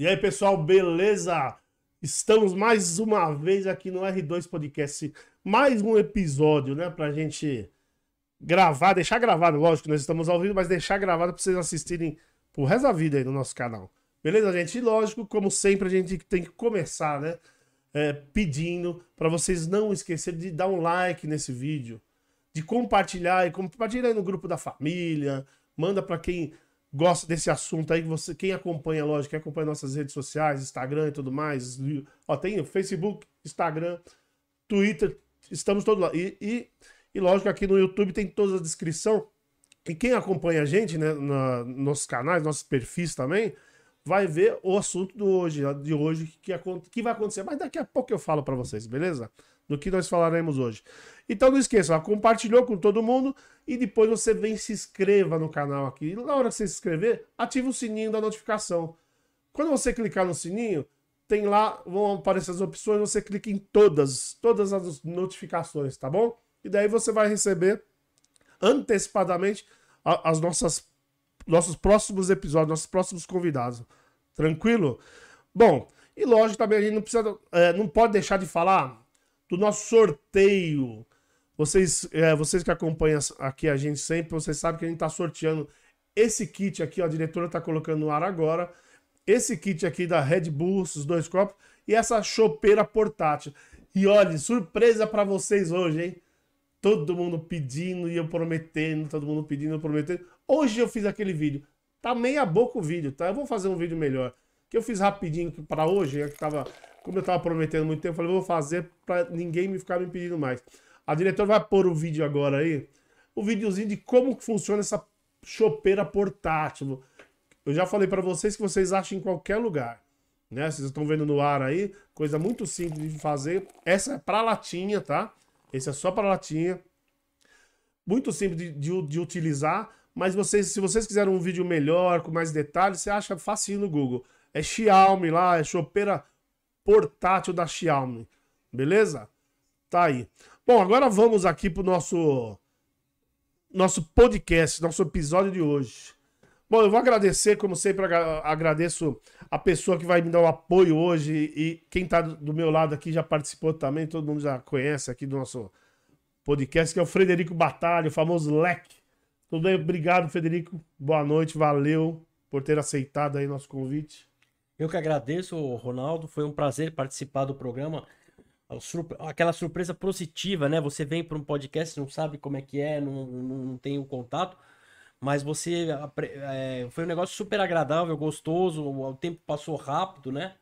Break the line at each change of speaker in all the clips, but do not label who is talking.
E aí, pessoal, beleza? Estamos mais uma vez aqui no R2 Podcast. Mais um episódio, né? Pra gente gravar, deixar gravado, lógico, nós estamos ao vivo, mas deixar gravado pra vocês assistirem pro resto da vida aí no nosso canal. Beleza, gente? E lógico, como sempre, a gente tem que começar, né? É, pedindo para vocês não esquecerem de dar um like nesse vídeo, de compartilhar e compartilhar aí no grupo da família, manda para quem gosta desse assunto aí, que você, quem acompanha, lógico, quem acompanha nossas redes sociais, Instagram e tudo mais, ó, tem Facebook, Instagram, Twitter, estamos todos lá. E, e, e lógico, aqui no YouTube tem toda a descrição. E quem acompanha a gente, né, na, nossos canais, nossos perfis também, vai ver o assunto do hoje, de hoje, que, que vai acontecer. Mas daqui a pouco eu falo para vocês, beleza? Do que nós falaremos hoje. Então não esqueça, ó, compartilhou com todo mundo e depois você vem se inscreva no canal aqui. E na hora que você se inscrever, ativa o sininho da notificação. Quando você clicar no sininho, tem lá, vão aparecer as opções, você clica em todas, todas as notificações, tá bom? E daí você vai receber antecipadamente as nossas nossos próximos episódios, nossos próximos convidados. Tranquilo? Bom, e lógico também a gente não precisa, é, não pode deixar de falar do nosso sorteio vocês, é, vocês que acompanham aqui a gente sempre, vocês sabem que a gente está sorteando esse kit aqui, ó, a diretora está colocando no ar agora. Esse kit aqui da Red Bull, os dois copos, e essa chopeira portátil. E olha, surpresa para vocês hoje, hein? Todo mundo pedindo e eu prometendo, todo mundo pedindo e eu prometendo. Hoje eu fiz aquele vídeo. Tá meia boca o vídeo, tá? Eu vou fazer um vídeo melhor. Que eu fiz rapidinho para hoje, que tava, como eu tava prometendo muito tempo, eu falei, vou fazer para ninguém me ficar me pedindo mais. A diretora vai pôr o vídeo agora aí. O videozinho de como funciona essa chopeira portátil. Eu já falei para vocês que vocês acham em qualquer lugar. Né? Vocês estão vendo no ar aí. Coisa muito simples de fazer. Essa é para latinha, tá? Esse é só para latinha. Muito simples de, de, de, utilizar. Mas vocês, se vocês quiserem um vídeo melhor, com mais detalhes, você acha facinho no Google. É Xiaomi lá, é chopeira portátil da Xiaomi. Beleza? Tá aí. Bom, agora vamos aqui pro nosso nosso podcast, nosso episódio de hoje. Bom, eu vou agradecer, como sempre, agradeço a pessoa que vai me dar o apoio hoje e quem tá do meu lado aqui já participou também, todo mundo já conhece aqui do nosso podcast, que é o Frederico Batalha, o famoso Leque. Tudo bem? Obrigado, Frederico. Boa noite, valeu por ter aceitado aí nosso convite.
Eu que agradeço, Ronaldo. Foi um prazer participar do programa aquela surpresa positiva, né? Você vem para um podcast, não sabe como é que é, não, não tem o contato, mas você é, foi um negócio super agradável, gostoso, o tempo passou rápido, né?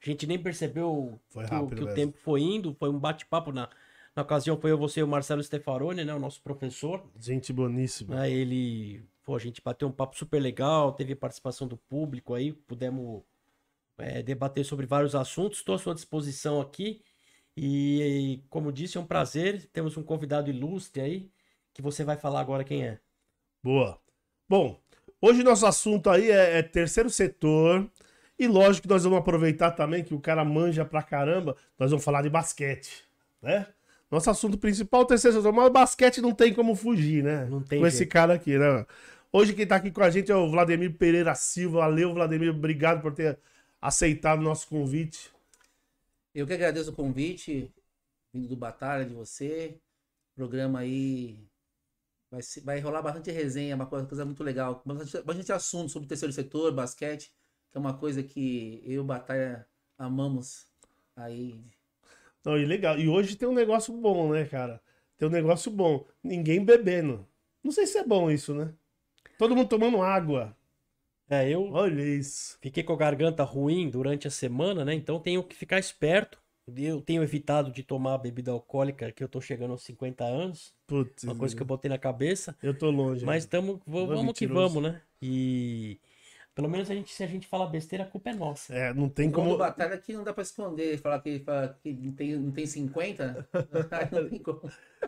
A gente nem percebeu que, que o tempo foi indo, foi um bate-papo na, na ocasião foi eu, você e o Marcelo Stefaroni, né, o nosso professor.
Gente boníssima.
Aí ele, pô, a gente bateu um papo super legal, teve participação do público aí, pudemos é, debater sobre vários assuntos. Estou à sua disposição aqui. E, como disse, é um prazer. Temos um convidado ilustre aí, que você vai falar agora quem é.
Boa. Bom, hoje nosso assunto aí é, é terceiro setor. E lógico que nós vamos aproveitar também que o cara manja pra caramba. Nós vamos falar de basquete, né? Nosso assunto principal é o terceiro setor, mas basquete não tem como fugir, né?
Não tem.
Com jeito. esse cara aqui, né? Hoje quem tá aqui com a gente é o Vladimir Pereira Silva. Valeu, Vladimir. Obrigado por ter aceitado o nosso convite.
Eu que agradeço o convite, vindo do Batalha, de você. O programa aí vai, vai rolar bastante resenha, uma coisa, coisa muito legal. Bastante, bastante assunto sobre o terceiro setor, basquete, que é uma coisa que eu e o Batalha amamos aí.
Não, e legal. E hoje tem um negócio bom, né, cara? Tem um negócio bom. Ninguém bebendo. Não sei se é bom isso, né? Todo mundo tomando água.
É, eu. Olha isso. Fiquei com a garganta ruim durante a semana, né? Então tenho que ficar esperto. Eu tenho evitado de tomar bebida alcoólica, que eu tô chegando aos 50 anos. Putz, uma coisa que eu botei na cabeça.
Eu tô longe.
Mas tamo, vamos que vamos, né? E pelo menos a gente, se a gente fala besteira, a culpa é nossa.
É, não tem como.
batalha que não dá pra esconder. Falar que, falar que não, tem, não tem 50, não tem como.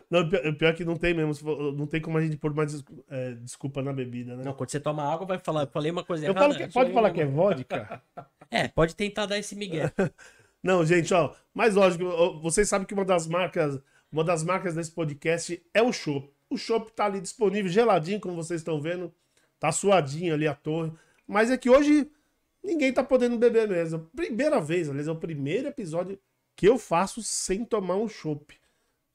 Não, pior, pior que não tem mesmo. Não tem como a gente pôr mais é, desculpa na bebida, né?
Não, quando você toma água, vai falar. Eu falei uma coisa
eu
errada.
Que, pode falar que é vodka?
é, pode tentar dar esse migué.
não, gente, ó. Mas lógico, vocês sabem que uma das marcas. Uma das marcas desse podcast é o Chopp. O Chopp tá ali disponível, geladinho, como vocês estão vendo. Tá suadinho ali a torre. Mas é que hoje ninguém tá podendo beber mesmo. Primeira vez, aliás, é o primeiro episódio que eu faço sem tomar um chopp.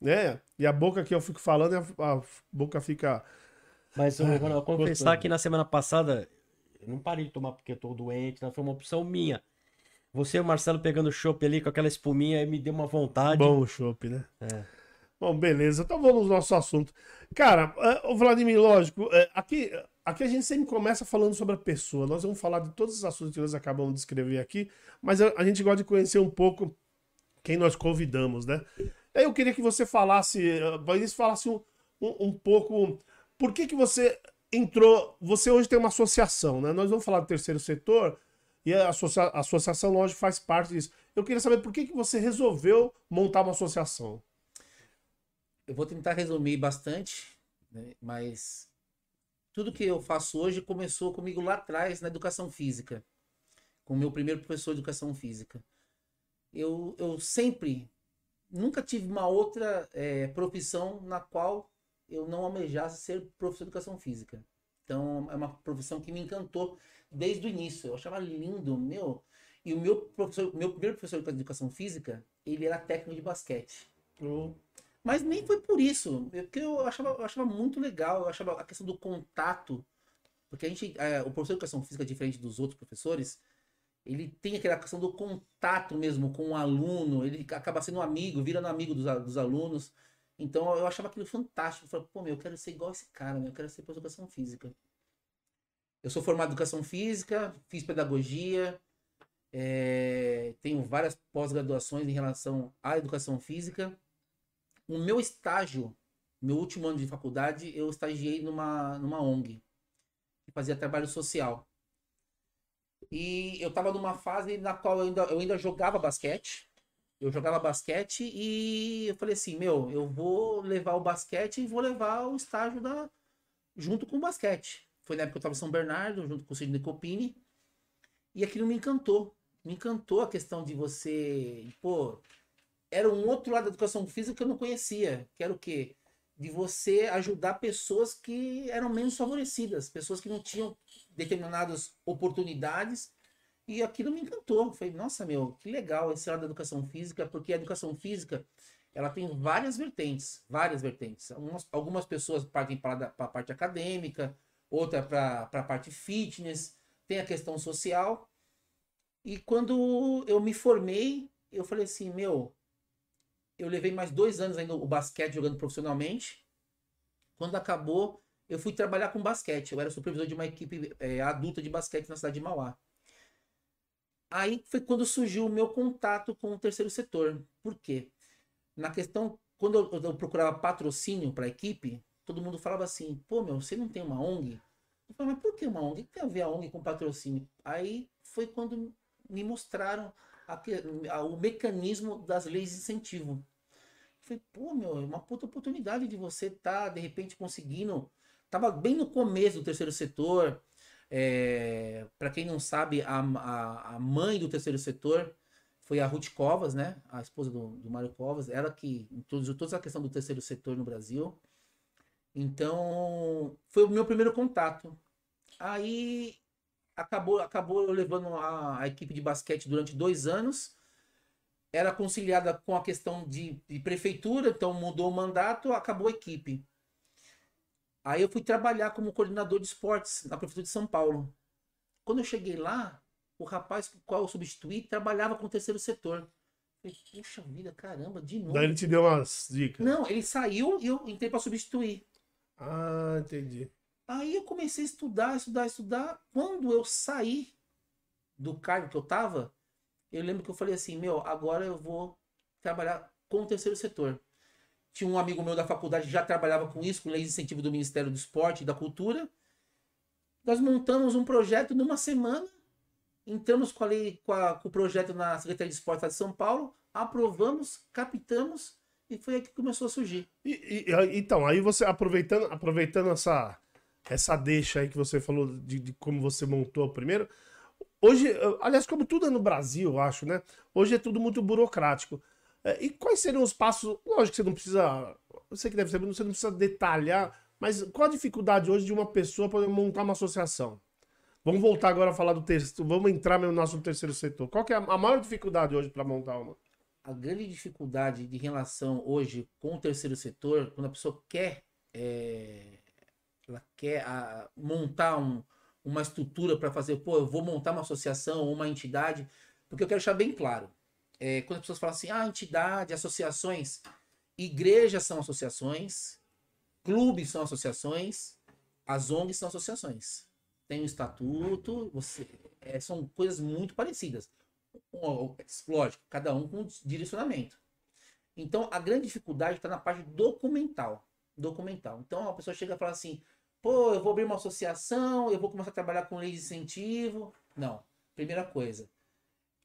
Né? E a boca que eu fico falando, a, a boca fica.
Mas eu
Ah,
vou confessar que na semana passada eu não parei de tomar porque eu tô doente, não foi uma opção minha. Você e o Marcelo pegando chopp ali com aquela espuminha aí me deu uma vontade.
Bom o chopp, né?
É.
Bom, beleza. Então vamos ao nosso assunto. Cara, o Vladimir, lógico, é, aqui, aqui a gente sempre começa falando sobre a pessoa. Nós vamos falar de todos os assuntos que nós acabamos de escrever aqui, mas a, a gente gosta de conhecer um pouco quem nós convidamos, né? Eu queria que você falasse, eh, Vanessa, falasse um, um, um pouco por que que você entrou. Você hoje tem uma associação, né? Nós vamos falar do terceiro setor e a, a associação, lógico, faz parte disso. Eu queria saber por que que você resolveu montar uma associação.
Eu vou tentar resumir bastante, né, mas tudo que eu faço hoje começou comigo lá atrás na educação física, com o meu primeiro professor de educação física. Eu, eu sempre, nunca tive uma outra eh, profissão na qual eu não almejasse ser professor de educação física. Então, é uma profissão que me encantou desde o início. Eu achava lindo, meu. E o meu professor, meu primeiro professor de educação física, ele era técnico de basquete. Mas nem foi por isso, é porque eu achava, eu achava muito legal, eu achava a questão do contato, porque a gente, é, o professor de educação física, diferente dos outros professores, ele tem aquela questão do contato mesmo com o aluno, ele acaba sendo um amigo, virando amigo dos, dos alunos. Então eu achava aquilo fantástico. Eu falei, pô, meu, eu quero ser igual esse cara, meu, eu quero ser professor de educação física. Eu sou formado em educação física, fiz pedagogia, é, tenho várias pós-graduações em relação à educação física. O meu estágio, meu último ano de faculdade, eu estagiei numa, numa ONG, que fazia trabalho social. E eu estava numa fase na qual eu ainda, eu ainda jogava basquete. Eu jogava basquete e eu falei assim, meu, eu vou levar o basquete e vou levar o estágio da junto com o basquete. Foi na época que eu estava em São Bernardo, junto com o Sidney Copini. E aquilo me encantou. Me encantou a questão de você, pô, era um outro lado da educação física que eu não conhecia, que era o quê? De você ajudar pessoas que eram menos favorecidas, pessoas que não tinham determinadas oportunidades, e aquilo me encantou. Falei, nossa, meu, que legal esse lado da educação física, porque a educação física, ela tem várias vertentes, várias vertentes. Algumas, algumas pessoas partem para a parte acadêmica, outra para a parte fitness, tem a questão social. E quando eu me formei, eu falei assim, meu, eu levei mais dois anos ainda o basquete jogando profissionalmente. Quando acabou, eu fui trabalhar com basquete. Eu era supervisor de uma equipe eh, adulta de basquete na cidade de Mauá. Aí foi quando surgiu o meu contato com o terceiro setor. Por quê? Na questão, quando eu, eu procurava patrocínio para a equipe, todo mundo falava assim: pô, meu, você não tem uma ONG? Eu falei, mas por que uma ONG? O que tem a ver a ONG com patrocínio? Aí foi quando me mostraram aque- a- o mecanismo das leis de incentivo. Falei, pô, meu, é uma puta oportunidade de você estar, de repente, conseguindo. Tava bem no começo do terceiro setor. É, para quem não sabe, a, a, a mãe do terceiro setor foi a Ruth Covas, né? A esposa do, do Mário Covas. Ela que introduziu toda essa questão do terceiro setor no Brasil. Então, foi o meu primeiro contato. Aí acabou, acabou levando a, a equipe de basquete durante dois anos. Era conciliada com a questão de, de prefeitura, então mudou o mandato, acabou a equipe. Aí eu fui trabalhar como coordenador de esportes na prefeitura de São Paulo. Quando eu cheguei lá, o rapaz com o qual eu substituí trabalhava com o terceiro setor. Falei, puxa vida, caramba, de novo.
Daí ele te deu umas dicas.
Não, ele saiu e eu entrei para substituir.
Ah, entendi.
Aí eu comecei a estudar, estudar, estudar. Quando eu saí do cargo que eu tava, eu lembro que eu falei assim, meu, agora eu vou trabalhar com o terceiro setor. Tinha um amigo meu da faculdade que já trabalhava com isso, com leis de incentivo do Ministério do Esporte e da Cultura. Nós montamos um projeto numa semana, entramos com, a lei, com, a- com o projeto na Secretaria de Esporte de São Paulo, aprovamos, captamos e foi aí que começou a surgir.
E- e- então, aí você aproveitando, aproveitando essa, essa deixa aí que você falou de, de como você montou primeiro. Hoje, eh, aliás, como tudo é no Brasil, eu acho, né? Hoje é tudo muito burocrático. Eh, E quais seriam os passos? Lógico que você não precisa. Sei que deve ser, você não precisa detalhar, mas qual a dificuldade hoje de uma pessoa poder montar uma associação? Vamos voltar agora a falar do terceiro. Vamos entrar no nosso terceiro setor. Qual que é a maior dificuldade hoje para montar uma?
A grande dificuldade de relação hoje com o terceiro setor, quando a pessoa quer, é, ela quer ah, montar um- uma estrutura para fazer, pô, eu vou montar uma associação, uma entidade, porque eu quero deixar bem claro. É, quando as pessoas falam assim, ah, entidade, associações, igrejas são associações, clubes são associações, as ONGs são associações. Tem um estatuto, você, é, são coisas muito parecidas. Lógico, cada um com direcionamento. Então, a grande dificuldade está na parte documental. Documental. Então, a pessoa chega e fala assim: pô, eu vou abrir uma associação, eu vou começar a trabalhar com lei de incentivo. Não. Primeira coisa,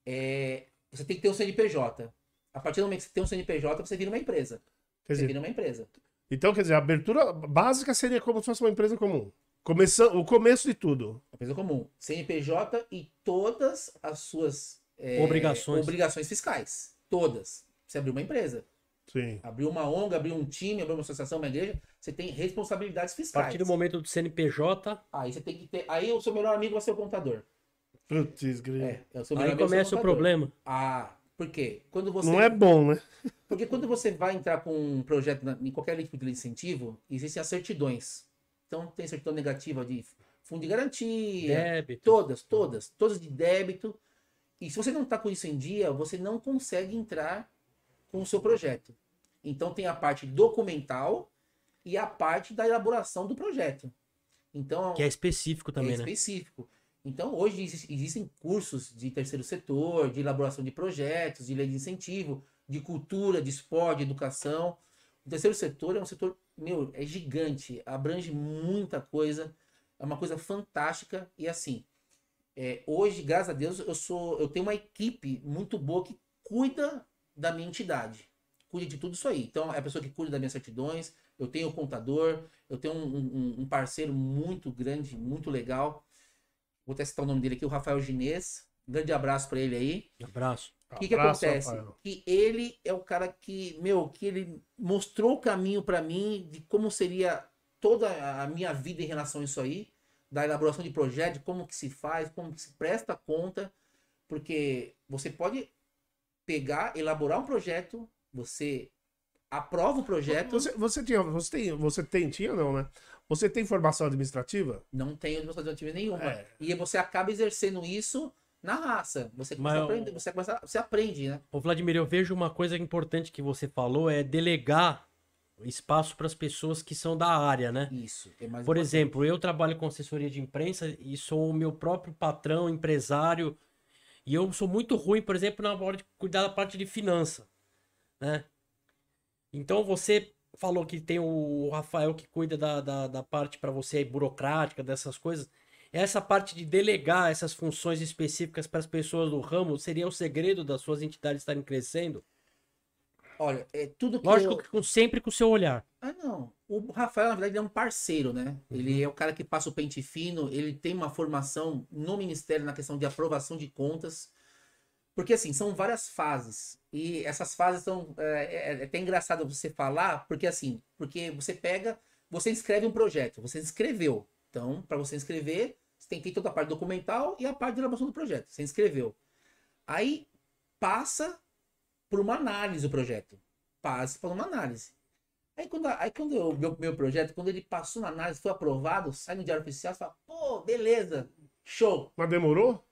é, você tem que ter um CNPJ. A partir do momento que você tem um CNPJ, você vira uma empresa.
Quer
Você
dizer,
vira uma empresa.
então, quer dizer, a abertura básica seria como se fosse uma empresa comum. Começando, o começo de tudo.
Uma empresa comum. CNPJ e todas as suas é,
Obrigações.
obrigações fiscais. Todas. Você abriu uma empresa.
Sim.
Abriu uma ONG, abriu um time, abriu uma associação, uma igreja, você tem responsabilidades
A
fiscais.
partir do momento do CNPJ,
Aí você tem que ter. Aí o seu melhor amigo vai ser o contador.
Putz, grilo.
É, é o seu melhor
aí começa o
contador.
problema.
Ah, por quê? Quando você.
Não é bom, né?
Porque quando você vai entrar com um projeto na- em qualquer tipo de incentivo, existem as certidões. Então tem certidão negativa de fundo de garantia,
Débito.
todas, todas, todas de débito. E se você não está com isso em dia, você não consegue entrar com o seu projeto. Então tem a parte documental e a parte da elaboração do projeto. Então
Que é específico também,
é
né?
específico. Então, hoje exi- existem cursos de terceiro setor, de elaboração de projetos, de lei de incentivo, de cultura, de esporte, de educação. O terceiro setor é um setor, meu, é gigante, abrange muita coisa, é uma coisa fantástica e assim, é, hoje, graças a Deus, eu sou, eu tenho uma equipe muito boa que cuida da minha entidade, cuida de tudo isso aí. Então, é a pessoa que cuida das minhas certidões, eu tenho o contador, eu tenho um, um- um parceiro muito grande, muito legal. Vou até citar o nome dele aqui, o Rafael Ginês. Um grande abraço para ele aí.
Abraço.
O que, que
Abraço,
acontece?
Rafael.
Que ele é o cara que, meu, que ele mostrou o caminho para mim de como seria toda a minha vida em relação a isso aí, da elaboração de projeto, de como que se faz, como que se presta conta, porque você pode pegar, elaborar um projeto, você aprova o projeto,
Você, você tinha, você tem, você tem, tinha não, né? Você tem formação administrativa?
não tem administrativa nenhuma.
É.
E você acaba exercendo isso na raça. Você começa,
Mas
a aprender, você, começa, você aprende, né?
Ô, Vladimir, eu vejo uma coisa importante que você falou, é delegar espaço para as pessoas que são da área, né?
Isso. Mais
Por
importante.
exemplo, eu trabalho com assessoria de imprensa e sou o meu próprio patrão, empresário, e eu sou muito ruim, por exemplo, na hora de cuidar da parte de finança, né? Então você falou que tem o Rafael que cuida da, da, da parte para você aí, burocrática, dessas coisas. Essa parte de delegar essas funções específicas para as pessoas do ramo seria o segredo das suas entidades estarem crescendo?
Olha, é tudo que
Lógico
eu...
que com- sempre com o seu olhar.
Ah, não. O Rafael, na verdade, ele é um parceiro, né? Ele é o cara que passa o pente fino, ele tem uma formação no Ministério na questão de aprovação de contas. Porque, assim, são várias fases. E essas fases são. É, é- é até engraçado você falar, porque, assim, porque você pega, você inscreve um projeto, você inscreveu. Então, para você inscrever, você tem que ter toda a parte documental e a parte de elaboração do projeto. Você inscreveu. Aí passa por uma análise o projeto. Passa por uma análise. Aí quando, aí quando o meu, meu projeto, quando ele passou na análise, foi aprovado, sai no Diário Oficial, você fala, pô, beleza, show.
Mas demorou?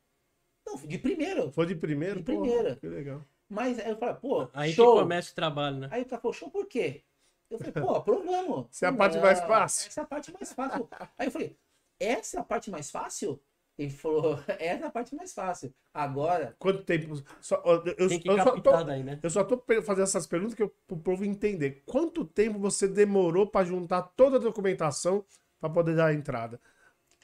Não, de primeiro.
Foi de primeiro?
De primeira.
que legal.
Mas aí eu falei, pô,
Aí
show.
que começa o trabalho, né?
Aí o cara falou, show por quê? Eu falei, pô, aprovamos.
Essa é a parte mais fácil.
Essa é a parte mais fácil. Aí eu falei, essa é a parte mais fácil? Ele falou, essa é a parte mais fácil. Agora,
Quanto tempo? Só, eu,
Tem que
eu só tô,
daí, né?
eu só tô fazendo essas perguntas que eu, pro povo entender. Quanto tempo você demorou para juntar toda a documentação para poder dar a entrada?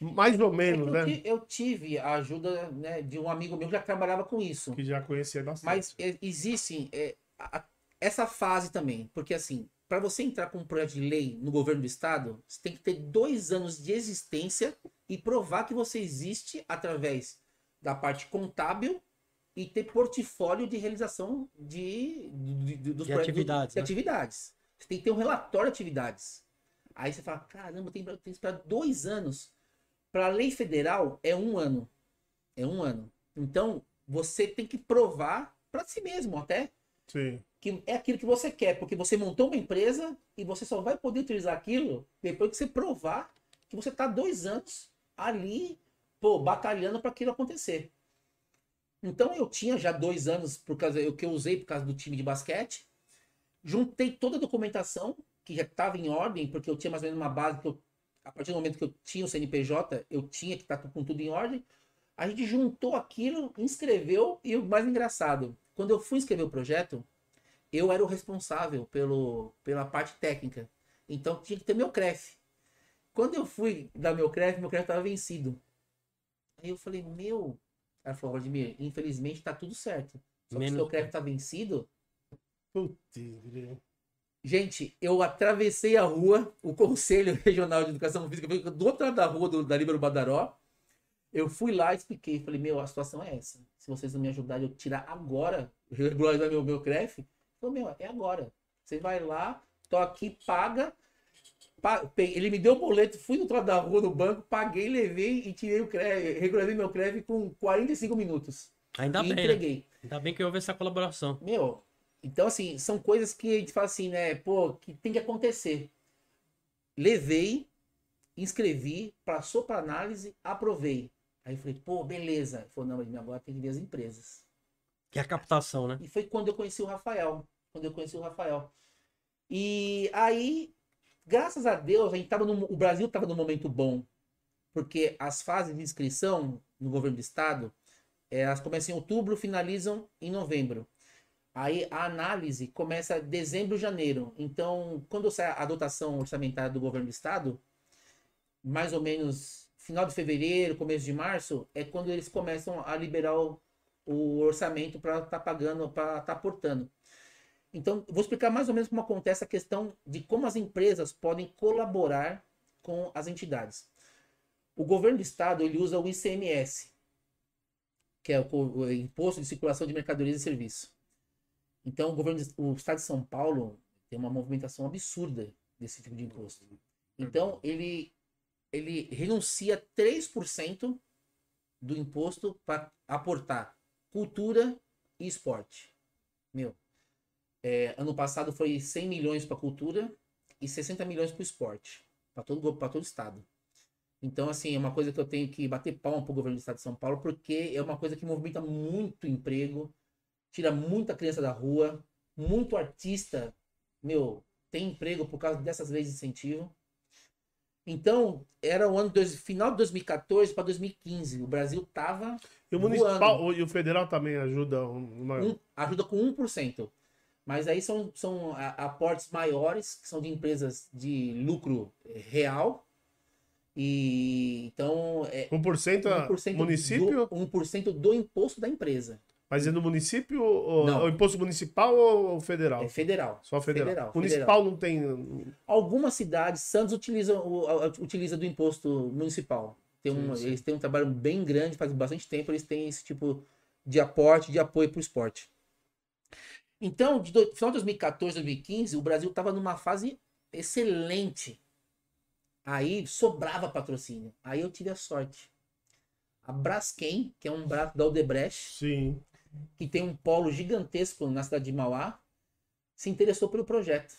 Mais ou
é que
menos,
eu,
né?
eu tive a ajuda né, de um amigo meu que já trabalhava com isso.
Que já conhecia bastante.
Mas é, existe é, a- a- essa fase também, porque assim, para você entrar com um projeto de lei no governo do estado, você tem que ter dois anos de existência e provar que você existe através da parte contábil e ter portfólio de realização de, de, de- dos
De
projetos-
atividades,
de
né?
atividades. Você tem que ter um relatório de atividades. Aí você fala, caramba, tem, tem que esperar dois anos Para a lei federal é um ano. É um ano. Então, você tem que provar para si mesmo até
Sim.
que é aquilo que você quer, porque você montou uma empresa e você só vai poder utilizar aquilo depois que você provar que você está dois anos ali, pô, batalhando para aquilo acontecer. Então eu tinha já dois anos por causa eu que eu usei por causa do time de basquete, juntei toda a documentação que já estava em ordem, porque eu tinha mais ou menos uma base que eu, a partir do momento que eu tinha o CNPJ, eu tinha que estar com tudo em ordem. A gente juntou aquilo, inscreveu e o mais engraçado, quando eu fui inscrever o projeto, eu era o responsável pelo, pela parte técnica. Então tinha que ter meu CREF. Quando eu fui dar meu CREF, meu CREF estava vencido. Aí eu falei, meu. Ela falou, Vladimir, infelizmente tá tudo certo. Só
Menos-
que seu CREF tá vencido.
Putz.
Gente, eu atravessei a rua, o Conselho Regional de Educação Física, foi do outro lado da rua do, da Líbero Badaró. Eu fui lá expliquei. Falei, meu, a situação é essa. Se vocês não me ajudarem, eu tirar agora, regularizar meu, meu CREF. Falei, meu, é agora. Você vai lá, tô aqui, paga. Ele me deu o boleto, fui no outro lado da rua, no banco, paguei, levei e tirei o CREF, regularizei meu CREF com 45 minutos.
Ainda
e
bem, né?
entreguei.
Ainda bem que houve essa colaboração.
Meu, então assim, são coisas que a gente fala assim, né? Pô, que tem que acontecer. Levei, inscrevi, passou para análise, aprovei. Aí eu falei, pô, beleza. Ele falou, não, mas agora tem que ver as empresas.
Que é a captação, né?
E foi quando eu conheci o Rafael. Quando eu conheci o Rafael. E aí, graças a Deus, a gente tava no, o Brasil estava num momento bom. Porque as fases de inscrição no governo do estado, eh, elas começam em outubro, finalizam em novembro. Aí a análise começa dezembro, janeiro. Então, quando sai a dotação orçamentária do governo do estado, mais ou menos final de fevereiro, começo de março, é quando eles começam a liberar o, o orçamento para estar pagando, para estar aportando. Então, vou explicar mais ou menos como acontece a questão de como as empresas podem colaborar com as entidades. O governo do estado ele usa o ICMS, que é o, o Imposto de Circulação de Mercadorias e Serviços. Então, o governo, o estado de São Paulo tem uma movimentação absurda desse tipo de imposto. Então, ele ele renuncia 3% do imposto para aportar cultura e esporte. Meu, é, ano passado foi 100 milhões para cultura e 60 milhões para o esporte, para todo para todo o estado. Então, assim, é uma coisa que eu tenho que bater palma para o governo do estado de São Paulo, porque é uma coisa que movimenta muito emprego, tira muita criança da rua, muito artista, meu, tem emprego por causa dessas leis de incentivo. Então, era o ano dois, final de 2014 para 2015. O Brasil tava
E o
Voando.
municipal e o federal também ajuda uma...
um- ajuda com 1%. Mas aí são, são aportes maiores, que são de empresas de lucro real. E então é
1% a
1%
município,
do, 1% do imposto da empresa.
Mas é no município ou
Não.
o imposto municipal ou federal?
É federal.
Só federal.
federal,
municipal não tem.
Algumas cidades, Santos utiliza, utiliza do imposto municipal. Tem um,
Sim, sim.
Eles têm um trabalho bem grande, faz bastante tempo eles têm esse tipo de aporte, de apoio para o esporte. Então, de do, final de 2014, 2015, o Brasil estava numa fase excelente. Aí sobrava patrocínio. Aí eu tive a sorte. A Braskem, que é um braço da Odebrecht,
Sim.
Que tem um polo gigantesco na cidade de Mauá, se interessou pelo projeto.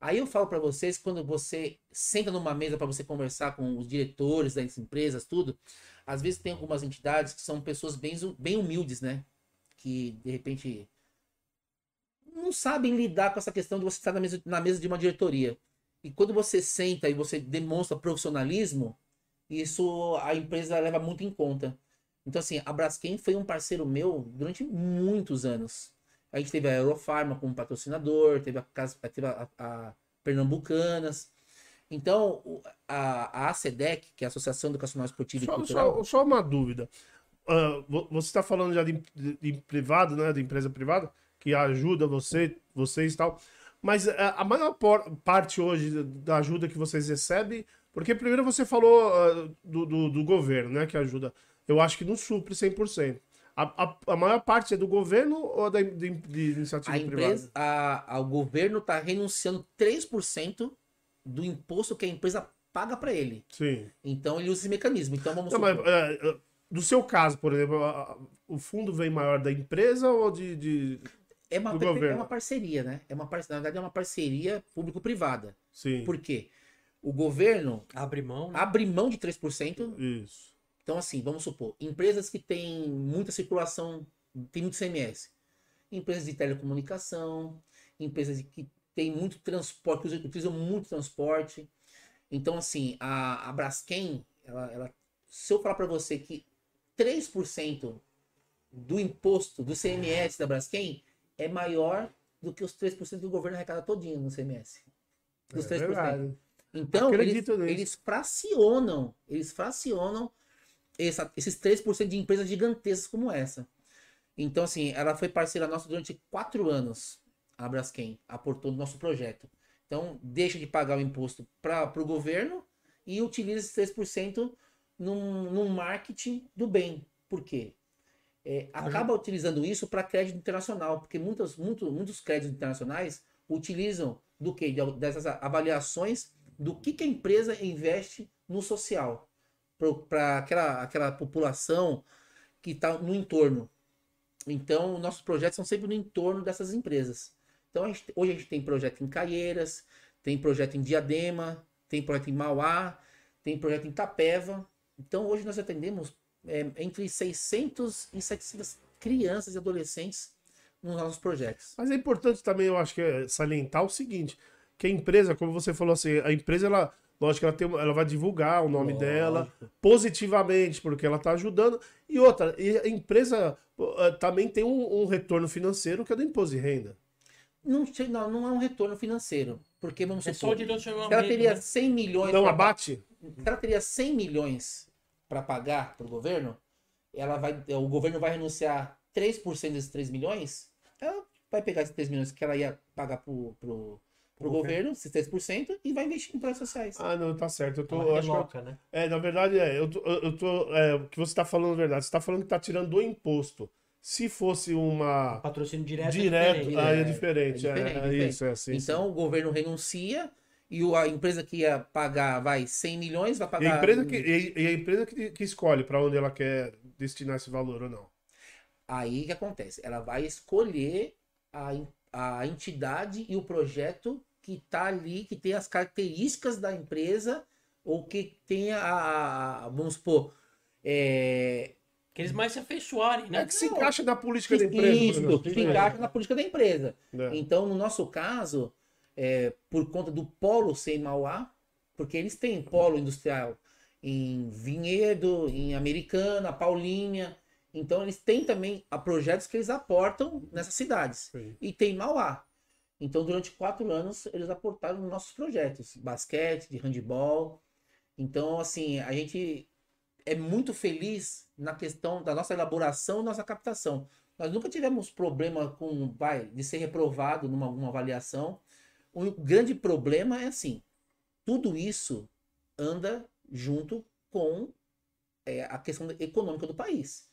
Aí eu falo para vocês, quando você senta numa mesa para você conversar com os diretores das empresas, tudo, às vezes tem algumas entidades que são pessoas bem, bem humildes, né? Que de repente não sabem lidar com essa questão de você estar na mesa, na mesa de uma diretoria. E quando você senta e você demonstra profissionalismo, isso a empresa leva muito em conta. Então, assim, a Braskem foi um parceiro meu durante muitos anos. A gente teve a Eurofarma como patrocinador, teve a, teve a, a Pernambucanas. Então, a, a ACEDEC, que é a Associação Educacional Esportiva e
Só,
Cultural,
só, só uma dúvida. Vo- você está falando já de, de- de privado, né? De empresa privada, que ajuda você, vocês e tal. Mas ah, a maior por- parte hoje da ajuda que vocês recebem. Porque primeiro você falou ah, do, do, do governo, né? Que ajuda. Eu acho que não supre 100%. A, a, a maior parte é do governo ou da, de, de iniciativa
a
privada?
empresa, a, a- o governo está renunciando 3% do imposto que a empresa paga para ele.
Sim.
Então ele usa esse mecanismo. Então vamos
Não, mas, é, é, do seu caso, por exemplo, a- a- o fundo vem maior da empresa ou de. de-
é, uma,
do
é
governo.
uma parceria, né? É uma par- Na verdade, é uma parceria público-privada.
Sim.
Por quê? O governo
Abre mão, né?
abre mão de 3%.
Isso.
Então, assim, vamos supor, empresas que têm muita circulação, tem muito CMS. Empresas de telecomunicação, empresas que têm muito transporte, que utilizam muito transporte. Então, assim, a, a Braskem, ela, ela- se eu falar para você que 3% do imposto, do CMS da Braskem, é maior do que os 3% do governo arrecada todinho no CMS. Dos
É
3%.
verdade.
Então, eles, eles fracionam, eles fracionam essa- esses 3% de empresas gigantescas como essa. Então, assim, ela foi parceira nossa durante quatro anos, a Braskem, aportou no nosso projeto. Então, deixa de pagar o imposto para o governo e utiliza esses 3% num, num marketing do bem. Por quê? É, acaba utilizando isso para crédito internacional, porque muitos, muito, muitos créditos internacionais utilizam do que? Dessas avaliações do que, que a empresa investe no social para aquela, aquela população que está no entorno. Então, nossos projetos são sempre no entorno dessas empresas. Então, a gente- hoje a gente tem projeto em Caieiras, tem projeto em Diadema, tem projeto em Mauá, tem projeto em Tapeva. Então, hoje nós atendemos é, entre 600 e 700 crianças e adolescentes nos nossos projetos.
Mas é importante também, eu acho que é salientar o seguinte: que a empresa, como você falou assim, a empresa, ela, lógico, ela, tem, ela vai divulgar o nome
Lógico.
dela positivamente, porque ela está ajudando. E outra, e a empresa eh, também tem um, um retorno financeiro que é do imposto de renda.
Não, não, não é um retorno financeiro. Porque, vamos
É só
supor,
o
se ela teria
né?
100 milhões
Não
pra-
abate?
se ela teria 100 milhões para pagar para o governo, ela vai, o governo vai renunciar 3% desses 3 milhões, ela vai pegar esses 3 milhões que ela ia pagar pro, pro, pro
Ok.
governo, esses 3%, e vai investir em projetos sociais.
Ah, não, tá certo. Eu tô,
Ela
eu acho que eu-
né?
é, na verdade, é, eu tô, eu tô é, o que você está falando é verdade. Você está falando que está tirando do imposto. Se fosse uma
Patrocínio direto. é
direto,
diferente.
aí é
É,
diferente.
é
É,
diferente,
é
diferente.
isso, é assim.
então o governo renuncia e o- a empresa que ia pagar vai 100 milhões, vai
E
pagar.
a empresa que, e, e a empresa que, que escolhe para onde ela quer destinar esse valor ou não.
Aí o que acontece? Ela vai escolher a, a entidade e o projeto que está ali, que tem as características da empresa, ou que tenha a. a- vamos supor. É,
Que eles mais se afeiçoarem, né?
É que se encaixa na política da empresa.
isso, que se encaixa na política da empresa.
É.
Então, no nosso caso, é, por conta do polo sem Mauá, porque eles têm polo industrial em Vinhedo, em Americana, Paulinha. Então, eles têm também a projetos que eles aportam nessas cidades.
Sim.
E tem Mauá. Então, durante quatro anos, eles aportaram nos nossos projetos. Basquete, de handball. Então, assim, a gente é muito feliz na questão da nossa elaboração e nossa captação. Nós nunca tivemos problema com, vai, de ser reprovado numa alguma avaliação. O grande problema é assim, tudo isso anda junto com é, a questão econômica do país.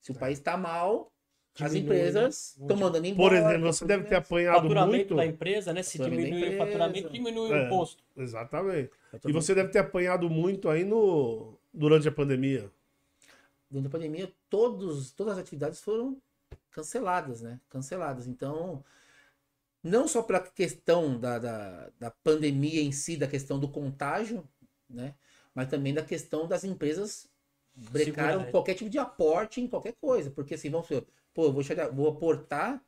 Se o país está mal, as
Diminui, né?
empresas estão mandando
Por
embora.
exemplo, você deve ter
O
apanhado
faturamento
muito.
da empresa, né? Se diminuir o faturamento, diminui
É.
o imposto.
Exatamente. E você deve ter apanhado muito aí no durante a pandemia.
durante a pandemia, todos, todas as atividades foram canceladas, né? Canceladas. Então, não só pela questão da, da, da pandemia em si, da questão do contágio, né? Mas também da questão das empresas brecaram
né?
qualquer tipo de aporte em qualquer coisa. Porque assim, vamos supor, pô, eu vou, deixar de- vou aportar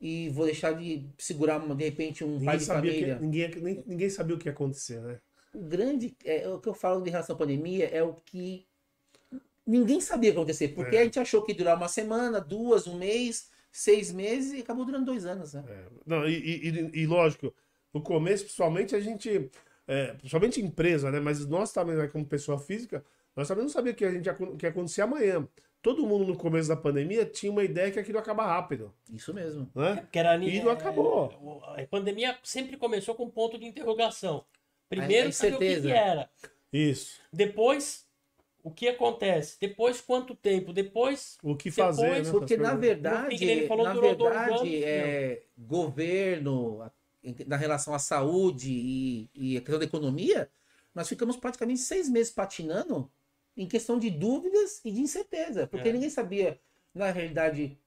e vou deixar de segurar, de repente, um pai
Ninguém
de família.
que, ninguém, nem- ninguém sabia o que ia acontecer, né?
O grande, é, o que eu falo de relação à pandemia é o que ninguém sabia o que ia acontecer, porque
É.
a gente achou que ia durar uma semana, duas, um mês, seis meses e acabou durando dois anos, né?
É, Não, e, e- e- lógico, no começo, principalmente, a gente. É, principalmente empresa, né? Mas nós também, né, como pessoa física, nós também não sabíamos que a gente ia, que ia acontecer amanhã. Todo mundo no começo da pandemia tinha uma ideia que aquilo ia acabar rápido,
Isso mesmo.
né?
Porque era,
E não acabou.
A pandemia sempre começou com um ponto de interrogação. Primeiro,
a
saber o que, que era.
Isso.
Depois, o que acontece. Depois, quanto tempo. Depois,
O que
Depois,
fazer, né?
Porque na
fim,
verdade,
ele falou,
na verdade,
anos,
é, governo, na relação à saúde e, e a questão da economia, nós ficamos praticamente seis meses patinando em questão de dúvidas e de incerteza, porque
É.
ninguém sabia, na realidade,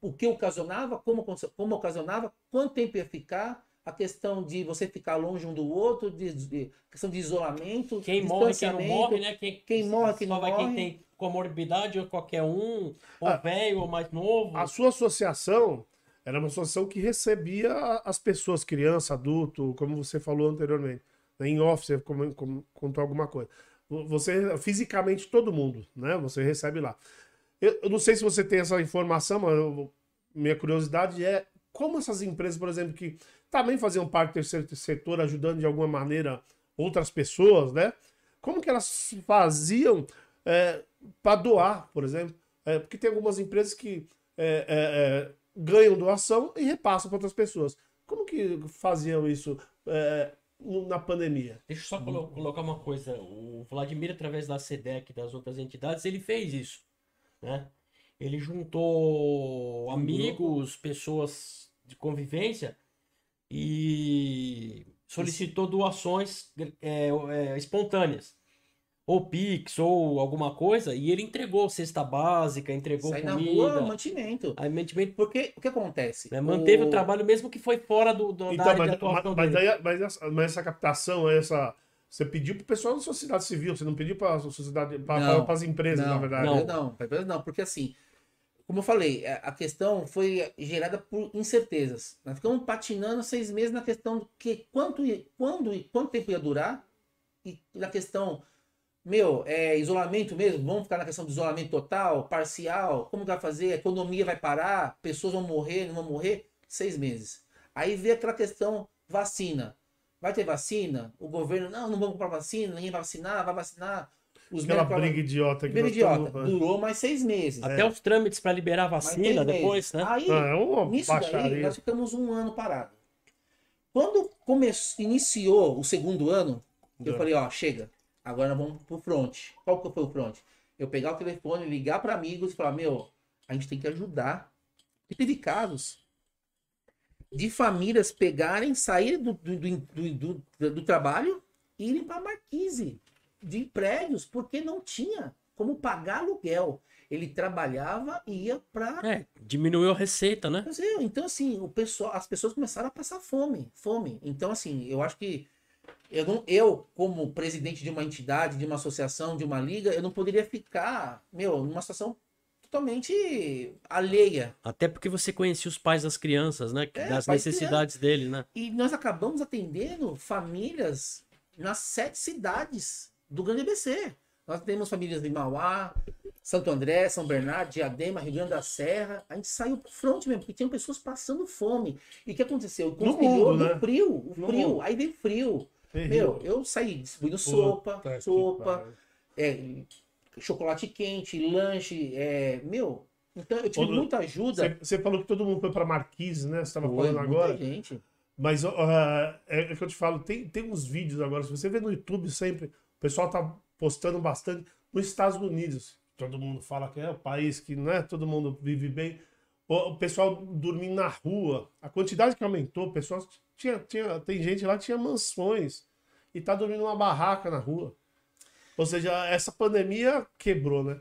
o que ocasionava, como, como ocasionava, quanto tempo ia ficar, a questão de você ficar longe um do outro, de, de- questão de isolamento,
Quem morre, quem não morre, né? Quem,
quem morre, quem
só
não
vai
morre.
quem tem comorbidade ou qualquer um, ou
Ah.
velho, ou mais novo.
A sua associação era uma associação que recebia as pessoas, criança, adulto, como você falou anteriormente. né? Em off, você como- como- contou alguma coisa. Você, fisicamente, todo mundo, né? Você recebe lá. Eu, eu não sei se você tem essa informação, mas eu- minha curiosidade é como essas empresas, por exemplo, que também faziam parte do terceiro setor, ajudando de alguma maneira outras pessoas, né? Como que elas faziam para doar, por exemplo? É, porque tem algumas empresas que é, é, é, ganham doação e repassam para outras pessoas. Como que faziam isso é, na pandemia?
Deixa eu só colo- colocar uma coisa. O Vladimir, através da SEDEC e das outras entidades, ele fez isso. Né? Ele juntou amigos, pessoas de convivência e solicitou doações é, é, espontâneas. Ou Pix, ou alguma coisa, e ele entregou cesta básica, entregou
Sair na
comida,
rua, mantimento.
aí mantimento,
Porque o que acontece?
né, manteve o...
O-
trabalho mesmo que foi fora do, do- da
Então,
área
mas,
de atuação
mas,
dele.
daí- mas essa, mas essa captação, essa. Você pediu para o pessoal da sociedade civil, você não pediu para a sociedade,
Não.
para as empresas, na verdade.
Não, não, não, não, porque assim, como eu falei, a a questão foi gerada por incertezas. Nós ficamos patinando seis meses na questão do que quanto, quando e quanto tempo ia durar e na questão, meu, é isolamento mesmo, vamos ficar na questão de isolamento total, parcial, como que vai fazer, a economia vai parar, pessoas vão morrer, não vão morrer, seis meses. Aí veio aquela questão vacina. Vai ter vacina? O governo, não, não vamos comprar vacina, ninguém vai vacinar, vai vacinar. Os
Aquela
médicos-
briga idiota que
Briga
nós
idiota.
estamos-
Durou mais seis meses.
Até os trâmites para liberar vacina depois, né?
Aí,
Ah, é uma
nisso daí,
baixaria.
nós ficamos um ano parado. Quando come... iniciou o segundo ano, eu
É.
falei, ó, chega. Agora vamos pro front. Qual que foi o front? Eu pegar o telefone, ligar para amigos e falar, meu, a gente tem que ajudar. E teve casos de famílias pegarem, saírem do, do, do, do, do- trabalho e irem para Marquise de prédios, porque não tinha como pagar aluguel. Ele trabalhava e ia para
É, diminuiu a receita, né?
então, assim, o pessoal, as pessoas começaram a passar fome, fome. Então, assim, eu acho que eu, não, eu, como presidente de uma entidade, de uma associação, de uma liga, eu não poderia ficar, meu, numa situação totalmente alheia.
Até porque você conhecia os pais das crianças, né?
É,
das
de
necessidades dele, né?
E nós acabamos atendendo famílias nas sete cidades do Grande ABC. Nós temos famílias em Mauá, Santo André, São Bernardo, Diadema, Rio Grande da Serra. A gente saiu pro front mesmo, porque tinham pessoas passando fome. E o que aconteceu? O
No mundo,
no
né?
frio, o frio. Aí veio frio. Meu, eu saí distribuindo
Puta
sopa,
que
sopa, é, chocolate quente, lanche, é, meu. Então eu tive
Ô,
muita ajuda.
Você, falou que todo mundo foi para Marquise, né? Você estava falando agora.
gente.
Mas ah, é, é que eu te falo, tem, tem uns vídeos agora, se você vê no YouTube sempre, o pessoal tá postando bastante nos Estados Unidos. Todo mundo fala que é o país que não é todo mundo vive bem. O, o pessoal dormindo na rua, a quantidade que aumentou, o pessoal tinha, tinha, tem gente lá que tinha mansões e tá dormindo numa barraca na rua. Ou seja, essa pandemia quebrou, né?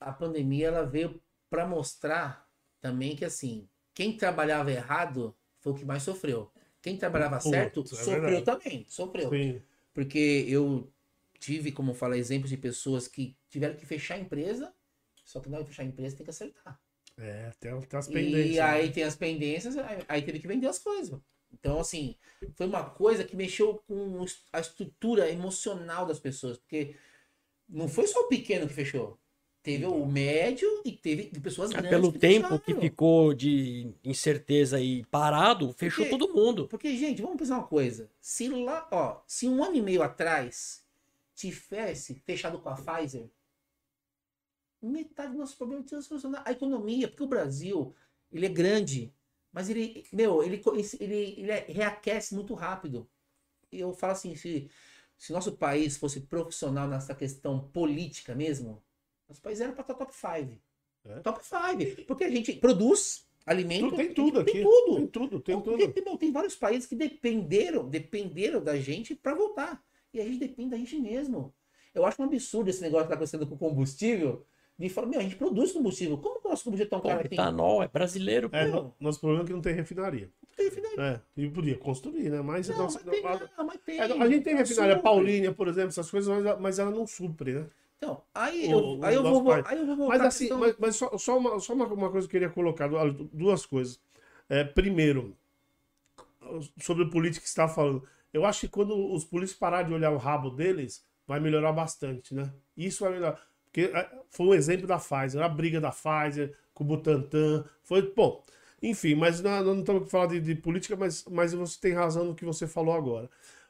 a pandemia ela veio para mostrar também que assim, quem trabalhava errado foi o que mais sofreu. Quem trabalhava
Putz,
certo
é
sofreu
verdade.
também, sofreu.
Sim.
Porque eu tive, como fala, exemplos de pessoas que tiveram que fechar a empresa, só que na hora de fechar a empresa tem que acertar.
É, tem, tem as pendências.
E
né?
aí tem as pendências, aí, aí teve que vender as coisas. Então, assim, foi uma coisa que mexeu com a estrutura emocional das pessoas. Porque não foi só o pequeno que fechou. Teve o médio e teve pessoas
É,
grandes.
Pelo
que
tempo que
fecharam.
ficou de incerteza e parado, fechou
Porque-
todo mundo.
Porque, gente, vamos pensar uma coisa. Se lá, ó, se um ano e meio atrás tivesse fechado com a Pfizer, metade do nosso problema tinha solucionado. A economia, porque o Brasil, ele é grande, mas ele, meu, ele, ele, ele é- reaquece muito rápido. E eu falo assim, se, se nosso país fosse profissional nessa questão política mesmo, nosso país era para estar top 5.
É.
Top 5. Porque a gente produz alimento.
Tu- tem tudo aqui.
Tem tudo.
Tem tudo, tem tudo.
Porque, meu, tem vários países que dependeram, dependeram da gente para voltar. E a gente depende da gente mesmo. Eu acho um absurdo esse negócio que tá acontecendo com combustível. De falar, meu, a gente produz combustível. Como que o nosso combustível é tão
Pô,
caro
etanol é brasileiro, pô.
É,
Não.
no- nosso problema é que não tem refinaria.
Não tem refinaria.
É, e podia construir, né? Mas,
Não,
nossa,
mas tem,
não-
não, mas tem.
É, a gente tem refinaria
supre.
Paulínia, por exemplo, essas coisas, mas, mas ela não supre, né?
Então, aí,
O-
eu, aí, eu vou,
pai.
aí eu vou voltar
Mas assim,
questão-
mas, mas só, só, uma, só uma, uma coisa que eu queria colocar, du- duas coisas. É, primeiro, sobre o político que você estava falando. Eu acho que quando os políticos pararem de olhar o rabo deles, vai melhorar bastante, né? Isso vai melhorar. Porque é, foi um exemplo da Pfizer, a briga da Pfizer com o Butantan. Foi, bom, enfim, mas não, não estamos aqui falando de, de política, mas, mas você tem razão no que você falou agora.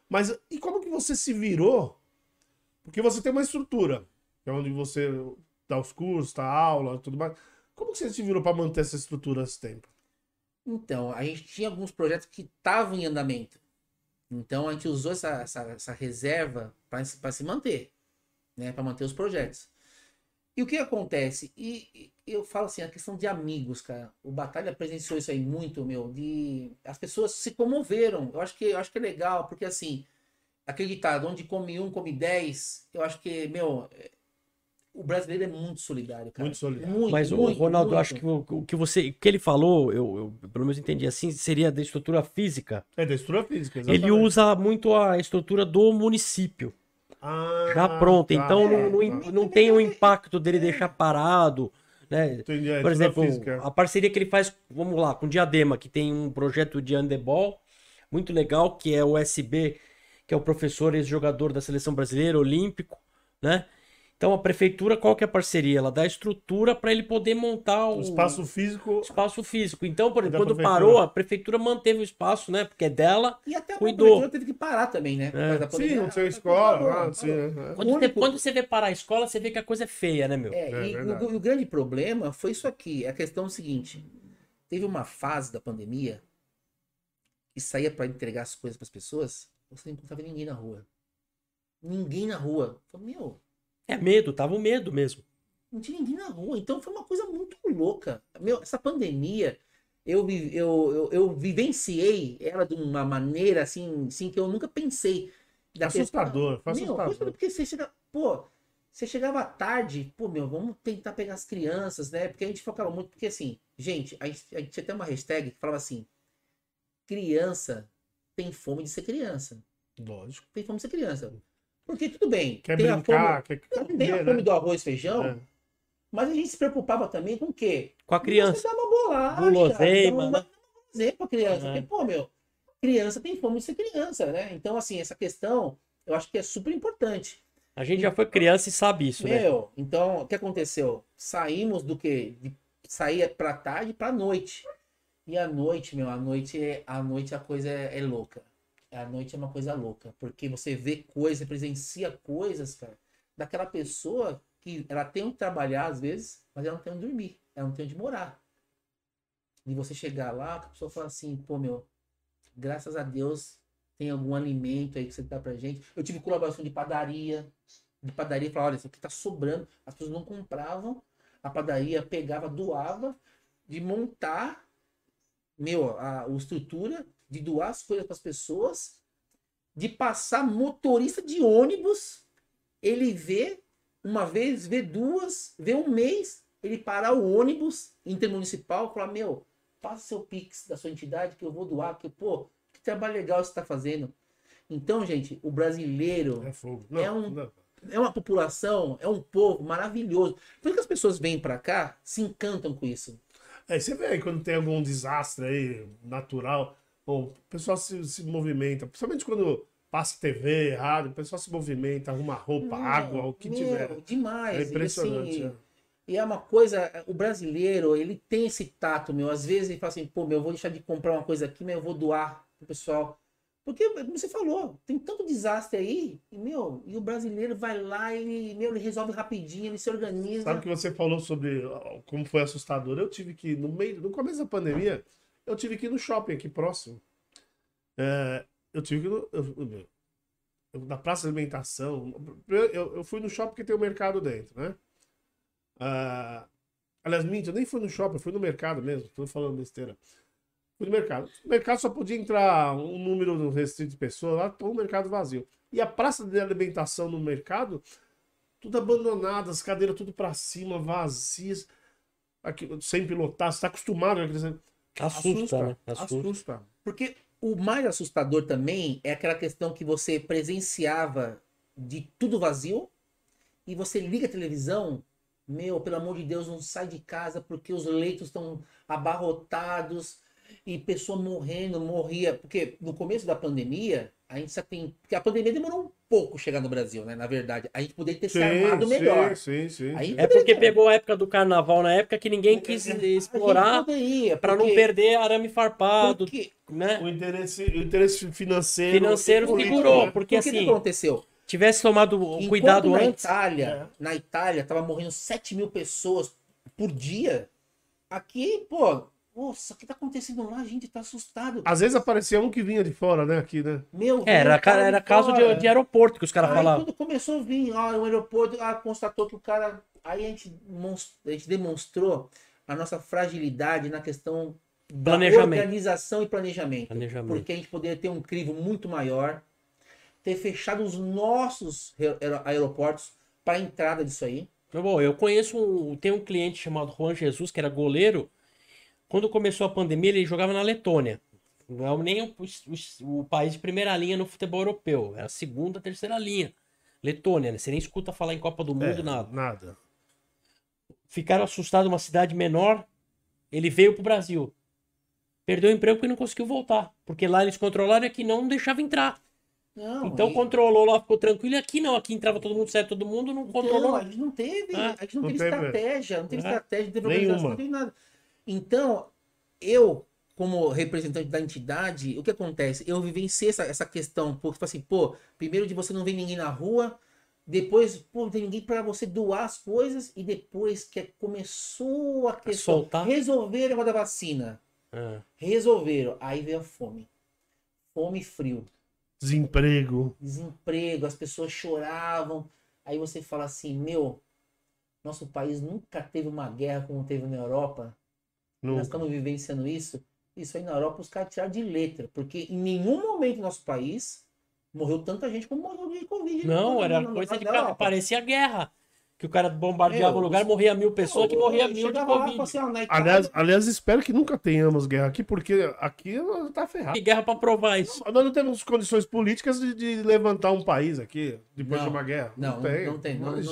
Mas e como que você se virou? Porque você tem uma estrutura, que é onde você dá os cursos, dá aula tudo mais. Como que você se virou para manter essa estrutura esse tempo?
Então, a gente tinha alguns projetos que estavam em andamento. Então, a gente usou essa, essa, essa reserva para se manter, né? Para manter os projetos. E o que acontece? E, e eu falo assim, a questão de amigos, cara. O Batalha presenciou isso aí muito, meu, de as pessoas se comoveram. Eu acho que eu acho que é legal, porque assim, acreditado, onde come um, come dez, eu acho que, meu, o brasileiro é muito solidário, cara.
Muito solidário.
Muito,
Mas o
muito,
Ronaldo, eu
muito.
acho que o, o que você, o que ele falou, eu, eu pelo menos entendi assim, seria da estrutura física.
É da estrutura física,
Ele
exatamente.
usa muito a estrutura do município,
Ah,
já pronta.
tá,
então
tá,
não, não,
tá.
não tem o impacto dele deixar parado, né?
Entendi, é,
Por exemplo, a parceria que ele faz, vamos lá, com o Diadema, que tem um projeto de handebol muito legal, que é o SB, que é o professor ex-jogador da seleção brasileira, olímpico, né? Então a prefeitura, qual que é a parceria? Ela dá a estrutura para ele poder montar o,
O espaço físico.
espaço físico. Então, por
Da
exemplo, quando
prefeitura.
parou, a prefeitura manteve o espaço, né? Porque é dela.
E até a
Cuidou.
prefeitura teve que parar também, né? Da
Sim, não tinha
Ah,
escola.
parou,
ah,
parou.
sim, é, é.
Quando, você,
único-
quando você vê parar a escola, você vê que a coisa é feia, né, meu?
É,
É
e o, o grande problema foi isso aqui. A questão é o seguinte: teve uma fase da pandemia que saía para entregar as coisas para as pessoas, você não encontrava ninguém na rua. Ninguém na rua. Falei, meu,
É medo, tava o medo mesmo.
não tinha ninguém na rua. Então foi uma coisa muito louca. Meu, essa pandemia, eu, vi- eu, eu, eu vivenciei ela de uma maneira assim, assim que eu nunca pensei. Da
Assustador, foi
Meu,
assustador.
porque você chega, pô, você chegava à tarde, pô, meu, vamos tentar pegar as crianças, né? Porque a gente focava muito, porque assim, gente, a gente, a gente tinha até uma hashtag que falava assim: criança tem fome de ser criança.
Lógico.
Tem fome de ser criança. Porque tudo bem,
Quer
tem a
brincar,
fome,
quer,
tem a fome
né?
do arroz e feijão,
É.
mas a gente se preocupava também com o quê?
Com a criança.
Você dá uma bolacha,
Guloseima,
dá uma
né?
guloseima pra criança.
É.
Porque, pô, meu, criança tem fome de ser criança, né? Então, assim, essa questão eu acho que é super importante.
A gente já foi criança e sabe isso, né?
Meu, então, o que aconteceu? Saímos do quê? De sair pra tarde pra noite. E a noite, meu, a noite, é- a noite a coisa é, é louca. A noite é uma coisa louca, porque você vê coisas, presencia coisas, cara, daquela pessoa que ela tem onde trabalhar às vezes, mas ela não tem onde dormir, ela não tem onde morar. E você chegar lá, a pessoa fala assim, pô, meu, graças a Deus tem algum alimento aí que você dá pra gente. Eu tive colaboração de padaria, de padaria, falava, olha, isso aqui tá sobrando. As pessoas não compravam, a padaria pegava, doava, de montar, meu, a, a estrutura, de doar as coisas para as pessoas, de passar motorista de ônibus, ele vê uma vez, vê duas, vê um mês, ele parar o ônibus intermunicipal e falar, meu, passa seu Pix da sua entidade que eu vou doar, que, pô, que trabalho legal você está fazendo. Então, gente, o brasileiro
É. Não,
É um-
não.
é uma população, é um povo maravilhoso. Por que as pessoas vêm pra cá, se encantam com isso.
É, você vê aí quando tem algum desastre aí natural, o pessoal se, se movimenta, principalmente quando passa TV, rádio, o pessoal se movimenta, arruma roupa,
Meu,
água, o que
meu,
tiver.
Demais.
É
E,
impressionante.
assim,
é.
E é uma coisa, o brasileiro, ele tem esse tato, meu. Às vezes ele fala assim, pô, meu, eu vou deixar de comprar uma coisa aqui, mas eu vou doar pro pessoal. Porque, como você falou, tem tanto desastre aí, e, meu, e o brasileiro vai lá e, meu, ele resolve rapidinho, ele se organiza.
Sabe que você falou sobre como foi assustador? Eu tive que, no meio, no começo da pandemia, eu tive que ir no shopping aqui próximo. É, eu tive que ir no, eu- eu- na praça de alimentação. Eu, eu fui no shopping porque tem o mercado dentro, né? Ah, aliás, minto, eu nem fui no shopping, eu fui no mercado mesmo, tô falando besteira. Fui no mercado. O mercado só podia entrar um número restrito de pessoas, lá o mercado vazio. E a praça de alimentação no mercado, tudo abandonado, as cadeiras tudo para cima, vazias. Aqui, sem pilotar, você tá acostumado. Né?
Assusta, né? Assusta.
Assusta.
Porque o mais assustador também é aquela questão que você presenciava de tudo vazio e você liga a televisão, meu, pelo amor de Deus, não sai de casa porque os leitos estão abarrotados e pessoa morrendo, morria. Porque no começo da pandemia, a gente já tem. Porque a pandemia demorou um pouco chegar no Brasil, né? Na verdade. A gente poderia ter sim, se armado melhor.
Sim, sim,
É porque pegou a época do carnaval, na época que ninguém quis explorar para não perder arame farpado. Porque,
né? O interesse, o interesse financeiro.
Financeiro segurou. Né? Porque, assim. O que
aconteceu?
Tivesse tomado Enquanto cuidado
na
antes.
Itália, é. Na Itália, tava morrendo 7 mil pessoas por dia. Aqui, pô, nossa, o que tá acontecendo lá? A gente tá assustado.
Às vezes aparecia um que vinha de fora, né? Aqui, né?
Meu, é, era, cara, era caso de, de, aeroporto que os caras falavam.
quando começou a vir, ó, o aeroporto, ah, constatou que o cara. Aí a gente, a gente demonstrou a nossa fragilidade na questão da organização e planejamento, planejamento. Porque a gente poderia ter um crivo muito maior, ter fechado os nossos aeroportos para entrada disso aí.
Bom, eu conheço um. Tem um cliente chamado Juan Jesus, que era goleiro quando começou a pandemia, ele jogava na Letônia. Não é nem o, o, o, país de primeira linha no futebol europeu. É a segunda, terceira linha. Letônia, né? Você nem escuta falar em Copa do Mundo, é, nada.
Nada.
Ficaram assustados uma cidade menor. Ele veio pro Brasil. Perdeu o emprego porque não conseguiu voltar. Porque lá eles controlaram e aqui não deixava entrar. Não, então controlou lá, ficou tranquilo. E aqui não, aqui entrava todo mundo, saia todo mundo, não controlou.
Não, a gente não teve, ah, a gente não, não teve, teve, estratégia, não teve é. estratégia, não teve organização, não teve nada. Então, eu, como representante da entidade, o que acontece? Eu vivenciei essa, essa questão, porque, tipo assim, pô, primeiro de você não ver ninguém na rua, depois, pô, não tem ninguém para você doar as coisas, e depois que começou a questão,
Soltar.
resolver a da vacina. É. Resolveram. Aí veio a fome. Fome e frio.
Desemprego.
Desemprego, as pessoas choravam. Aí você fala assim, meu, nosso país nunca teve uma guerra como teve na Europa. Nunca. Nós estamos vivenciando isso. Isso aí na Europa os caras tiraram de letra, porque em nenhum momento no nosso país morreu tanta gente como morreu de Covid.
Não, era coisa de cara, parecia guerra que o cara bombardeava o lugar, morria mil pessoas, que morria mil de Covid. Assim, ó,
aliás, aliás, espero que nunca tenhamos guerra aqui, porque aqui tá ferrado.
Que guerra pra provar isso?
Nós não temos condições políticas de, de levantar um país aqui, depois
não,
de uma guerra.
Não, não tem. Não tem. Nós,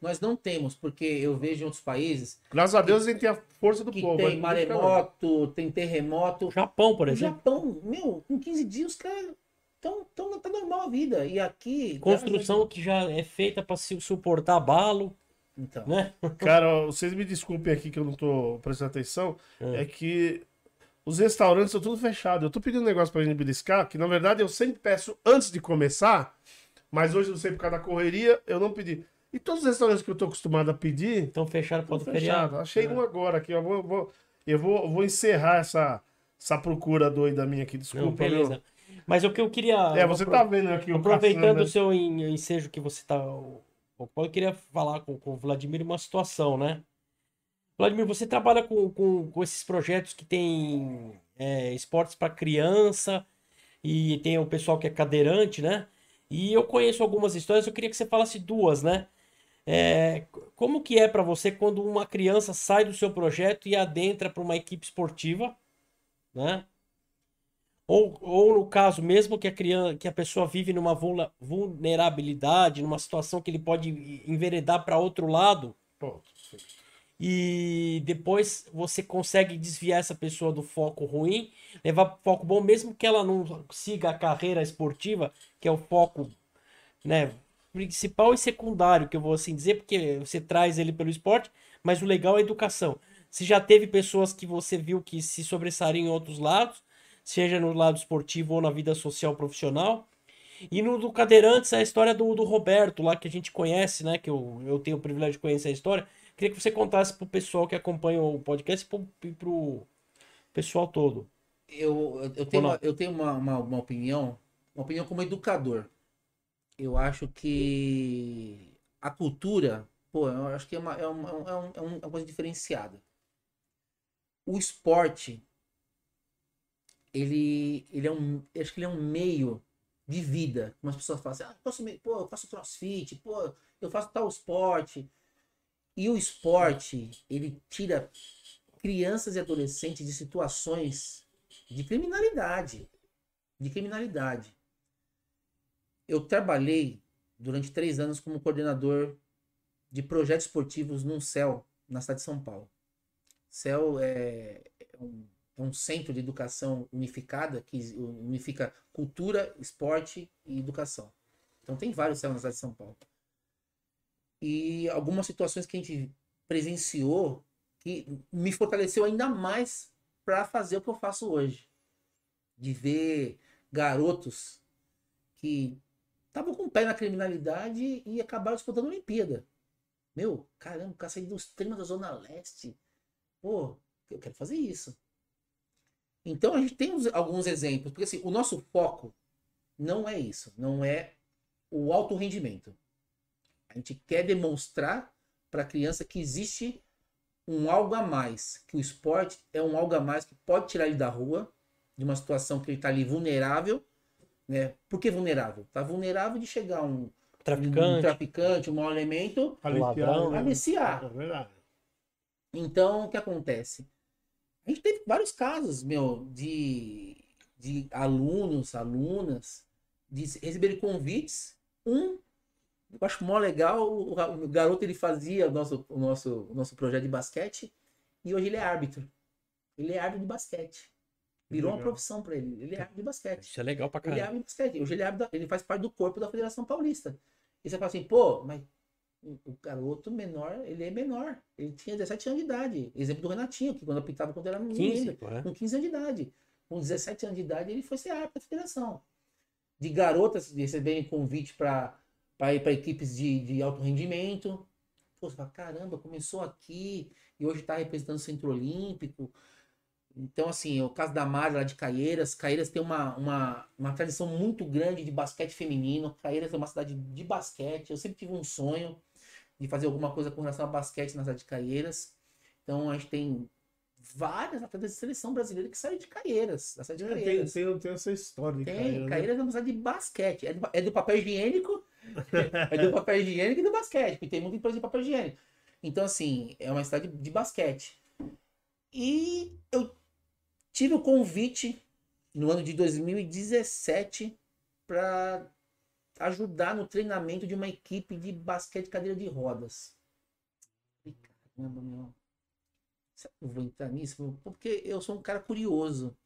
nós, não temos, porque eu vejo em outros países...
Graças a Deus a gente tem a força do
que
povo.
tem maremoto, tem terremoto.
Japão, por exemplo.
Japão, meu, em 15 dias os caras então, então tá normal a vida. E aqui.
Construção que já é feita para suportar balo.
Então.
Né?
Cara, vocês me desculpem aqui que eu não tô prestando atenção. É, é que os restaurantes estão tudo fechados. Eu tô pedindo um negócio pra gente beliscar, que na verdade eu sempre peço antes de começar, mas hoje não sei por causa da correria, eu não pedi. E todos os restaurantes que eu tô acostumado a pedir.
Estão fechados
para feriado. Achei é. um agora aqui, eu vou, vou, eu vou, vou encerrar essa, essa procura doida minha aqui. Desculpa, não, beleza. Meu.
Mas o que eu queria.
É, você tá vendo aqui
Aproveitando o seu ensejo que você tá eu queria falar com, com o Vladimir uma situação, né? Vladimir, você trabalha com, com, com esses projetos que tem é, esportes para criança e tem o pessoal que é cadeirante, né? E eu conheço algumas histórias, eu queria que você falasse duas, né? É, como que é para você quando uma criança sai do seu projeto e adentra para uma equipe esportiva, né? Ou, ou no caso, mesmo que a criança, que a pessoa vive numa vulnerabilidade, numa situação que ele pode enveredar para outro lado, e depois você consegue desviar essa pessoa do foco ruim, levar para foco bom, mesmo que ela não siga a carreira esportiva, que é o foco né, principal e secundário, que eu vou assim dizer, porque você traz ele pelo esporte, mas o legal é a educação. Se já teve pessoas que você viu que se sobressariam em outros lados, seja no lado esportivo ou na vida social profissional. E no do Cadeirantes, a história do, do Roberto, lá que a gente conhece, né? Que eu, eu tenho o privilégio de conhecer a história. Queria que você contasse pro pessoal que acompanha o podcast e pro, pro pessoal todo.
Eu, eu tenho, uma, eu tenho uma, uma, uma opinião, uma opinião como educador. Eu acho que a cultura, pô, eu acho que é uma, é uma, é, um, é uma coisa diferenciada. O esporte, ele, ele é um, acho que ele é um meio de vida. Como as pessoas falam assim, ah, eu me- pô, eu faço crossfit, pô, eu faço tal esporte. E o esporte, ele tira crianças e adolescentes de situações de criminalidade. De criminalidade. Eu trabalhei durante três anos como coordenador de projetos esportivos num CEL, na cidade de São Paulo. CEL é, é um, é um centro de educação unificada que unifica cultura, esporte e educação. Então tem vários CEL na cidade de São Paulo. E algumas situações que a gente presenciou que me fortaleceu ainda mais para fazer o que eu faço hoje. De ver garotos que estavam com o pé na criminalidade e acabaram disputando a Olimpíada. Meu, caramba, o cara saiu do extremo da Zona Leste. Pô, eu quero fazer isso. Então a gente tem uns- alguns exemplos, porque assim, o nosso foco não é isso, não é o alto rendimento. A gente quer demonstrar para a criança que existe um algo a mais, que o esporte é um algo a mais que pode tirar ele da rua, de uma situação que ele está ali vulnerável, né? Por que vulnerável? Está vulnerável de chegar um, um
Traficante.
traficante, um mau elemento,
Aliciar,
Ladrão,
né?
aliciar.
É verdade.
Então, o que acontece? A gente teve vários casos, meu, de, de alunos, alunas, de receberem convites. Um, eu acho mó legal, o, o garoto ele fazia o nosso, o, nosso, o nosso projeto de basquete e hoje ele é árbitro. Ele é árbitro de basquete. Virou uma
Legal.
profissão para ele. Ele é árbitro de basquete.
Isso é legal pra
Ele é árbitro de basquete. Hoje ele, é da- ele faz parte do corpo da Federação Paulista. E você fala assim, pô, mas o garoto menor, ele é menor. Ele tinha 17 anos de idade. Exemplo do Renatinho, que quando eu pintava quando era menino
15,
ainda.
é.
Com 15 anos de idade. Com 17 anos de idade, ele foi ser árbitro da federação. De garotas receberem convite para ir para equipes de, de alto rendimento. Pô, você fala, caramba, começou aqui e hoje está representando o Centro Olímpico. Então, assim, o caso da Mari lá de Caieiras. Caieiras tem uma, uma, uma tradição muito grande de basquete feminino. Caieiras é uma cidade de basquete. Eu sempre tive um sonho de fazer alguma coisa com relação a basquete na cidade de Caieiras. Então, a gente tem várias atletas de seleção brasileira que saem de Caieiras, da cidade de
É, tem,
Caieiras.
tem, tem essa história de
Tem,
Caeiras, né?
Caieiras é uma cidade de basquete. É do, é do papel higiênico, é do papel higiênico e do basquete, porque tem muita empresa de papel higiênico. Então, assim, é uma cidade de basquete. E eu tive o convite no ano de 2017 para ajudar no treinamento de uma equipe de basquete cadeira de rodas. Falei, caramba, meu. Será que eu vou entrar nisso? Porque eu sou um cara curioso.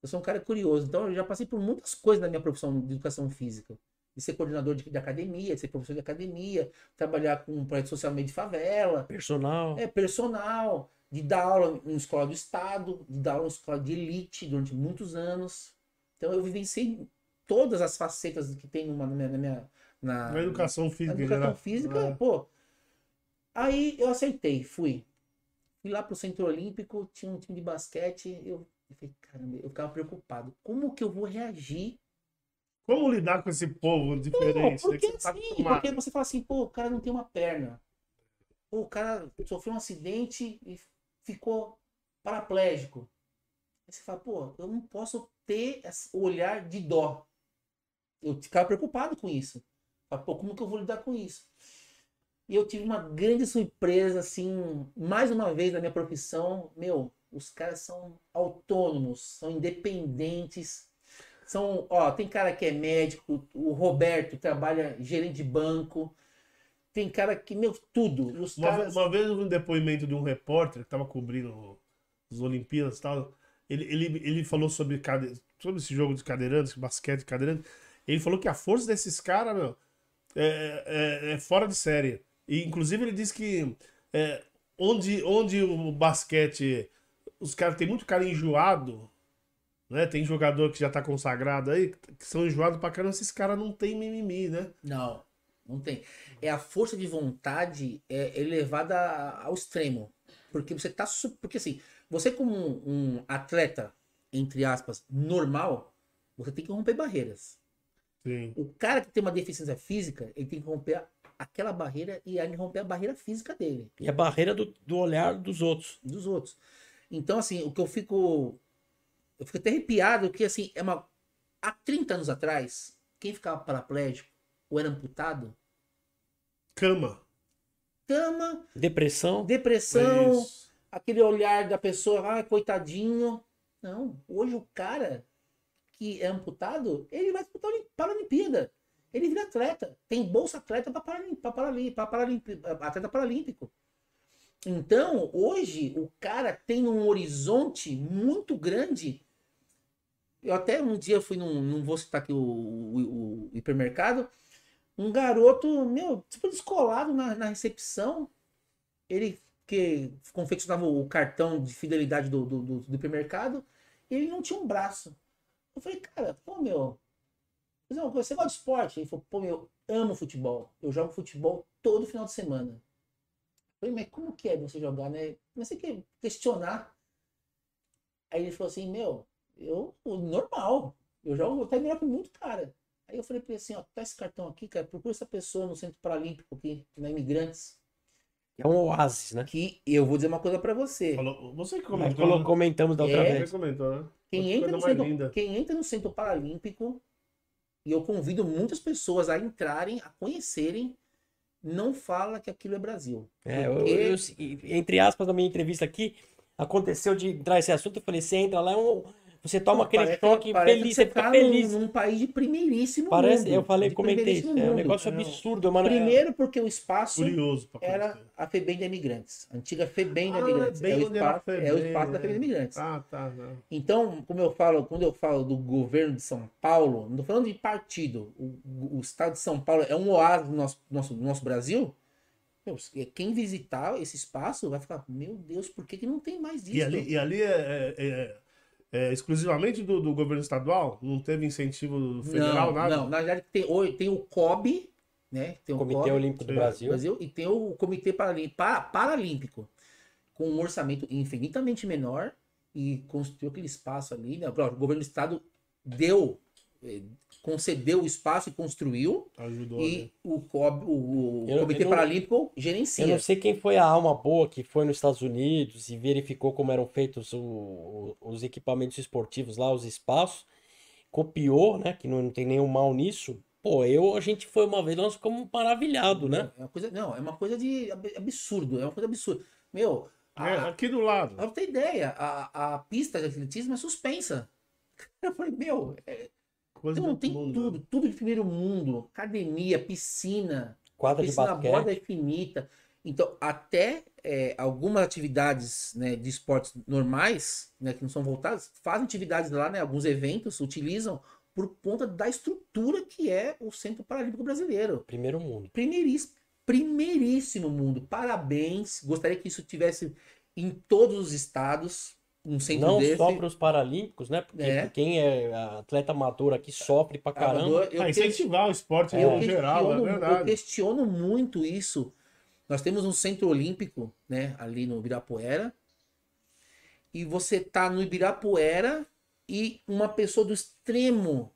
Eu sou um cara curioso. Então, eu já passei por muitas coisas na minha profissão de educação física. De ser coordenador de, de academia, de ser professor de academia, trabalhar com um projeto social meio de favela,
Personal.
é, personal, de dar aula em escola do estado, de dar aula em escola de elite durante muitos anos. Então eu vivenciei todas as facetas que tem numa, na minha, na minha- na,
Na educação
na
física.
educação
né?
física,
É.
pô. Aí eu aceitei, fui. Fui lá pro Centro Olímpico, tinha um time de basquete, eu, eu falei, caramba, eu ficava preocupado. Como que eu vou reagir
Como lidar com esse povo
Pô,
diferente? né,
porque
que você tá
assim,
acostumado?
porque você fala assim, pô, o cara não tem uma perna. Pô, o cara sofreu um acidente e ficou paraplégico. Aí você fala, pô, eu não posso ter esse olhar de dó. Eu ficava preocupado com isso. Fala, pô, como que eu vou lidar com isso? E eu tive uma grande surpresa, assim, mais uma vez na minha profissão. Meu, os caras são autônomos, são independentes. São, ó, tem cara que é médico, o Roberto trabalha gerente de banco. Tem cara que, meu, tudo. Os
Uma,
caras...
vez, uma vez um depoimento de um repórter que estava cobrindo as Olimpíadas e tal. Ele, ele, ele falou sobre, cade... sobre esse jogo de cadeirantes, basquete de cadeirantes. Ele falou que a força desses caras, meu, é, é- é fora de série. E, inclusive, ele disse que é, onde, onde o basquete, os caras tem muito cara enjoado, né? Tem jogador que já tá consagrado aí, que são enjoados pra caramba, esses caras não tem mimimi, né?
Não, não tem. É a força de vontade é elevada ao extremo. Porque você tá. Porque assim, você como um, um atleta, entre aspas, normal, você tem que romper barreiras.
Sim.
O cara que tem uma deficiência física, ele tem que romper a- aquela barreira e aí romper a barreira física dele,
E a barreira do, do olhar dos outros.
dos outros. Então, assim, o que eu fico eu fico até arrepiado que assim, é uma há 30 anos atrás, quem ficava paraplégico ou era amputado,
Cama.
cama,
Depressão.
depressão,
Isso.
aquele olhar da pessoa, ah, coitadinho. Não, hoje o cara que é amputado, ele vai disputar a Paralimpíada. Ele vira atleta. Tem bolsa atleta para atleta paralímpico. Então, hoje, o cara tem um horizonte muito grande. Eu até um dia fui num, não vou citar aqui o, o- o hipermercado, um garoto, meu, tipo, descolado na, na recepção. Ele que confeccionava o cartão de fidelidade do, do, do, do e ele não tinha um braço. Eu falei, cara, pô, meu, você gosta de esporte? Ele falou, pô, meu, eu amo futebol. Eu jogo futebol todo final de semana. Eu falei, mas como que é você jogar, né? Comecei a questionar. Aí ele falou assim, meu, eu, normal, eu jogo até melhor que muito cara. Aí eu falei pra ele assim, ó, tá esse cartão aqui, cara, procura essa pessoa no Centro Paralímpico aqui, na Imigrantes,
É um oásis, né?
que eu vou dizer uma coisa pra você.
Falou, você que comentou. né?
comentamos da outra
É.
vez.
Comentou, né?
Quem entra, no centro,
linda.
quem entra no Centro Paralímpico, e eu convido muitas pessoas a entrarem, a conhecerem, não fala que aquilo é Brasil.
É,
Porque-
eu- eu- entre aspas, na minha entrevista aqui, aconteceu de entrar esse assunto, eu falei, você entra lá, é um- você toma aquele
Parece-
choque
parece
feliz,
que
você fica
tá
feliz.
Num, num país de primeiríssimo
Parece,
mundo.
eu falei,
de
comentei isso,
primeiríssimo
é um
mundo.
negócio
Não.
absurdo, mano. é-
Primeiro porque o espaço
Curioso
era a FEBEM da Imigrantes. A antiga FEBEM da
Ah,
Imigrantes.
bem
é, o espaço, é o
FEBEM,
espaço da
né?
FEBEM da Imigrantes.
Ah, tá. Não.
Então, como eu falo, quando eu falo do governo de São Paulo, não estou falando de partido. O, o estado de São Paulo é um oásis do nosso, nosso, do nosso Brasil. Meu, quem visitar esse espaço vai ficar, meu Deus, por que, que não tem mais isso?
E ali, e ali é, é- é- é exclusivamente do, do governo estadual? Não teve incentivo federal,
não,
nada?
não, na verdade tem, o- tem o COB, né? Tem o
Comitê
COB,
Olímpico do
Sim.
Brasil.
Brasil, e tem o Comitê Paralí- Pa- Paralímpico, com um orçamento infinitamente menor e construiu aquele espaço ali. Né? O governo do estado deu, eh, concedeu o espaço e construiu,
Ajudou.
e
né?
o, COB, o, o
Eu-
Comitê
eu não-
Paralímpico
Eu
gerencia.
não sei quem foi a alma boa que foi nos Estados Unidos e verificou como eram feitos o- os equipamentos esportivos lá, os espaços, copiou, né? Que não, não tem nenhum mal nisso. Pô, eu, a gente foi uma vez, nós ficamos maravilhados, né?
É uma coisa, não, é uma coisa de ab- absurdo, é uma coisa absurda. Meu, a,
É, aqui do lado.
Pra você ter ideia, a, a pista de atletismo é suspensa. Eu falei, meu, é,
Coisa
então
do
tem
mundo,
tudo,
né?
tudo de primeiro mundo, academia, piscina,
Quadra de
piscina borda
basquete.
é infinita. Então, até é, algumas atividades né, de esportes normais, né, que não são voltadas, fazem atividades lá, né, alguns eventos utilizam por conta da estrutura que é o Centro Paralímpico Brasileiro.
Primeiro mundo.
Primeiríssimo, primeiríssimo mundo. Parabéns. Gostaria que isso tivesse em todos os estados. Um centro
Não
desse.
só para os Paralímpicos, né? Porque
É.
quem é atleta amador aqui sofre pra caramba.
Amador, eu,
Ah,
que-
incentivar o esporte no geral, é
questiono, eu
verdade.
questiono muito isso. Nós temos um centro olímpico, né, ali no Ibirapuera. E você tá no Ibirapuera e uma pessoa do extremo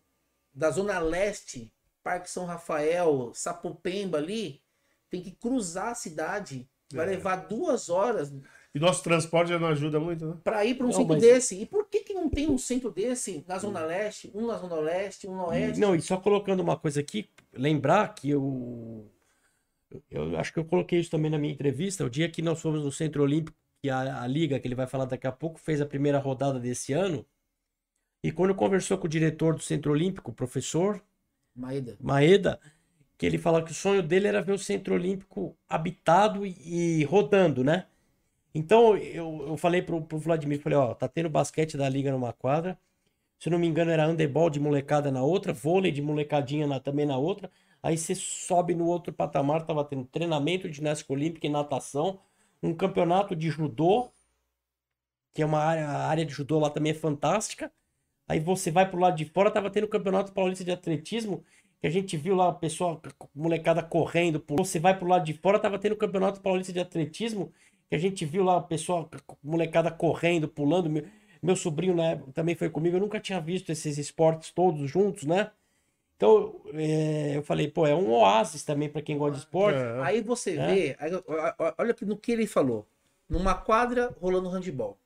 da zona leste, Parque São Rafael, Sapopemba ali, tem que cruzar a cidade. Vai
É.
levar duas horas
E nosso transporte já não ajuda muito, né?
para ir para um
Não,
centro
mas-
desse. E por que, que não tem um centro desse na Zona Leste, um na Zona Leste, um no Oeste?
Não, e só colocando uma coisa aqui, lembrar que eu, eu acho que eu coloquei isso também na minha entrevista, o dia que nós fomos no Centro Olímpico, que a, a Liga, que ele vai falar daqui a pouco, fez a primeira rodada desse ano, e quando conversou com o diretor do Centro Olímpico, o professor
Maeda.
Maeda, que ele fala que o sonho dele era ver o Centro Olímpico habitado e, e rodando, né? Então eu, eu falei pro, pro Vladimir, falei, ó, tá tendo basquete da liga numa quadra, se não me engano era handebol de molecada na outra, vôlei de molecadinha na- também na outra, aí você sobe no outro patamar, tava tendo treinamento de ginástica olímpica e natação, um campeonato de judô, que é uma área, a área de judô lá também é fantástica, aí você vai pro lado de fora, tava tendo o campeonato paulista de atletismo, que a gente viu lá o pessoal, molecada correndo, pulando. você vai pro lado de fora, tava tendo o campeonato paulista de atletismo, que a gente viu lá o pessoal, molecada correndo, pulando. Meu, meu sobrinho na época também foi comigo, eu nunca tinha visto esses esportes todos juntos, né? Então, é, eu falei, pô, é um oásis também para quem gosta de esporte.
É.
Aí você
É.
vê, aí, olha no que ele falou. Numa quadra rolando handball.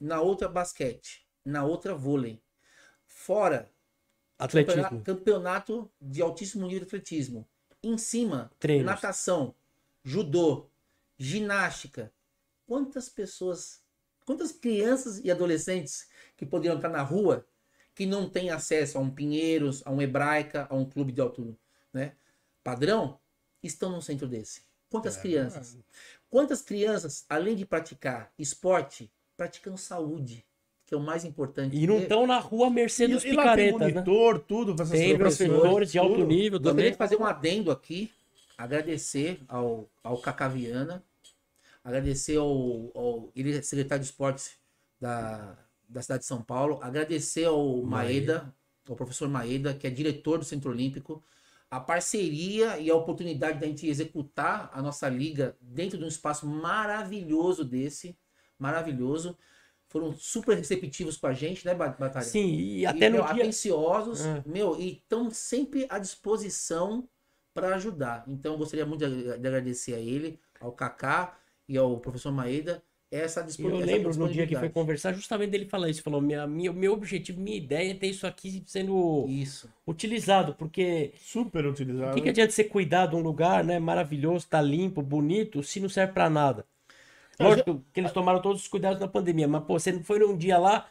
Na outra, basquete. na outra vôlei. Fora,
Atletismo.
campeonato, campeonato de altíssimo nível de atletismo. Em cima,
Treinos.
natação, judô, ginástica. Quantas pessoas, quantas crianças e adolescentes que poderiam estar na rua que não têm acesso a um Pinheiros, a um Hebraica, a um clube de alto né, padrão, estão num centro desse? Quantas
É,
crianças? Quantas crianças, além de praticar esporte, praticam saúde, que é o mais importante.
E não estão na rua mercê dos
e lá tem
picaretas, né?
monitor, tudo pra
Tem professores de alto nível
Gostaria de fazer um adendo aqui, agradecer ao, ao Cacaviana, agradecer ao, ao ele é secretário de esportes da, da cidade de São Paulo, agradecer ao Maeda, ao professor Maeda, que é diretor do Centro Olímpico, a parceria e a oportunidade da gente executar a nossa liga dentro de um espaço maravilhoso desse, maravilhoso. Foram super receptivos com a gente, né, Ba- Batalha?
Sim, e até
e,
no
meu,
dia.
atenciosos,
É.
meu, e estão sempre à disposição para ajudar. Então, eu gostaria muito de, de agradecer a ele, ao Kaká e ao professor Maeda essa
E
dispo-
eu
essa
lembro no dia que foi
disponibilidade.
conversar, justamente dele falar isso. Falou: minha, minha, meu objetivo, minha ideia é ter isso aqui sendo
Isso.
utilizado, porque
Super
o
utilizado.
que, que adianta você cuidar de um lugar, né, maravilhoso, tá limpo, bonito, se não serve pra nada?
É,
Lógico que eles tomaram todos os cuidados na pandemia, mas pô, você não foi num dia lá,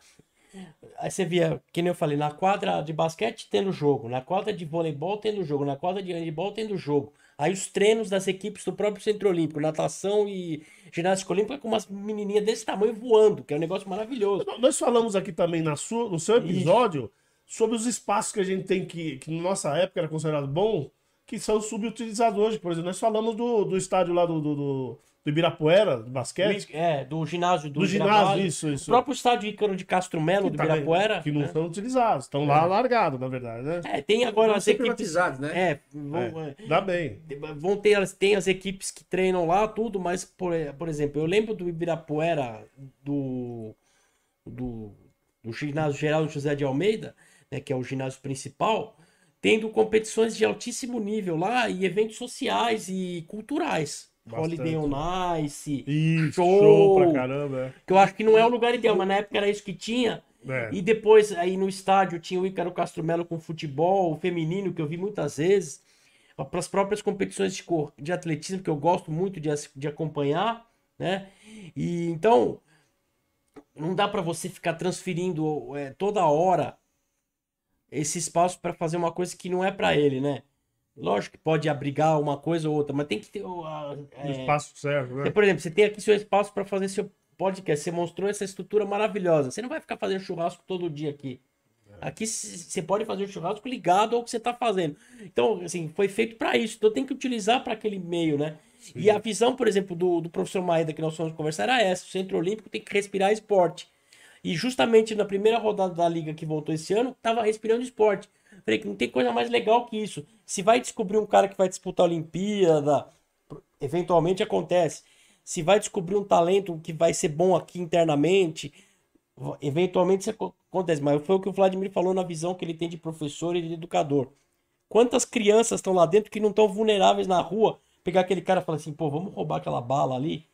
aí você via, que nem eu falei, na quadra de basquete tendo jogo, na quadra de voleibol tendo jogo, na quadra de handebol tendo jogo. Aí os treinos das equipes do próprio Centro Olímpico, natação e ginástica olímpica com umas menininhas desse tamanho voando, que é um negócio maravilhoso.
Nós falamos aqui também na sua, no seu episódio sobre os espaços que a gente tem que, que na nossa época era considerado bom, que são subutilizados hoje. Por exemplo, nós falamos do, do estádio lá do, do, do- do Ibirapuera, do basquete.
É, do ginásio do,
Do ginásio, isso, isso.
O próprio estádio Ícaro de Castro Melo, do
também-
Ibirapuera.
Que não
né?
são utilizados. Estão lá largados, na verdade, né?
É, tem agora
Vão
as
ser
equipes.
privatizados, né?
É, vão, é,
Dá bem.
vão ter as, tem as equipes que treinam lá, tudo, mas, por, por exemplo, eu lembro do Ibirapuera, do, do, do ginásio Geraldo José de Almeida, né, que é o ginásio principal, tendo competições de altíssimo nível lá e eventos sociais e culturais.
Bastante.
Holiday on Ice,
Isso,
Show.
show, pra caramba.
que eu acho que não é o lugar ideal, mas na época era isso que tinha.
É. É.
E depois, aí no estádio, tinha o Ícaro Castro Melo com futebol feminino, que eu vi muitas vezes. Para as próprias competições de, cor, de atletismo, que eu gosto muito de, de acompanhar, né? E então, não dá para você ficar transferindo é, toda hora esse espaço para fazer uma coisa que não é para ele, né? Lógico que pode abrigar uma coisa ou outra, mas tem que ter. o- a- é,
espaço certo, né?
por exemplo, você tem aqui seu espaço para fazer seu podcast. Você mostrou essa estrutura maravilhosa. Você não vai ficar fazendo churrasco todo dia aqui. Aqui c- você pode fazer o churrasco ligado ao que você está fazendo. Então, assim, foi feito para isso. Então tem que utilizar para aquele meio, né? E a visão, por exemplo, do, do professor Maeda que nós fomos conversar era essa: o Centro Olímpico tem que respirar esporte. E justamente na primeira rodada da liga que voltou esse ano, tava respirando esporte. Falei que não tem coisa mais legal que isso. Se vai descobrir um cara que vai disputar a Olimpíada, eventualmente acontece. Se vai descobrir um talento que vai ser bom aqui internamente, eventualmente acontece. Mas foi o que o Vladimir falou na visão que ele tem de professor e de educador. Quantas crianças estão lá dentro que não estão vulneráveis na rua? Pegar aquele cara e falar assim, pô, vamos roubar aquela bala ali.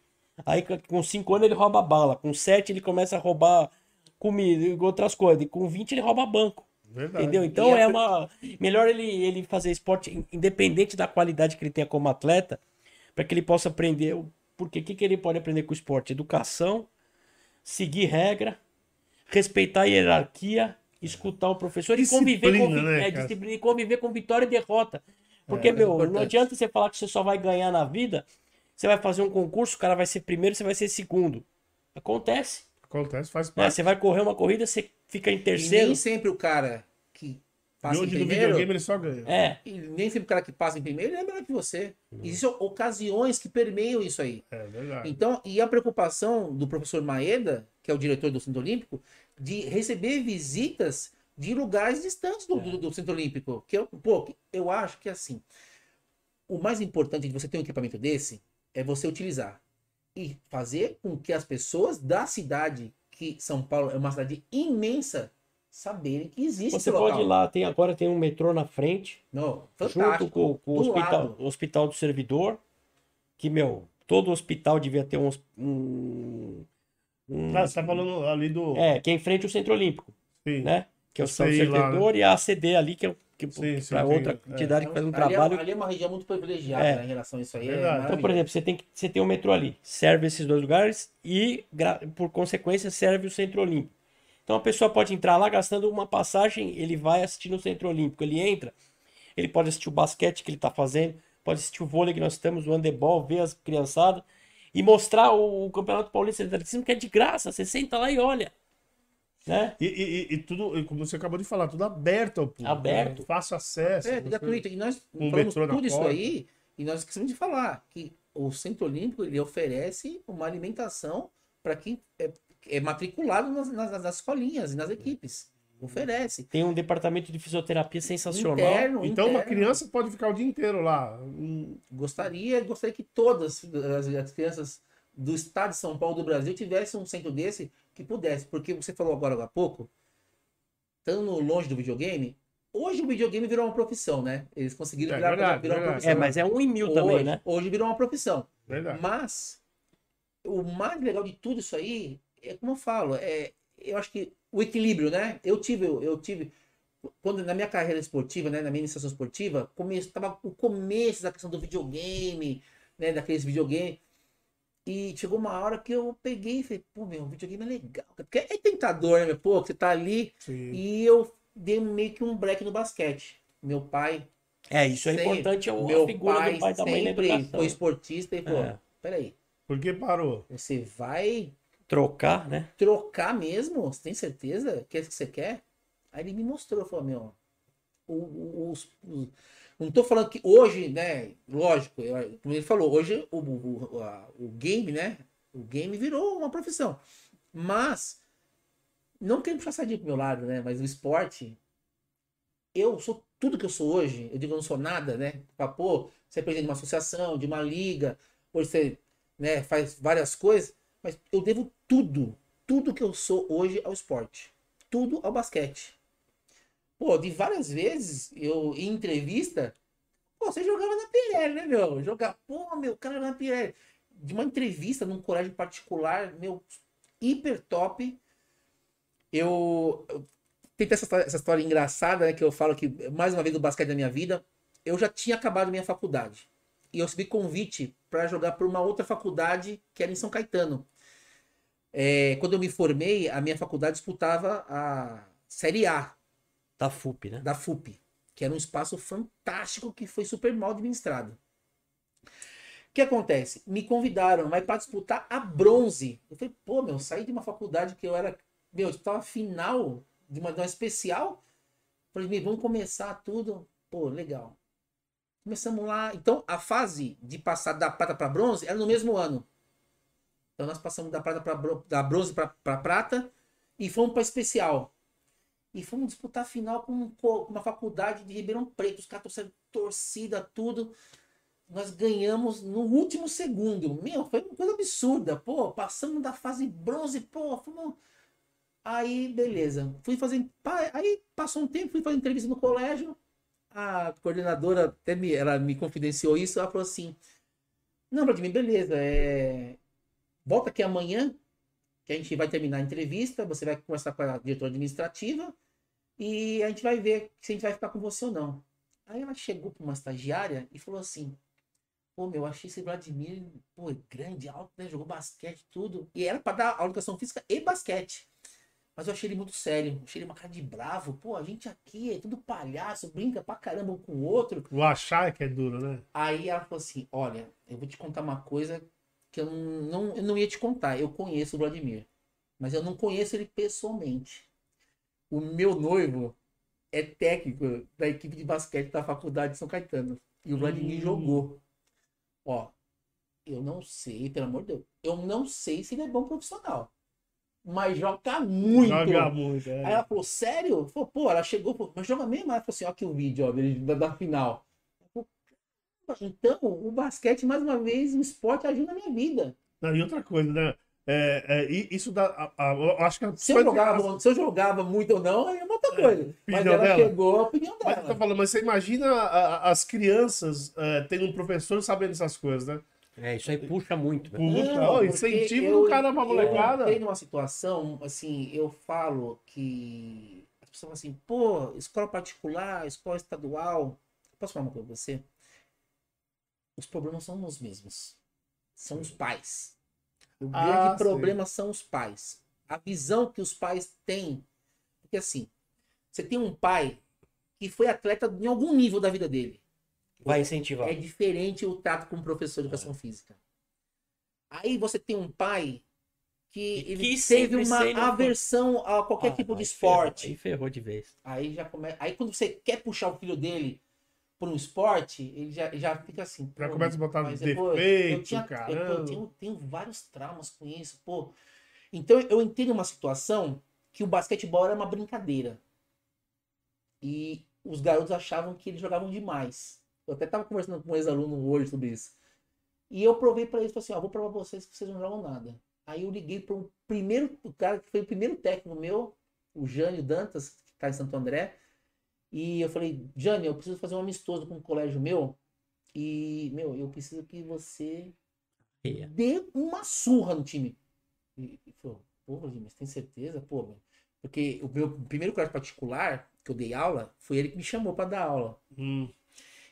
Aí com 5 anos ele rouba bala, com 7 ele começa a roubar comida e outras coisas, e com 20 ele rouba banco.
Verdade.
Entendeu? Então
a
é
pe-
uma. Melhor ele, ele fazer esporte, in- independente da qualidade que ele tenha como atleta, para que ele possa aprender. o- Porque o que, que ele pode aprender com o esporte? Educação, seguir regra, respeitar a hierarquia, escutar o professor e conviver com,
Disciplina, né,
é, disciplina, e conviver com vitória e derrota. Porque,
É,
meu,
importante.
não adianta você falar que você só vai ganhar na vida. Você vai fazer um concurso, o cara vai ser primeiro, você vai ser segundo. Acontece.
Acontece, faz
né?
parte.
Você vai correr uma corrida, você fica em
E
terceiro.
nem sempre o cara que
E
passa em
hoje no
primeiro.
videogame ele só ganha.
É.
E nem sempre o cara que passa em primeiro é melhor que você.
Uhum.
Existem ocasiões que permeiam isso aí.
É verdade.
Então, e a preocupação do professor Maeda, que é o diretor do Centro Olímpico, de receber visitas de lugares distantes do, do, do Centro Olímpico. Que eu, pô, eu acho que assim, o mais importante de você ter um equipamento desse é você utilizar e fazer com que as pessoas da cidade, que São Paulo é uma cidade imensa, saberem que existe
Você pode ir lá, tem, agora tem um metrô na frente,
Não,
junto com, com o
Do
hospital,
lado.
hospital do servidor, que, meu, todo hospital devia ter um, um, um-
Ah, você tá falando ali do.
É, que é em frente ao Centro Olímpico,
Sim.
né? Que é o São
Sei lá,
Servidor e a ACD ali, que é o que para outra
é.
entidade que faz um
ali, é,
trabalho.
ali é uma região muito privilegiada
É.
né, em relação a isso aí.
Verdade.
É
Então, por exemplo, você tem, que, você tem o metrô ali, serve esses dois lugares e, por consequência, serve o Centro Olímpico. Então, a pessoa pode entrar lá gastando uma passagem, ele vai assistir no Centro Olímpico. Ele entra, ele pode assistir o basquete que ele está fazendo, pode assistir o vôlei que nós temos, o handebol, ver as criançadas e mostrar o, o Campeonato Paulista de Atletismo que é de graça. Você senta lá e olha. Né?
E, e- e- tudo, como você acabou de falar, tudo aberto ao público.
Aberto.
né? Fácil acesso.
É, gratuito. E nós
Um
falamos tudo isso
porta.
aí, e nós esquecemos de falar que o Centro Olímpico ele oferece uma alimentação para quem é, é matriculado nas, nas, nas escolinhas e nas equipes. Oferece.
Tem um departamento de fisioterapia sensacional.
Interno,
Então, uma
interno.
criança pode ficar o dia inteiro lá.
Gostaria, gostaria que todas as, as crianças do estado de São Paulo do Brasil tivessem um centro desse que pudesse. Porque você falou agora há pouco, estando longe do videogame, hoje o videogame virou uma profissão, né? Eles conseguiram
É
virar,
verdade,
virar uma profissão.
É, mas é um em mil também,
hoje,
né?
hoje virou uma profissão.
Verdade.
Mas o mais legal de tudo isso aí é como eu falo, é, eu acho que o equilíbrio, né? Eu tive, eu tive quando na minha carreira esportiva, né, na minha iniciação esportiva, começo, tava o começo da questão do videogame, né, daqueles videogames. E chegou uma hora que eu peguei e falei, pô, meu, videogame é legal. Porque é tentador, né, meu? Pô, você tá ali.
Sim.
E eu dei meio que um break no basquete. Meu pai
É, isso é
Sempre.
importante, é o-
meu pai
pai
sempre foi esportista e falou,
É.
peraí,
Por que parou?
você vai
Trocar, né?
trocar mesmo? Você tem certeza que é isso que você quer? Aí ele me mostrou, falou, meu, o- o- os- os- não tô falando que hoje, né, lógico, como ele falou, hoje o, o, o- game, né, o game virou uma profissão, mas, não querendo puxar sardinha pro meu lado, né, mas o esporte, eu sou tudo que eu sou hoje, eu digo, eu não sou nada, né, pô, você é presidente de uma associação, de uma liga, hoje você, né, faz várias coisas, mas eu devo tudo, tudo que eu sou hoje ao esporte. Tudo ao basquete. Pô, de várias vezes, eu em entrevista, pô, você jogava na Pirelli, né, meu? Jogar, pô, meu, cara na Pirelli. De uma entrevista num colégio particular, meu, hiper top. Eu, tem essa, essa história engraçada, né, que eu falo que, mais uma vez, do basquete da minha vida, eu já tinha acabado minha faculdade. E eu recebi convite para jogar por uma outra faculdade que era em São Caetano. É, quando eu me formei, a minha faculdade disputava a Série A
Da FUP, né?
da FUP, que era um espaço fantástico que foi super mal administrado. O que acontece? Me convidaram, mas para disputar a bronze. Eu falei, pô, meu, saí de uma faculdade que eu era, meu, eu disputava final de uma, de uma especial. Falei, meu, vamos começar tudo. Pô, legal. Começamos lá. Então, a fase de passar da prata para bronze era no mesmo ano. Então, nós passamos da prata para da bronze para prata e fomos para especial. E fomos disputar a final com um co- uma faculdade de Ribeirão Preto. Os caras trouxeram torcida, tudo. Nós ganhamos no último segundo. Meu, foi uma coisa absurda. Pô, passamos da fase bronze, pô, fomos... Aí, beleza. Fui fazer. Aí passou um tempo, fui fazer entrevista no colégio. A coordenadora até me, ela me confidenciou isso. Ela falou assim: Não, Vladimir, beleza. É... Volta aqui amanhã, que a gente vai terminar a entrevista. Você vai conversar com a diretora administrativa e a gente vai ver se a gente vai ficar com você ou não. Aí ela chegou para uma estagiária e falou assim: Pô, meu, achei esse Vladimir, pô, grande, alto, né? Jogou basquete, tudo. E era para dar educação física e basquete. Mas eu achei ele muito sério, achei ele uma cara de bravo. Pô, a gente aqui é tudo palhaço, brinca pra caramba um com o outro.
O achar é que é duro, né?
Aí ela falou assim: Olha, eu vou te contar uma coisa que eu não, não, eu não ia te contar. Eu conheço o Vladimir, mas eu não conheço ele pessoalmente. O meu noivo é técnico da equipe de basquete da faculdade de São Caetano. E o Vladimir
Hum.
jogou. Ó, eu não sei, pelo amor de Deus, eu não sei se ele é bom profissional. Mas joga muito.
Joga muito. é.
Aí ela falou, sério? Falou, pô, ela chegou, falou, mas joga mesmo? Ela falou assim, ó aqui o vídeo ó, da, da final. Eu falei, "Caramba, Então, o basquete, mais uma vez, o esporte ajuda na minha vida.
Não, e outra coisa, né? É, é, e isso dá. a- a- acho que a
Se eu, jogava, se eu jogava muito ou não, aí é uma outra coisa. Mas
opinião
ela
dela.
chegou a opinião
Mas eu tô
dela.
falando, mas você imagina a- a- as crianças é, tendo um professor sabendo essas coisas, né?
É, isso aí puxa muito.
Puxa,
Não,
ó, incentivo
eu-
do cara pra molecada.
Eu entrei numa situação, assim, eu falo que as pessoas falam assim, pô, escola particular, escola estadual. Posso falar uma coisa pra você? Os problemas são os mesmos. São os pais. O
Ah,
grande
sim.
problema são os pais. A visão que os pais têm. Porque assim, você tem um pai que foi atleta em algum nível da vida dele.
Vai incentivar.
É diferente o trato com o professor de
É.
educação física. Aí você tem um pai que
Que
ele teve uma aversão a qualquer
Ah,
tipo de
aí ferrou,
esporte.
Aí ferrou de vez.
Aí já começa. Aí quando você quer puxar o filho dele por um esporte, ele já, já fica assim.
Já começa a botar
mas,
defeito,
eu tinha- eu- pô,
caramba.
Eu tenho, tenho vários traumas com isso, pô. Então eu entendo uma situação que o basquetebol era uma brincadeira. E os garotos achavam que eles jogavam demais. Eu até tava conversando com um ex-aluno hoje sobre isso. E eu provei pra eles, falei assim, ó, vou provar pra vocês que vocês não jogam nada. Aí eu liguei para um primeiro, o cara que foi o primeiro técnico meu, o Jânio Dantas, que tá em Santo André. E eu falei, Jânio, eu preciso fazer um amistoso com um colégio meu. E, meu, eu preciso que você
É.
dê uma surra no time. E ele falou, pô, mas tem certeza? Pô, meu. Porque o meu primeiro colégio particular, que eu dei aula, foi ele que me chamou para dar aula.
Hum,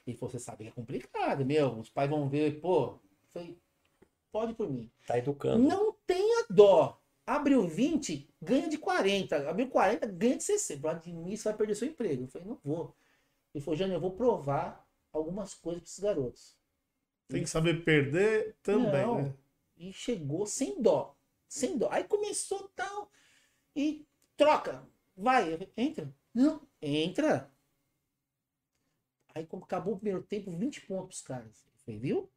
Ele falou, você sabe que é complicado, meu. Os pais vão ver, pô. Eu falei, pode por mim.
Tá educando.
Não tenha dó. Abriu 20, ganha de 40. Abriu 40, ganha de 60. Vladimir, você vai perder seu emprego. Eu falei, não vou. Ele falou, Jânio, eu vou provar algumas coisas para esses garotos.
tem que saber perder também,
Não.
né?
E chegou sem dó. Sem dó. Aí começou tal. E troca. Vai, entra. Não, entra. Aí como acabou o primeiro tempo, 20 pontos caras. Viu?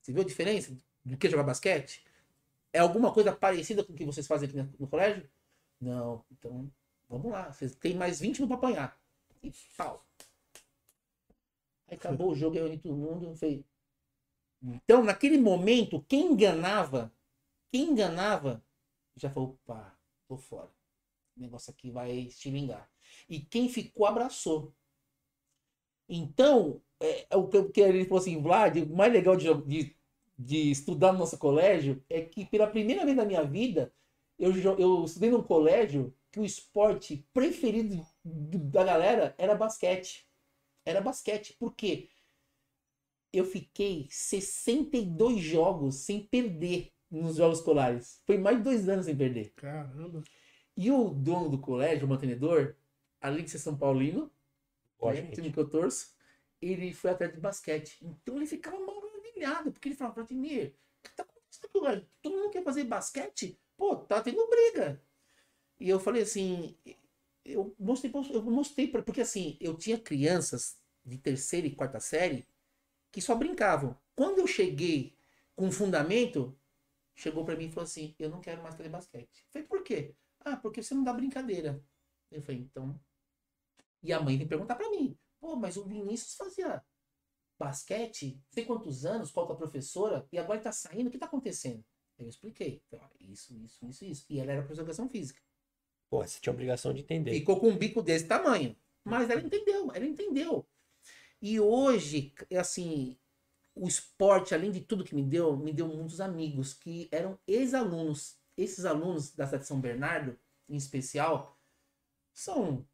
Você viu a diferença do que jogar basquete? É alguma coisa parecida com o que vocês fazem aqui no, colégio? Não. Então, vamos lá. Vocês têm mais 20 minutos pra apanhar. E pau. Aí acabou o jogo, eu todo mundo. Falei, então, naquele momento, quem enganava, quem enganava, já falou, opa, tô fora. O negócio aqui vai estilingar. E quem ficou, abraçou. Então, é, é o que ele falou assim, Vlad, o mais legal de, de, de estudar no nosso colégio é que pela primeira vez na minha vida, eu, eu estudei num colégio que o esporte preferido do- da galera era basquete. Era basquete. Por quê? eu fiquei 62 jogos sem perder nos jogos escolares. Foi mais de dois anos sem perder.
Caramba.
E o dono do colégio, o mantenedor, além de ser São Paulino,
Ó,
né, time que eu torço, ele foi atleta de basquete. Então ele ficava porque ele falava, Vladimir, o que tá acontecendo? Todo mundo quer fazer basquete? Pô, tá tendo briga. E eu falei assim, eu mostrei, eu mostrei, porque assim, eu tinha crianças de terceira e quarta série que só brincavam. Quando eu cheguei com fundamento, chegou pra mim e falou assim: Eu não quero mais fazer basquete. Eu falei, por quê? Ah, porque você não dá brincadeira. Eu falei, então. E a mãe vem perguntar pra mim: Pô, mas o Vinícius fazia basquete, não sei quantos anos, qual a professora, e agora ele tá saindo, o que tá acontecendo? Eu expliquei. "Olha, isso, isso, isso, isso. E ela era professora de educação física.
Pô, você tinha obrigação de entender.
Ficou com um bico desse tamanho. Mas ela entendeu, ela entendeu. E hoje, assim, o esporte, além de tudo que me deu, me deu muitos amigos que eram ex-alunos. Esses alunos da cidade de São Bernardo, em especial, são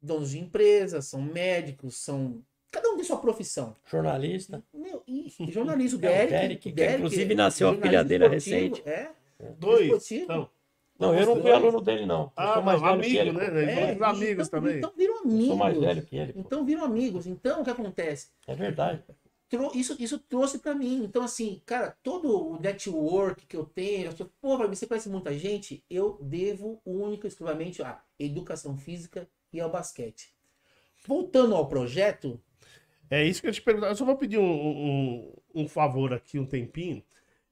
donos de empresas, são médicos, são. Cada um tem sua profissão.
Jornalista.
Meu, e jornalista, o
É, o
Derek.
Derek,
o
que inclusive nasceu a filha dele recente.
É,
Dois.
esportivo.
Então,
Não, eu não fui
dois.
aluno dele, não. Eu
Ah,
sou mais
não,
velho que
amigo,
ele.
né?
É,
Dois amigos
então,
também.
Então viram
Eu
amigos.
sou mais velho que ele. pô.
Então viram amigos. Então o que acontece?
É verdade.
Isso, isso trouxe pra mim. Então, assim, cara, todo o network que eu tenho, as pessoas, pô, você conhece muita gente? Eu devo única e exclusivamente à educação física e ao basquete. Voltando ao projeto,
É isso que eu te perguntar. Eu só vou pedir um, um, um favor aqui, um tempinho.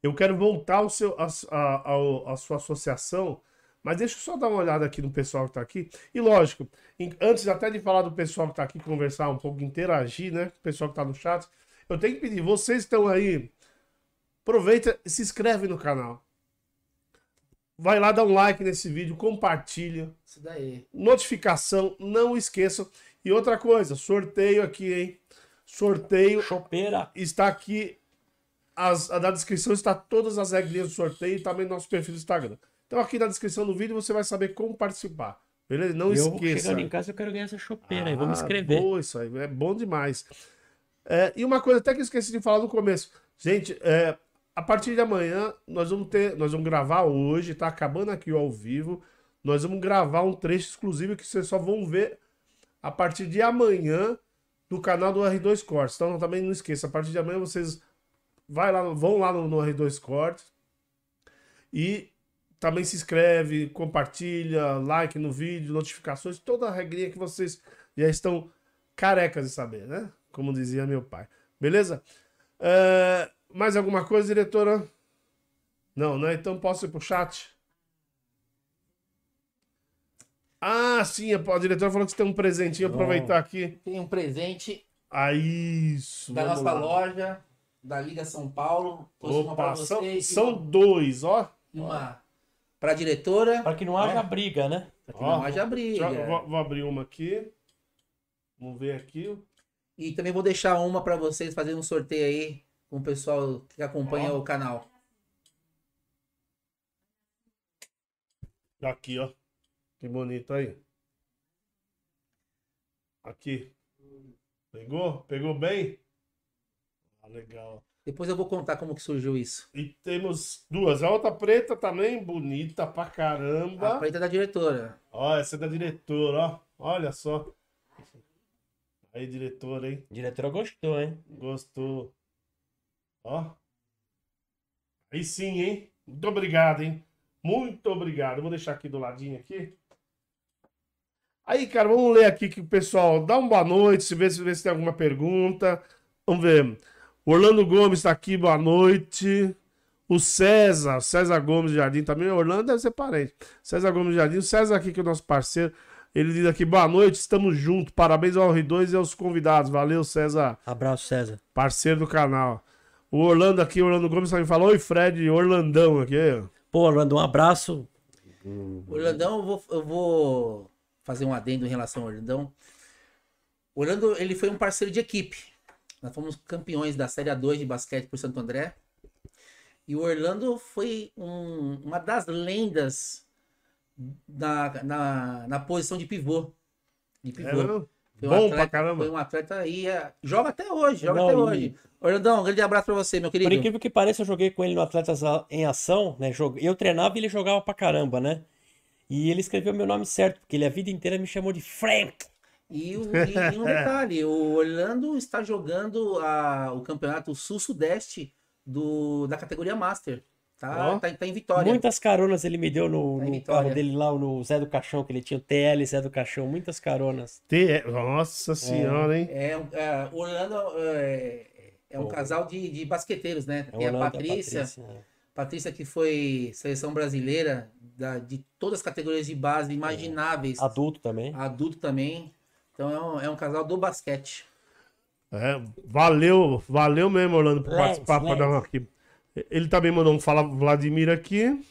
Eu quero voltar ao seu, a, a, a sua associação, mas deixa eu só dar uma olhada aqui no pessoal que tá aqui. E lógico, em- antes até de falar do pessoal que tá aqui, conversar um pouco, interagir, né? O pessoal que tá no chat, eu tenho que pedir, vocês estão aí, aproveita e se inscreve no canal. Vai lá, dá um like nesse vídeo, compartilha
isso daí.
notificação, não esqueçam. E outra coisa, sorteio aqui, hein? Sorteio
Chopeira.
está aqui as, a, na descrição está todas as regrinhas do sorteio e também nosso perfil do Instagram. Então aqui na descrição do vídeo você vai saber como participar. Beleza? Não
eu
esqueça.
chegando em casa eu quero ganhar essa chopeira aí, vou me
Ah,
inscrever.
Boa, isso aí, é bom demais. É, e uma coisa até que eu esqueci de falar no começo. Gente, é, a partir de amanhã nós vamos ter, nós vamos gravar hoje, tá acabando aqui o ao vivo. Nós vamos gravar um trecho exclusivo que vocês só vão ver a partir de amanhã no canal do R2 Cortes. Então também não esqueça, a partir de amanhã vocês vai lá, vão lá no, no R2 Cortes e também se inscreve, compartilha, like no vídeo, notificações, toda a regrinha que vocês já estão carecas de saber, né? Como dizia meu pai. Beleza? É, mais alguma coisa, diretora? Não, né? Então posso ir pro chat? Ah, sim, a diretora falou que você tem um presentinho.
Bom.
Aproveitar aqui.
Tem um presente
Ah, isso.
da nossa
lá.
loja, da Liga São Paulo. Uma
Opa, são,
vocês,
são dois, ó.
uma pra diretora.
Para que não haja briga, né?
Pra que não haja briga.
vou, vou abrir uma aqui. Vamos ver aqui.
E também vou deixar uma pra vocês fazendo um sorteio aí com o pessoal que acompanha
Ó.
o canal.
Aqui, ó. Que bonito aí. Aqui. Pegou? Pegou bem? Ah, legal.
Depois eu vou contar como que surgiu isso.
E temos duas. A outra preta também, bonita pra
A
caramba.
preta da diretora.
Ó, essa é da diretora, ó. Olha só. Aí, diretora, hein?
A diretora gostou, hein?
Gostou. Ó. Aí sim, hein? Muito obrigado, hein? Muito obrigado. Vou deixar aqui do ladinho aqui. Aí, cara, vamos ler aqui que o pessoal dá uma boa noite, se vê, se vê se tem alguma pergunta. Vamos ver. O Orlando Gomes está aqui, boa noite. O César, o César Gomes Jardim também. O Orlando deve ser parente. César Gomes Jardim. O César aqui, que é o nosso parceiro. Ele diz aqui, boa noite, estamos juntos. Parabéns ao R2 e aos convidados. Valeu, César
Abraço, César.
parceiro do canal. O Orlando aqui, o Orlando Gomes também falou, oi Fred, Orlandão aqui.
Pô, Orlando, um abraço.
Orlandão, eu vou, eu vou fazer um adendo em relação ao Orlandão. O Orlando, ele foi um parceiro de equipe. Nós fomos campeões da Série A2 de basquete por Santo André. E o Orlando foi um- uma das lendas na, na, na posição de pivô. De
É,
pivô. Foi um
Bom
atleta-
pra caramba.
Foi um atleta aí. é, joga até hoje, joga
Não,
até hoje. Orlandão, um grande abraço pra você, meu querido.
Por incrível que pareça, eu joguei com ele no Atletas em Ação, né? Eu treinava e ele jogava pra caramba, né? E ele escreveu meu nome certo, porque ele a vida inteira me chamou de Frank.
E, o- e- e um detalhe, o Orlando está jogando a- o campeonato sul-sudeste do- da categoria Master. Tá,
Ó.
tá, tá em Vitória.
Muitas caronas ele me deu no,
Tá
no carro dele lá, no Zé do Caixão, que ele tinha o TL Zé do Caixão, muitas caronas.
Te- Nossa senhora, hein?
É, é, o Orlando é, é um
Pô.
casal de, de basqueteiros, né?
É
Tem a
Orlando a
Patrícia,
né?
Patrícia que foi seleção brasileira da- de todas as categorias de base imagináveis,
Adulto também.
adulto também. Então é um, é um casal do basquete.
É, valeu, valeu mesmo, Orlando, por
Lance,
participar. pra dar uma aqui. Ele também mandou um fala Vladimir aqui.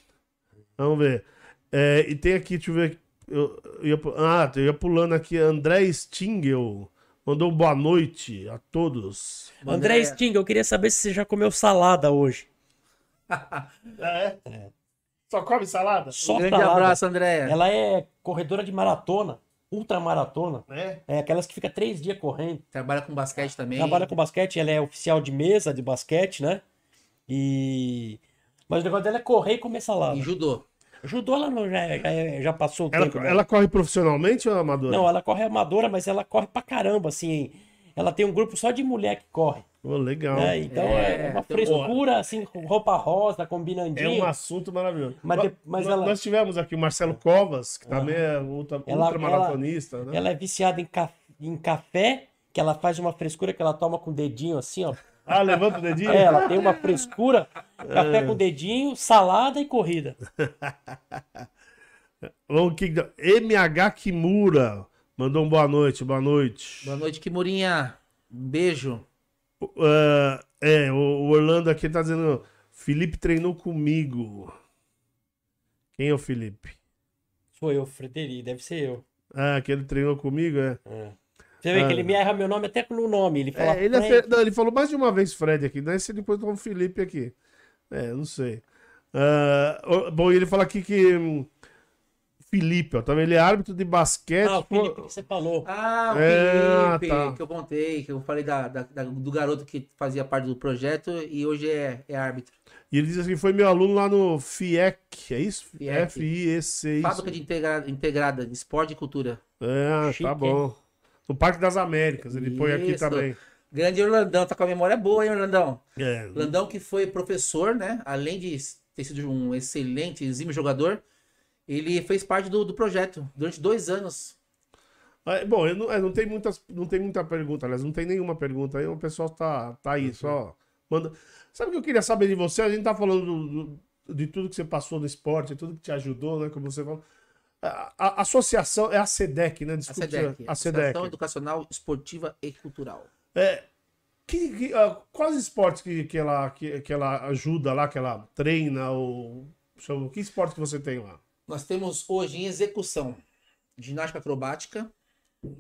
Vamos ver. É, e tem aqui, deixa eu ver. Eu, eu ia, ah, eu ia pulando aqui. André Stingel mandou boa noite a todos.
André Sting, eu queria saber se você já comeu salada hoje.
É? Só come salada?
Só
Um grande
salada.
abraço, André.
Ela é corredora de maratona, ultramaratona.
É.
É aquelas que fica três dias correndo.
Trabalha com basquete também.
Trabalha com basquete, ela é oficial de mesa de basquete, né? E. Mas o negócio dela é correr e comer salada.
E judô.
Judô ela não, já, já, já passou o
Ela,
tempo.
ela corre profissionalmente ou é amadora?
Não, ela corre amadora, mas ela corre pra caramba, assim. Ela tem um grupo só de mulher que corre.
Ô, legal.
né? Então
É,
é, uma
tem-
frescura, assim, com roupa rosa,
É
combinandinho.
um assunto maravilhoso.
Mas de- mas
nós,
ela-
nós tivemos aqui o Marcelo Covas, que também é ultra,
Ela-
ultramaratonista, né?
Ela é viciada em, ca- em café, que ela faz uma frescura que ela toma com o dedinho assim, ó.
Ah, levanta o dedinho?
É, ela tem uma frescura,
É.
café com dedinho, salada e corrida.
MH Kimura mandou um boa noite, boa noite.
Boa noite, Kimurinha. Um beijo.
Uh, é, o, o Orlando aqui tá dizendo: Felipe treinou comigo. Quem é o Felipe?
Foi eu, Frederico, deve ser eu.
Ah, que ele treinou comigo, é.
É. Você vê
Ah.
que ele me erra meu nome até no nome. Ele fala
É, ele, é. Fe- não, ele falou mais de uma vez Fred aqui, né? Se depois com o Felipe aqui. É, não sei. Ah, o- bom, ele fala aqui que. Felipe, ó, também ele é árbitro de basquete.
Ah, o
pô-
Felipe que você falou.
Ah, o
É,
Felipe,
tá.
que eu contei, que eu falei da, da- da- do garoto que fazia parte do projeto e hoje é, é árbitro.
E ele diz que foi meu aluno lá no FIEC, é isso?
FIEC.
Isso.
Fábrica de integra- integrada de esporte e cultura.
É,
Chique,
tá
hein?
bom. No Parque das Américas, ele põe aqui
Isso.
também.
Grande Orlandão, tá com a memória boa, hein, Orlandão?
É.
Orlandão que foi professor, né? Além de ter sido um excelente, exímio jogador, ele fez parte do, do projeto durante dois anos.
Ah, Bom, eu não, é, não, tem muitas, não tem muita pergunta, aliás, não tem nenhuma pergunta aí, o pessoal tá, tá aí, só manda. Sabe o que eu queria saber de você? A gente tá falando do- do- de tudo que você passou no esporte, tudo que te ajudou, né? Como você falou. A, a associação é a SEDEC, né?
A
Desculpa,
SEDEC,
a
Associação. Educacional Esportiva e Cultural.
É, que, que, ah, quais esportes que, que, ela, que, que ela ajuda lá, que ela treina? Ou, chama- que esporte que você tem lá?
Nós temos hoje em execução ginástica acrobática,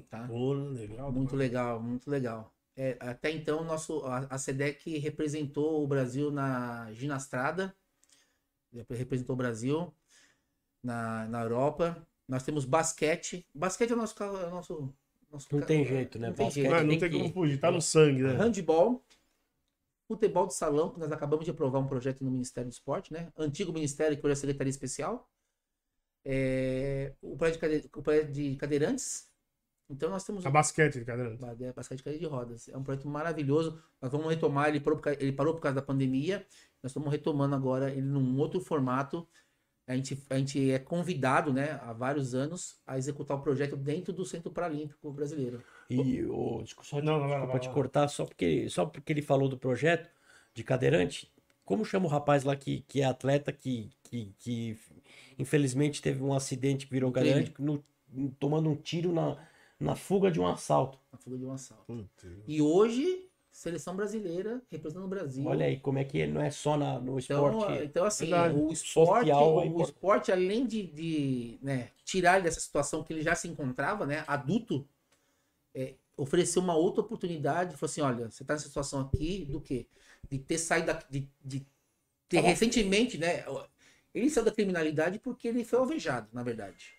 tá?
Pô, legal.
Muito legal, muito legal. É, até então, nosso, a, a SEDEC representou o Brasil na ginastrada, representou o Brasil na, na Europa. Nós temos basquete. Basquete é o nosso. é o nosso, nosso
Não
ca-
tem jeito, né?
Não tem
Basquete
jeito.
Não, não
tem
tem
que-
como fugir, tá no sangue, né?
Handball, futebol de salão, que nós acabamos de aprovar um projeto no Ministério do Esporte, né? Antigo Ministério, que hoje é a Secretaria Especial. É, o, prédio de cade- o prédio de cadeirantes. Então nós temos
A basquete, cadeira.
Ba- Basquete de cadeira de rodas. É um projeto maravilhoso. Nós vamos retomar, ele parou, por ele parou por causa da pandemia. Nós estamos retomando agora ele num outro formato. A gente, a gente é convidado, né, há vários anos, a executar o projeto dentro do Centro Paralímpico Brasileiro.
E o desculpa, só-
Não, não, lá,
desculpa te cortar, só porque, só porque ele falou do projeto de cadeirante. Como chama o rapaz lá que, que é atleta que, que, que infelizmente teve um acidente que virou no- tomando um tiro na, na fuga de um assalto.
Na fuga de um assalto. E hoje, seleção brasileira representando o Brasil.
Olha aí como é que não é só na, no
Então,
esporte.
então assim,
Verdade.
o esporte,
é
o
importante.
esporte, além de, de, né, tirar ele dessa situação que ele já se encontrava, né, adulto, é, oferecer uma outra oportunidade, falou assim, olha, você está nessa situação aqui, do quê? De ter saído da, de, de ter
Tá
recentemente, né, ele saiu da criminalidade porque ele foi alvejado, na verdade.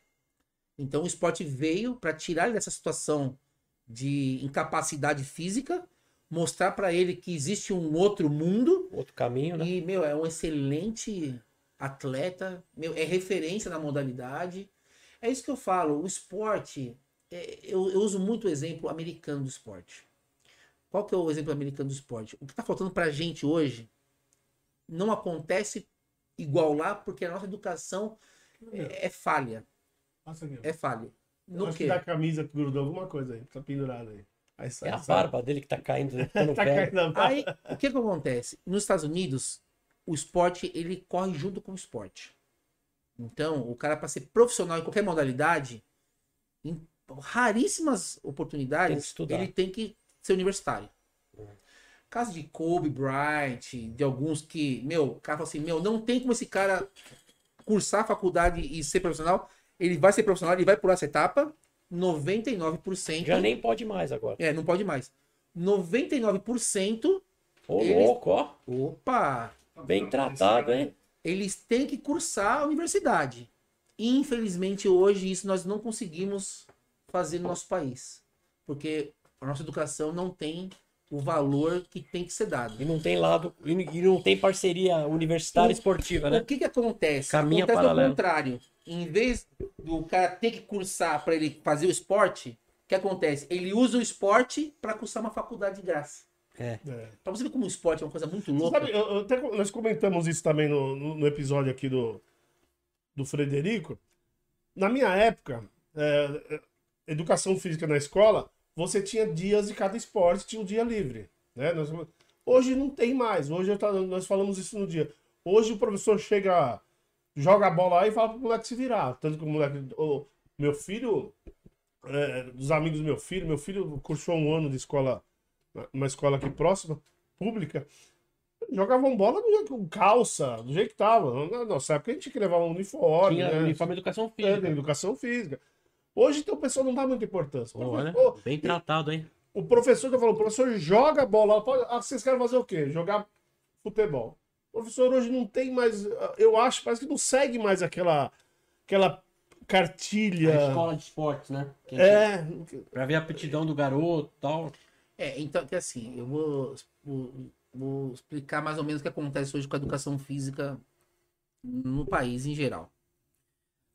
Então o esporte veio para tirar ele dessa situação de incapacidade física, mostrar para ele que existe um outro mundo
Outro caminho, né?
e, meu, é um excelente atleta, meu, é referência na modalidade. É isso que eu falo, o esporte, é, eu, eu uso muito o exemplo americano do esporte. Qual que é o exemplo americano do esporte? O que está faltando pra gente hoje não acontece igual lá, porque a nossa educação é, é falha.
Ó.
É falha. No
acho
quê?
que da camisa que grudou alguma coisa aí, tá pendurada aí. Aí
É
sai,
a
sai.
barba dele que tá caindo,
Tá caindo.
Aí, o que que acontece? Nos Estados Unidos, o esporte, ele corre junto com o esporte. Então, o cara para ser profissional em qualquer modalidade, em raríssimas
Tem
oportunidades,
estudar.
ele tem que ser universitário. Caso de Kobe Bryant, de alguns que, meu, o cara fala assim, meu, não tem como esse cara cursar a faculdade e ser profissional. Ele vai ser profissional, ele vai pular essa etapa. 99%.
Já nem pode mais agora.
É, não pode mais. 99%
Ô,
Eles-
louco, ó.
Opa!
Bem tratado, hein?
Eles têm que cursar a universidade. Infelizmente, hoje, isso nós não conseguimos fazer no nosso país. Porque a nossa educação não tem o valor que tem que ser dado.
E não tem lado, e e não tem parceria universitária esportiva,
O
né?
que que acontece?
Caminha
acontece
paralelo.
ao contrário. Em vez do cara ter que cursar para ele fazer o esporte, o que acontece? Ele usa o esporte para cursar uma faculdade de graça.
É.
É.
Pra você ver como o esporte é uma coisa muito louca.
Sabe, eu- eu até nós comentamos isso também no, no- no episódio aqui do, do Frederico. Na minha época, é, é, educação física na escola, você tinha dias de cada esporte, tinha um dia livre. Né? Nós- hoje não tem mais. Hoje eu tá- nós falamos isso no dia. Hoje o professor chega, joga a bola aí e fala pro moleque se virar. Tanto que o moleque. o meu filho, é, dos amigos do meu filho, meu filho cursou um ano de escola, uma escola aqui próxima, pública jogavam bola do jeito, com calça, do jeito que tava. Na nossa época a gente tinha que levar um uniforme,
Tinha
né?
uniforme de educação
É,
física.
da educação física. Hoje então, o pessoal não dá muita importância. O
Olha,
professor-
bem tratado, hein?
o professor tá falando, o professor joga bola. Pode- Ah, vocês querem fazer o quê? Jogar futebol. O professor hoje não tem mais. Eu acho, parece que não segue mais aquela, aquela cartilha.
A escola de esportes, né? Que
É,
Pra ver a aptidão do garoto e tal.
É, então, que assim, eu vou, vou, vou explicar mais ou menos o que acontece hoje com a educação física no país em geral.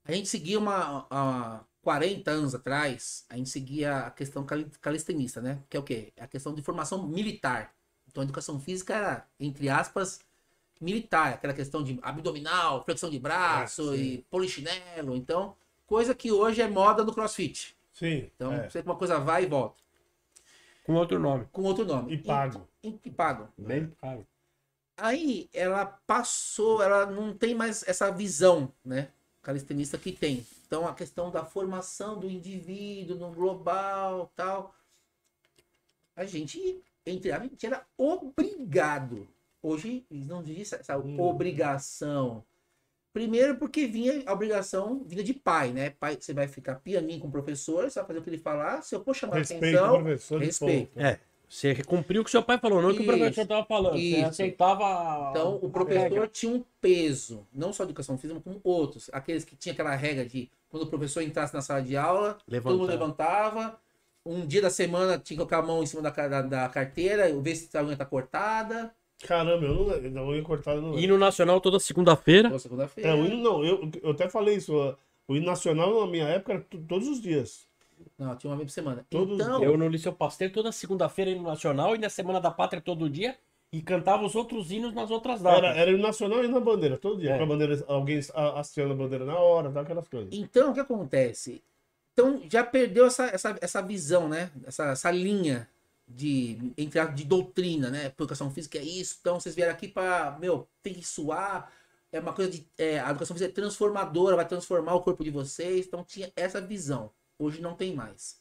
A gente seguia uma. Há 40 anos atrás, a gente seguia a questão cali- calistenista, né? Que é o quê? É a questão de formação militar. Então a educação física era, entre aspas, militar, aquela questão de abdominal, flexão de braço
Ah,
e polichinelo. Então, coisa que hoje é moda no crossfit.
sim.
Então,
é.
você uma coisa vai e volta.
Com outro nome.
Com outro nome.
E pago.
E, e pago.
Bem pago.
Aí ela passou, ela não tem mais essa visão, né? Calistenista que tem. Então a questão da formação do indivíduo no global, tal. A gente, entre a gente era obrigado. Hoje eles não dizem essa,
Hum.
obrigação. Primeiro porque vinha a obrigação vinha de pai, né? Pai, você vai ficar pianinho com o professor, você vai fazer o que ele falar. Se eu for chamar
Respeito
atenção, respeito.
É. Você cumpriu o que seu pai falou, não o que o professor tava falando. Você
isso.
aceitava.
Então, o professor
regra.
tinha um peso, não só de educação física, como outros. Aqueles que tinha aquela regra de quando o professor entrasse na sala de aula, todo mundo
Levantar.
levantava. Um dia da semana tinha que colocar a mão em cima da, da, da carteira, ver se a unha tá cortada.
Caramba, eu não lembro. Não, eu ia cortar, eu não lembro.
Hino nacional toda segunda-feira.
Toda segunda-feira.
É, o hino não, eu, eu até falei isso. O hino nacional na minha época era todos os dias.
Não, tinha uma vez por semana.
Todos
então,
Eu no Liceu Pasteur toda segunda-feira hino nacional e na Semana da Pátria todo dia. E cantava os outros hinos nas outras datas.
Era, era hino nacional e na bandeira, todo dia.
É.
Com a bandeira, alguém hasteando a bandeira na hora, aquelas coisas.
então, o que acontece? Então, já perdeu essa, essa, essa visão, né? Essa, essa linha de, entre a- de doutrina, né? Educação física é isso. Então, vocês vieram aqui para, meu, tem que suar. É uma coisa de. é, a educação física é transformadora, vai transformar o corpo de vocês. Então, tinha essa visão. Hoje não tem mais.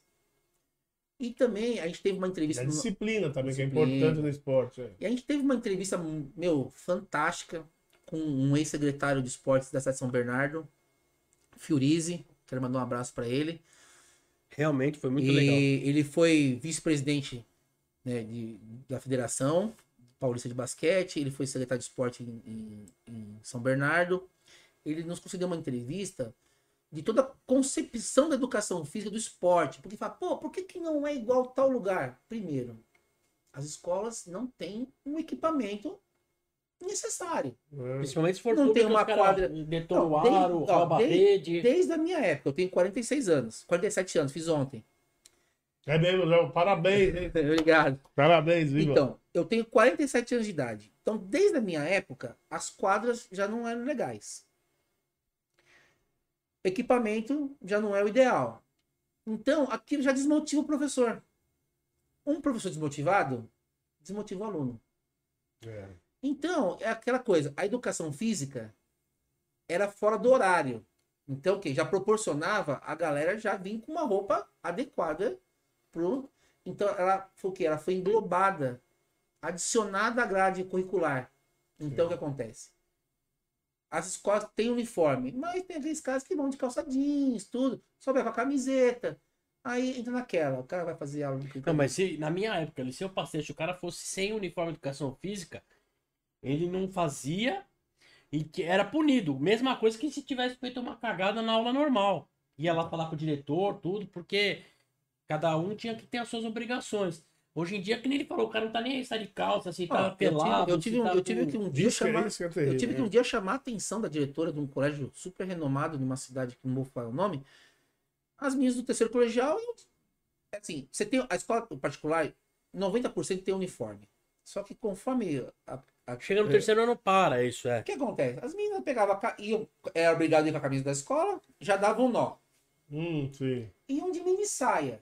E também, a gente teve uma
E
entrevista.
a
no-
disciplina também, que é
Disciplina.
importante no esporte. é.
E a gente teve uma entrevista, meu, fantástica com um ex-secretário de esportes da cidade de São Bernardo, Fiorize. Quero mandar um abraço para ele.
Realmente foi muito
e
legal.
ele foi vice-presidente né, de- da Federação Paulista de Basquete, ele foi secretário de esporte em, em- em São Bernardo. Ele nos concedeu uma entrevista de toda a concepção da educação física do esporte. Porque fala, pô, por que, que não é igual tal lugar? Primeiro, as escolas não têm um equipamento necessário.
É.
Principalmente se for
Não tem uma quadra-
Detonam o
Não, desde-
aro,
ó, desde-. Desde a minha época, eu tenho 46 anos, 47 anos, fiz ontem.
É mesmo, Léo. Parabéns, hein?
Obrigado.
Parabéns, viva.
Então, eu tenho 47 anos de idade. Então, desde a minha época, as quadras já não eram legais. Equipamento já não é o ideal. Então, aquilo já desmotiva o professor. Um professor desmotivado desmotiva o aluno.
É.
Então, é aquela coisa, a educação física era fora do horário. Então, o que já proporcionava a galera já vir com uma roupa adequada pro Então, ela foi o quê? Ela foi englobada, adicionada à grade curricular. Então, o que acontece? As escolas têm uniforme, mas tem aqueles caras que vão de calça jeans, tudo, só vai com a camiseta. Aí entra naquela, o cara vai fazer aula de
Não, mas se na minha época, Liceu Pasteur, se o cara fosse sem uniforme de educação física, ele não fazia e que era punido. Mesma coisa que se tivesse feito uma cagada na aula normal. Ia lá falar com o diretor, tudo, porque cada um tinha que ter as suas obrigações. Hoje em dia, que nem ele falou, o cara não tá nem aí, sai de calça,
Ó,
tá
eu tive-
pelado.
eu tive,
se
um-
tá
eu tive que um dia
é
chamar.
é
Eu tive que um dia chamar a atenção da diretora de um colégio super renomado, de uma cidade que não vou falar o nome. As meninas do terceiro colegial, eu- assim, você tem a escola particular, 90% tem uniforme. Só que conforme a, a-
Chega no
é,
terceiro ano, para isso, é.
O que acontece? As meninas pegavam, a ca- iam, era obrigado a ir com a camisa da escola, já davam um nó.
Hum, sim.
Iam de mini saia,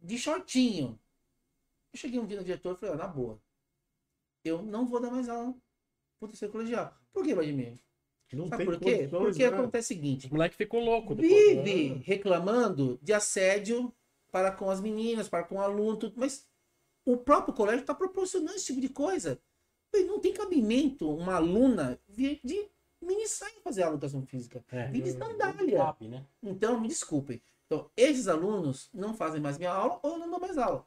de shortinho. Eu cheguei um dia no diretor e falei, ó, na boa, eu não vou dar mais aula pro terceiro colegial. Por que, Vladimir?
Não
Sabe
tem
por quê? Porque
né?
acontece o seguinte,
O moleque ficou louco depois.
vive reclamando de assédio para com as meninas, para com o aluno, tudo, mas o próprio colégio está proporcionando esse tipo de coisa. E Não tem cabimento uma aluna vir de mini saia fazer de educação física.
É.
Vir de
Não
sandália.
cabe, né?
Então, me desculpem. Então, esses alunos não fazem mais minha aula ou eu não dou mais aula.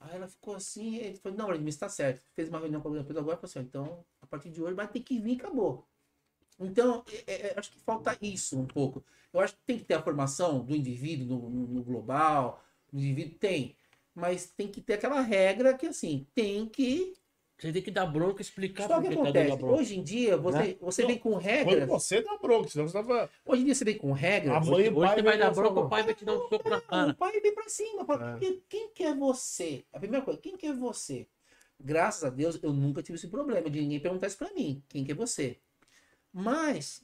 Aí ela ficou assim, ele falou, não, Vladimir, está certo. Fez uma reunião com a pedagógica e falou assim, então, a partir de hoje vai ter que vir e acabou. Então, é, é, acho que falta isso um pouco. Eu acho que tem que ter a formação do indivíduo no, no global, do indivíduo tem, mas tem que ter aquela regra que, assim, tem que
Você tem que dar bronca e explicar
só que
que tá dando
acontece,
a bronca.
hoje em dia, você,
Né?
você
Não,
vem com regras.
você dá bronca, senão você tava.
Hoje em dia você vem com regras.
A mãe e o
Hoje
pai
você vai dar bronca, o pai vai te dar um soco na
Não,
cara.
o pai vem pra cima. Fala,
É.
"Porque quem que é você? A primeira coisa, quem que é você? Graças a Deus, eu nunca tive esse problema de ninguém perguntar isso pra mim. Quem que é você? Mas,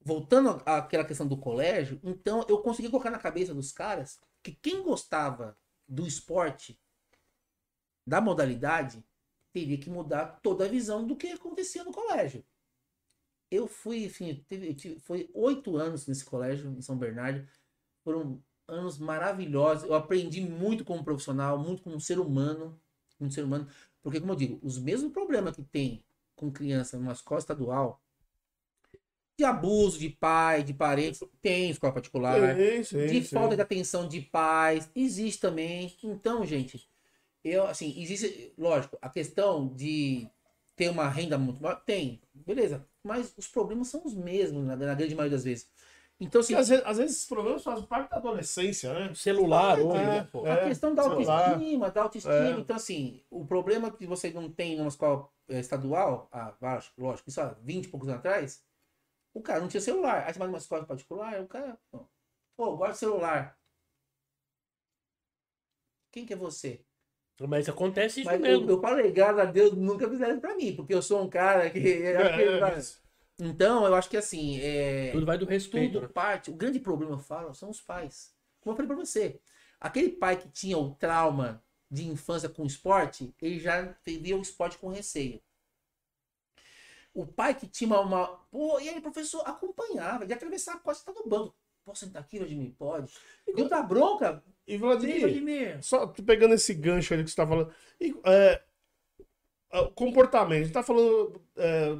voltando à- àquela questão do colégio, então eu consegui colocar na cabeça dos caras que quem gostava do esporte, da modalidade, teria que mudar toda a visão do que acontecia no colégio. Eu fui, enfim, teve, eu tive- foi oito anos nesse colégio em São Bernardo. Foram anos maravilhosos. Eu aprendi muito como profissional, muito como ser humano, como ser humano, porque como eu digo, os mesmos problemas que tem com criança numa escola estadual, de abuso de pai, de parentes, tem em escola particular
Sim, sim,
de
sim.
falta de atenção de pais, existe também. Então, gente, eu assim, existe, lógico, a questão de ter uma renda muito maior, tem, beleza, mas os problemas são os mesmos na, na grande maioria das vezes. Então, assim,
às vezes, às vezes esses problemas fazem parte da adolescência, né?
Celular hoje,
É,
né, pô?
a
é,
questão da
celular.
autoestima, da autoestima.
É.
Então, assim, o problema que você não tem numa escola eh, estadual, ah, lógico, isso há 20 e poucos anos atrás, o cara não tinha celular. Aí você vai numa escola particular, o cara, pô, pô gosta de celular. Quem que é você?
Mas acontece isso
Mas
mesmo.
eu, eu falei, graças a Deus, nunca fizeram pra mim, porque eu sou um cara que.
É,
Então, eu acho que assim, é,
Tudo vai do respeito.
tudo
né?
parte. O grande problema, eu falo, são os pais. Como eu falei pra você, aquele pai que tinha o trauma de infância com esporte, ele já via o esporte com receio. O pai que tinha uma. Pô, e aí, professor, acompanhava, de atravessar a costa tá no banco. Posso sentar aqui, Vladimir? Pode. Deu da bronca?
E
Sim,
Vladimir,
Vladimir.
só pegando esse gancho aí que você tá falando. E, é, é, o comportamento. A gente tá falando é,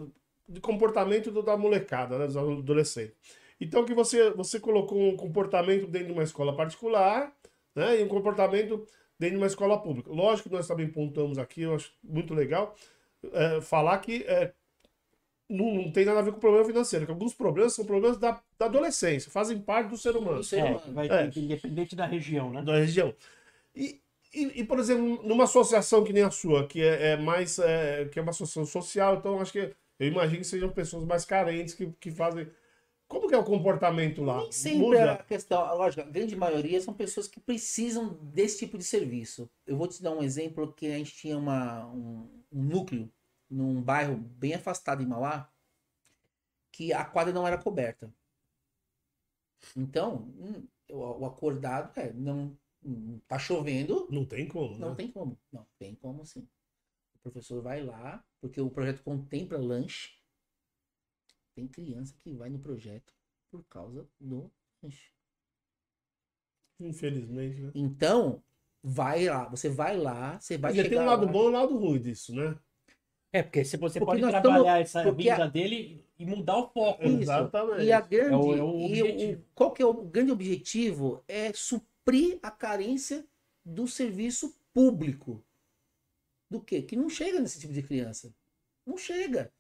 de comportamento da molecada, né, dos adolescentes. Então que você, você colocou um comportamento dentro de uma escola particular, né? E um comportamento dentro de uma escola pública. Lógico que nós também pontuamos aqui, eu acho muito legal, é, falar que é, não, não tem nada a ver com o problema financeiro, que alguns problemas são problemas da, da adolescência, fazem parte do ser humano
Do ser
É,
humano.
vai
É.
independente da região, né?
da região. E, e, e, por exemplo, numa associação que nem a sua, que é, é mais é, que é uma associação social, então acho que eu imagino que sejam pessoas mais carentes que, que fazem. Como que é o comportamento lá?
Nem sempre
Muda?
a questão, lógico, a grande maioria são pessoas que precisam desse tipo de serviço. Eu vou te dar um exemplo que a gente tinha uma, um, um núcleo num bairro bem afastado em Mauá, que a quadra não era coberta. Então, hum, o, acordado é, não, hum, tá chovendo,
Não tem como,
não
né?
tem como. Não, tem como sim. O professor vai lá, porque o projeto contempla lanche. Tem criança que vai no projeto por causa do lanche.
Infelizmente, né?
Então, vai lá, você vai lá, você vai
Porque tem um lado
lá.
bom e um lado ruim disso, né?
É, porque se você
Porque
pode
nós
trabalhar essa
porque
vida dele e mudar o foco.
Isso.
Exatamente.
E a grande,
É o- é o
e o- qual que é o grande objetivo? É suprir a carência do serviço público. Do quê? Que não chega nesse tipo de criança. Não chega.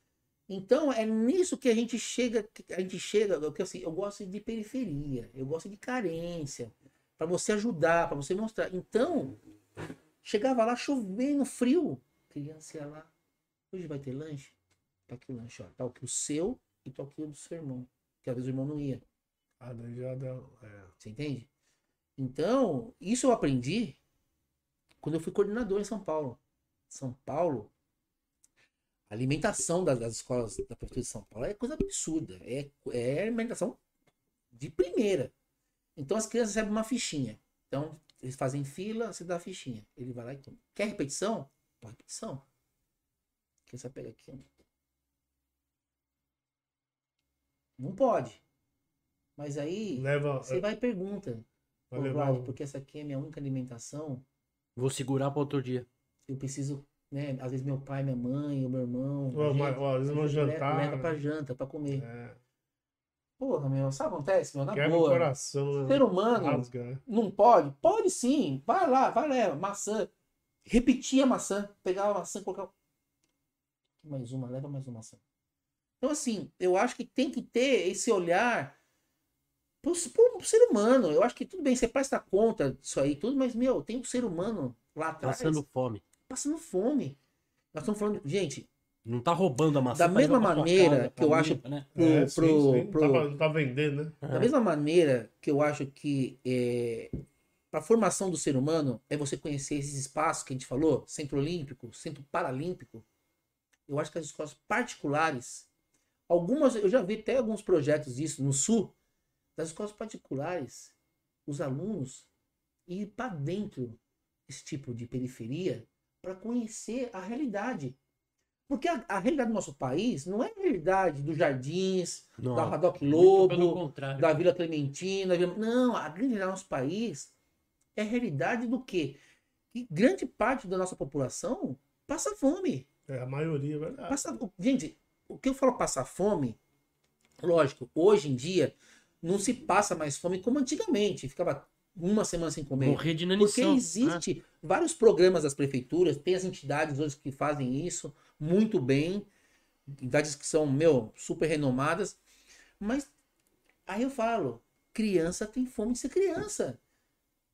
Então é nisso que a gente chega, a gente chega, porque assim, eu gosto de periferia, eu gosto de carência, para você ajudar, para você mostrar. Então, chegava lá chovendo, frio, criança ia lá, hoje vai ter lanche? Tá aqui o lanche, ó, tá aqui o seu e tá aqui o do seu irmão, que às vezes o irmão não ia.
Ah, daí já deu. É.
Você entende? Então, isso eu aprendi quando eu fui coordenador em São Paulo. São Paulo, a alimentação das, das escolas da Prefeitura de São Paulo é coisa absurda. É, é alimentação de primeira. Então as crianças recebem uma fichinha. Então, eles fazem fila, você dá a fichinha. Ele vai lá e toma. Quer repetição? Toma repetição. A criança pega aqui. Não pode. Mas aí,
Leva.
você vai e pergunta.
vai levar
Vlad,
um-
porque essa aqui é minha única alimentação.
Vou segurar para outro dia.
Eu preciso, né? Às vezes meu pai, minha mãe, ou meu irmão. Gente-
mas, ó, às vezes vão jantar,
Leva
né?
pra janta, pra comer.
É.
Porra, meu, sabe o que acontece, meu? Na
Quebra o
boa.
coração, né?
Ser humano
Rasga, né?
não pode? Pode sim. Vai lá, vai lá, maçã. Repetir a maçã. Pegava a maçã, colocar. Mais uma, leva mais uma maçã. Então, assim, eu acho que tem que ter esse olhar pro, pro ser humano. Eu acho que tudo bem, você presta conta disso aí, tudo, mas, meu, tem um ser humano lá atrás
Passando fome.
passando fome. Nós estamos falando, gente,
Não tá roubando a maçã.
Da
tá
mesma maneira
casa,
que eu
mim,
acho-
Né?
pro,
É, sim,
pro-
sim.
pro-
Tá, pra- tá vendendo, né?
Da mesma maneira que eu acho que é, para a formação do ser humano é você conhecer esses espaços que a gente falou, Centro Olímpico, Centro Paralímpico. Eu acho que as escolas particulares, algumas, eu já vi até alguns projetos disso no Sul, das escolas particulares, os alunos ir para dentro desse tipo de periferia para conhecer a realidade. Porque a, a realidade do nosso país não é a realidade dos jardins,
Não,
da Radoc Lobo, da Vila Clementina. Vila- Não, a grande realidade do nosso país é a realidade do quê? Que grande parte da nossa população passa fome.
É, a maioria, é verdade.
Passa... Gente, o que eu falo passar fome, lógico, hoje em dia não se passa mais fome como antigamente. Ficava uma semana sem comer.
Morrer de
Porque
inanição. né?
existe vários programas das prefeituras, tem as entidades hoje que fazem isso muito bem, entidades que são, meu, super renomadas, mas aí eu falo, criança tem fome de ser criança.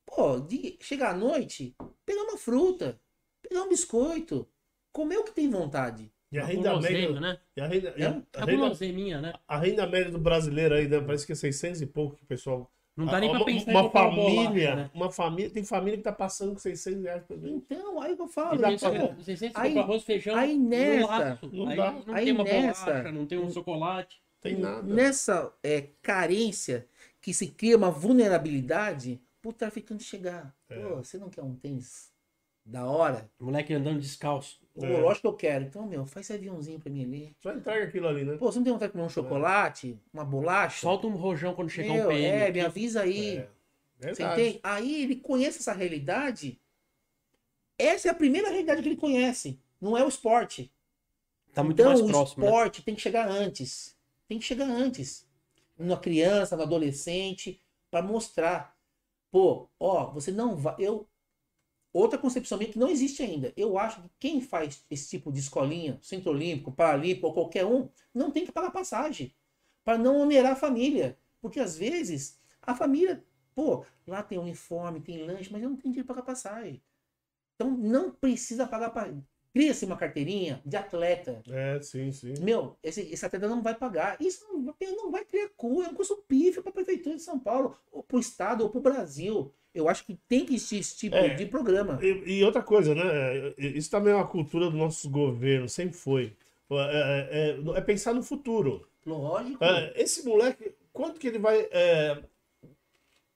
Pô, de chegar à noite, pegar uma fruta, pegar um biscoito, comer o que tem vontade.
E a
Uma
renda média.
né?
E a renda, e a-
É,
a
A
renda,
guloseiminha, né?
a renda média do brasileiro aí, né? Parece que é 600 e pouco que o pessoal.
Não dá nem pra
uma,
pensar
uma
em comprar
família,
bolacha, né?
uma família, tem família que tá passando com 600 reais por mês.
Então, aí que eu falo,
dá pra-
cara?
Vocês sempre
Aí-
compram arroz, feijão,
aí nessa-
laço.
não
aí
dá.
não
Aí
tem uma
nessa-
bolacha, não tem um chocolate.
Tem nada.
Nessa é, carência que se cria uma vulnerabilidade pro traficante chegar.
É.
Pô, você não quer um tênis da hora?
O moleque andando descalço.
Pô,
É.
lógico que eu quero. Então, meu, faz esse aviãozinho pra mim ali.
Só entrega aquilo ali, né?
Pô, você não tem vontade de comer um chocolate? Uma bolacha?
Solta um rojão quando chegar
Meu,
um PM.
É, me avisa aí.
É.
Você
Verdade.
entende? Aí ele conhece essa realidade. Essa é a primeira realidade que ele conhece. Não é o esporte.
Tá muito
então,
mais
o
próximo, né?
esporte tem que chegar antes. Tem que chegar antes. Na criança, no adolescente, para mostrar. Pô, ó, você não vai. Eu. Outra concepção minha que não existe ainda. Eu acho que quem faz esse tipo de escolinha, Centro Olímpico, Paralímpico ou qualquer um, não tem que pagar passagem. Para não onerar a família. Porque às vezes a família, pô, lá tem uniforme, tem lanche, mas eu não tenho dinheiro para pagar passagem. Então não precisa pagar. Cria-se uma carteirinha de atleta.
É, sim, sim.
Meu, esse, esse atleta não vai pagar. Isso não, vai- não vai criar cu, é um custo pífio para a Prefeitura de São Paulo, ou para o Estado, ou para o Brasil. Eu acho que tem que existir esse tipo
É.
de programa.
E, e outra coisa, né? Isso também é uma cultura dos nossos governos, sempre foi. É, é- é pensar no futuro.
Lógico.
É, esse moleque, quanto que ele vai, é,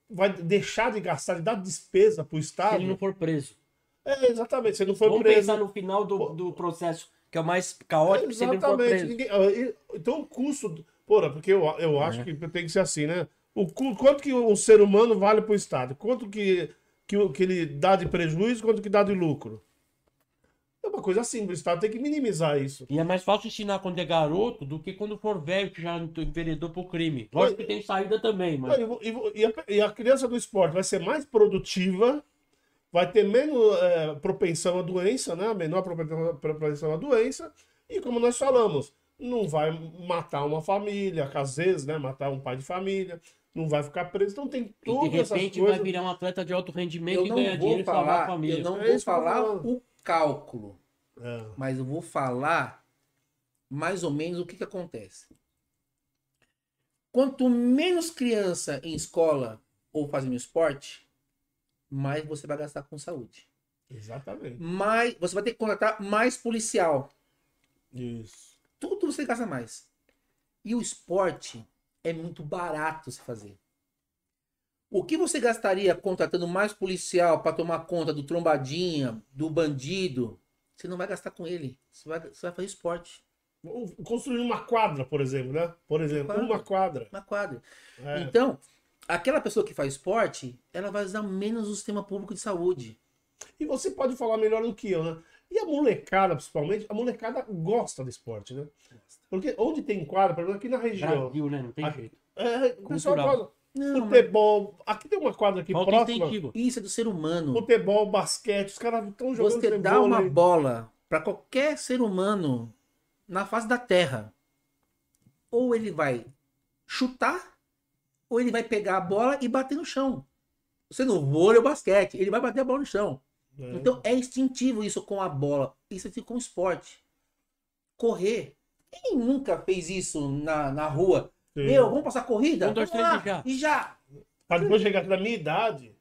vai deixar de gastar, de dar despesa pro
Se
Estado?
ele não for preso.
É, exatamente. Ele não for
Vamos
preso.
pensar no final do, do processo, que é o mais caótico, for
Exatamente. Ninguém- ah, então o custo. Porra, porque eu, eu acho
É.
que tem que ser assim, né? O, quanto que um ser humano vale pro Estado? Quanto que, que, o- que ele dá de prejuízo, quanto que dá de lucro? É uma coisa simples, o Estado tem que minimizar isso.
E é mais fácil ensinar quando é garoto do que quando for velho, que já enveredou pro crime. Lógico que tem saída também, mas.
E, e e a, e a criança do esporte vai ser mais produtiva, vai ter menos é, propensão à doença, né? Menor propensão, à doença. E como nós falamos, não vai matar uma família, às vezes, né? Matar um pai de família, não vai ficar preso. Então tem
E de
todas essas
repente
coisas.
vai virar um atleta de alto rendimento
Eu
e
não
ganhar dinheiro
vou
e salvar a
falar,
família.
eu não
É
vou falar o cálculo,
É.
mas eu vou falar mais ou menos o que, que acontece. Quanto menos criança em escola ou fazendo esporte, mais você vai gastar com saúde.
Exatamente.
Mais, você vai ter que contratar mais policial.
Isso.
tudo você gasta mais. E o esporte é muito barato se fazer. O que você gastaria contratando mais policial para tomar conta do trombadinha, do bandido? Você não vai gastar com ele. Você vai, você vai fazer esporte.
Construir uma quadra, por exemplo, né? Por exemplo,
Quadra.
uma quadra.
Uma quadra.
É.
Então, aquela pessoa que faz esporte, ela vai usar menos o sistema público de saúde.
E você pode falar melhor do que eu, né? E a molecada, principalmente, a molecada gosta do esporte, né? Porque onde tem quadra, por exemplo, aqui na região,
Brasil, né? Não tem jeito.
É, o pessoal gosta.
Não, mas
Futebol. Aqui tem uma quadra aqui
Falta
próxima.
incentivo.
isso é do ser humano.
Futebol, basquete, os caras estão jogando
Você dá uma
vôlei.
bola para qualquer ser humano na face da Terra, ou ele vai chutar, ou ele vai pegar a bola e bater no chão. Você no vôlei ou basquete, ele vai bater a bola no chão.
É.
Então é instintivo isso com a bola. Isso é com o esporte. Correr. Quem nunca fez isso na, na rua?
Sim.
Meu, vamos passar corrida?
Um, dois,
Vamos lá,
três e já.
E já.
Pra depois chegar na minha idade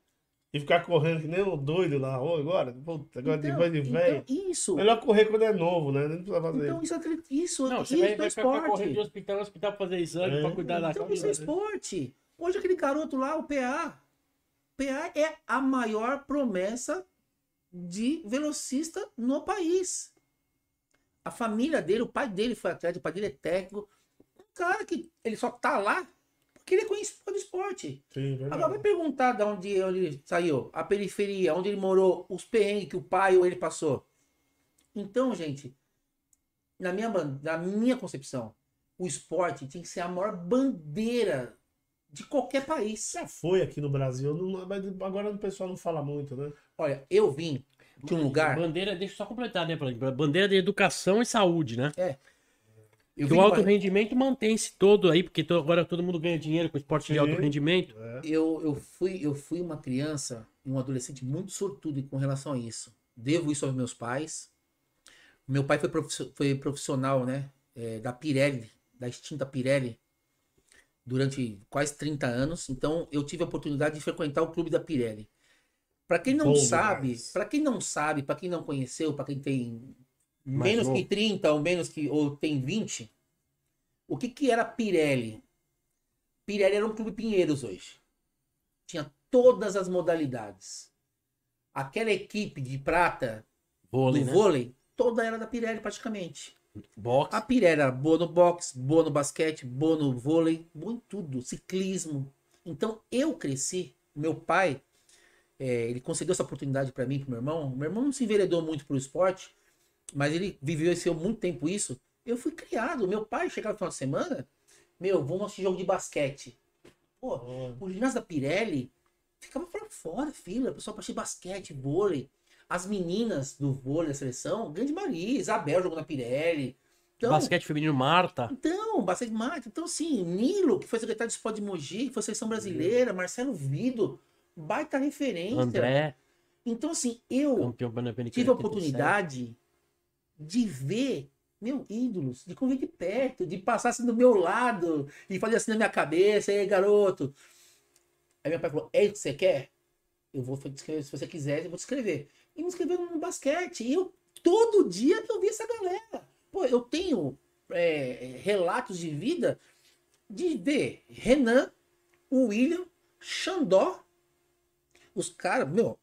e ficar correndo que nem um doido na rua agora. Puta, agora
Então,
depois de velho.
então, isso.
Melhor correr quando é novo, né? Nem precisa fazer.
Então isso é isso,
Não,
isso
você vai,
é
vai ficar correndo de
esporte.
hospital hospital pra fazer exame,
É.
pra cuidar da
Então isso é
casa.
esporte. Hoje aquele garoto lá, o PA. PA é a maior promessa de velocista no país. A família dele, o pai dele foi atleta, o pai dele é técnico. Um cara que ele só tá lá porque ele é conhecido pelo esporte.
Sim, verdade.
Agora vai perguntar de onde ele saiu, a periferia, onde ele morou, os perrengues que o pai ou ele passou. Então, gente, na minha, na minha concepção, o esporte tem que ser a maior bandeira de qualquer país.
Já foi aqui no Brasil, não- mas agora o pessoal não fala muito, né?
Olha, eu vim de um lugar.
Bandeira, deixa eu só completar, né? Bandeira de educação e saúde, né?
Eu
o alto rendimento mantém-se todo aí, porque agora todo mundo ganha dinheiro com esporte de alto rendimento.
É.
eu, eu, fui, eu fui uma criança e um adolescente muito sortudo com relação a isso. Devo isso aos meus pais. Meu pai foi, profiss- foi profissional né, é, da Pirelli, da extinta Pirelli, durante quase 30 anos. Então eu tive a oportunidade de frequentar o clube da Pirelli. Para quem não
Bom
sabe, para quem não sabe, para quem não conheceu, para quem tem
Mais
menos
novo.
que 30 ou menos que ou tem 20, o que que era Pirelli? Pirelli era um clube Pinheiros hoje. Tinha todas as modalidades. Aquela equipe de prata
Vôlei,
do
né?
vôlei, toda era da Pirelli praticamente.
Boxe.
A Pirelli era boa no boxe, boa no basquete, boa no vôlei, boa em tudo, ciclismo. Então eu cresci, meu pai, é, ele concedeu essa oportunidade para mim, pro meu irmão. Meu irmão não se enveredou muito pro esporte, mas ele vivenciou muito tempo isso. Eu fui criado, meu pai chegava no final de semana, meu, vamos assistir jogo de basquete. Pô, o ginásio da Pirelli ficava pra fora, fila, o pessoal pra assistir basquete, vôlei. As meninas do vôlei da seleção, Grande Maria, Isabel jogou na Pirelli. Então,
Basquete feminino Marta.
então, basquete mate. Então, assim, Nilo, que foi secretário de esporte de Mogi, que foi seleção brasileira, Marcelo Vido, baita referência.
André,
Então, assim, eu tive a
87.
oportunidade de ver meu ídolos, de conviver de perto, de passar assim do meu lado e fazer assim na minha cabeça, aí garoto. Aí meu pai falou: É isso que você quer? Eu vou escrever, se você quiser, eu vou te escrever. E me inscreveu no basquete. E eu, todo dia eu vi essa galera. Pô, eu tenho é, relatos de vida de ver Renan, William, Xandó, os caras, meu.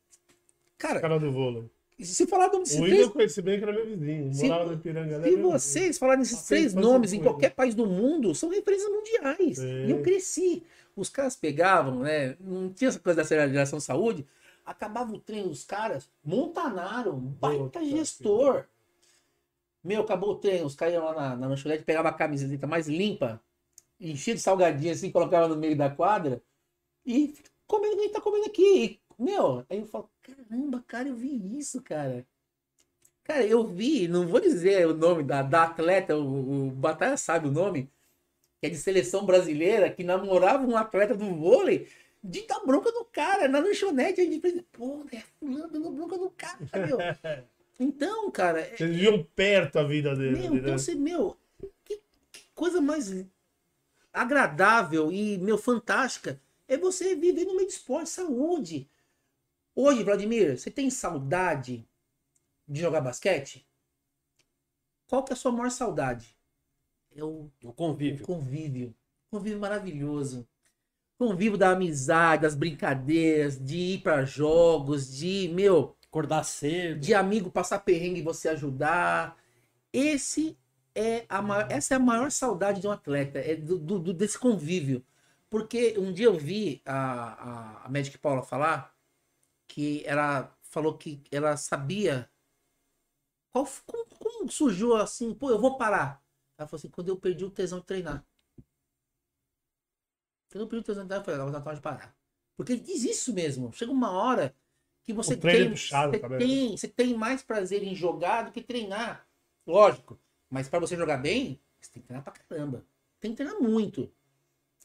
Cara,
Cara do vôlei.
Se falar de
O William eu conheci bem que era meu vizinho.
Se-
no Ipiranga.
se vocês falarem esses três nomes em qualquer país do mundo, são referências mundiais. E eu cresci. Os caras pegavam, né? Não tinha essa coisa da geração saúde. Acabava o treino dos caras, Montanaro, um baita
Puta
gestor. Meu, acabou o treino, os caras iam lá na, na lanchonete, pegavam a camiseta mais limpa, enchia de salgadinho assim, colocava no meio da quadra e comendo o que a gente tá comendo aqui. E, meu, aí eu falo, caramba, cara, eu vi isso, cara. Cara, eu vi, não vou dizer o nome da, da atleta, o, o Batalha sabe o nome, que é de seleção brasileira, que namorava um atleta do vôlei, de dar bronca no cara, na lanchonete, a gente pô, é fulano dando bronca no cara, meu. Então, cara, é-
Vocês viam perto a vida dele.
meu,
né?
então você, meu, que, que coisa mais agradável e, meu, fantástica é você viver no meio de esporte, saúde. Hoje, Vladimir, você tem saudade de jogar basquete? Qual que é a sua maior saudade? É o
O
o
convívio.
convívio. Convívio maravilhoso. Convívio da amizade, das brincadeiras, de ir para jogos, de, meu,
Acordar cedo.
de amigo passar perrengue e você ajudar. Esse é a maior, essa é a maior saudade de um atleta, é do, do- do- desse convívio. Porque um dia eu vi a, a, a Magic Paula falar que ela falou que ela sabia qual, como, como surgiu assim, pô, eu vou parar. Ela falou assim, quando eu perdi o tesão de treinar. Eu não perdi teus anos, eu falei, agora tá na hora de parar. Porque existe isso mesmo. Chega uma hora que você
O é
tem,
puxado
você, tem, você tem mais prazer em jogar do que treinar. Lógico. Mas para você jogar bem, você tem que treinar pra caramba. Tem que treinar muito.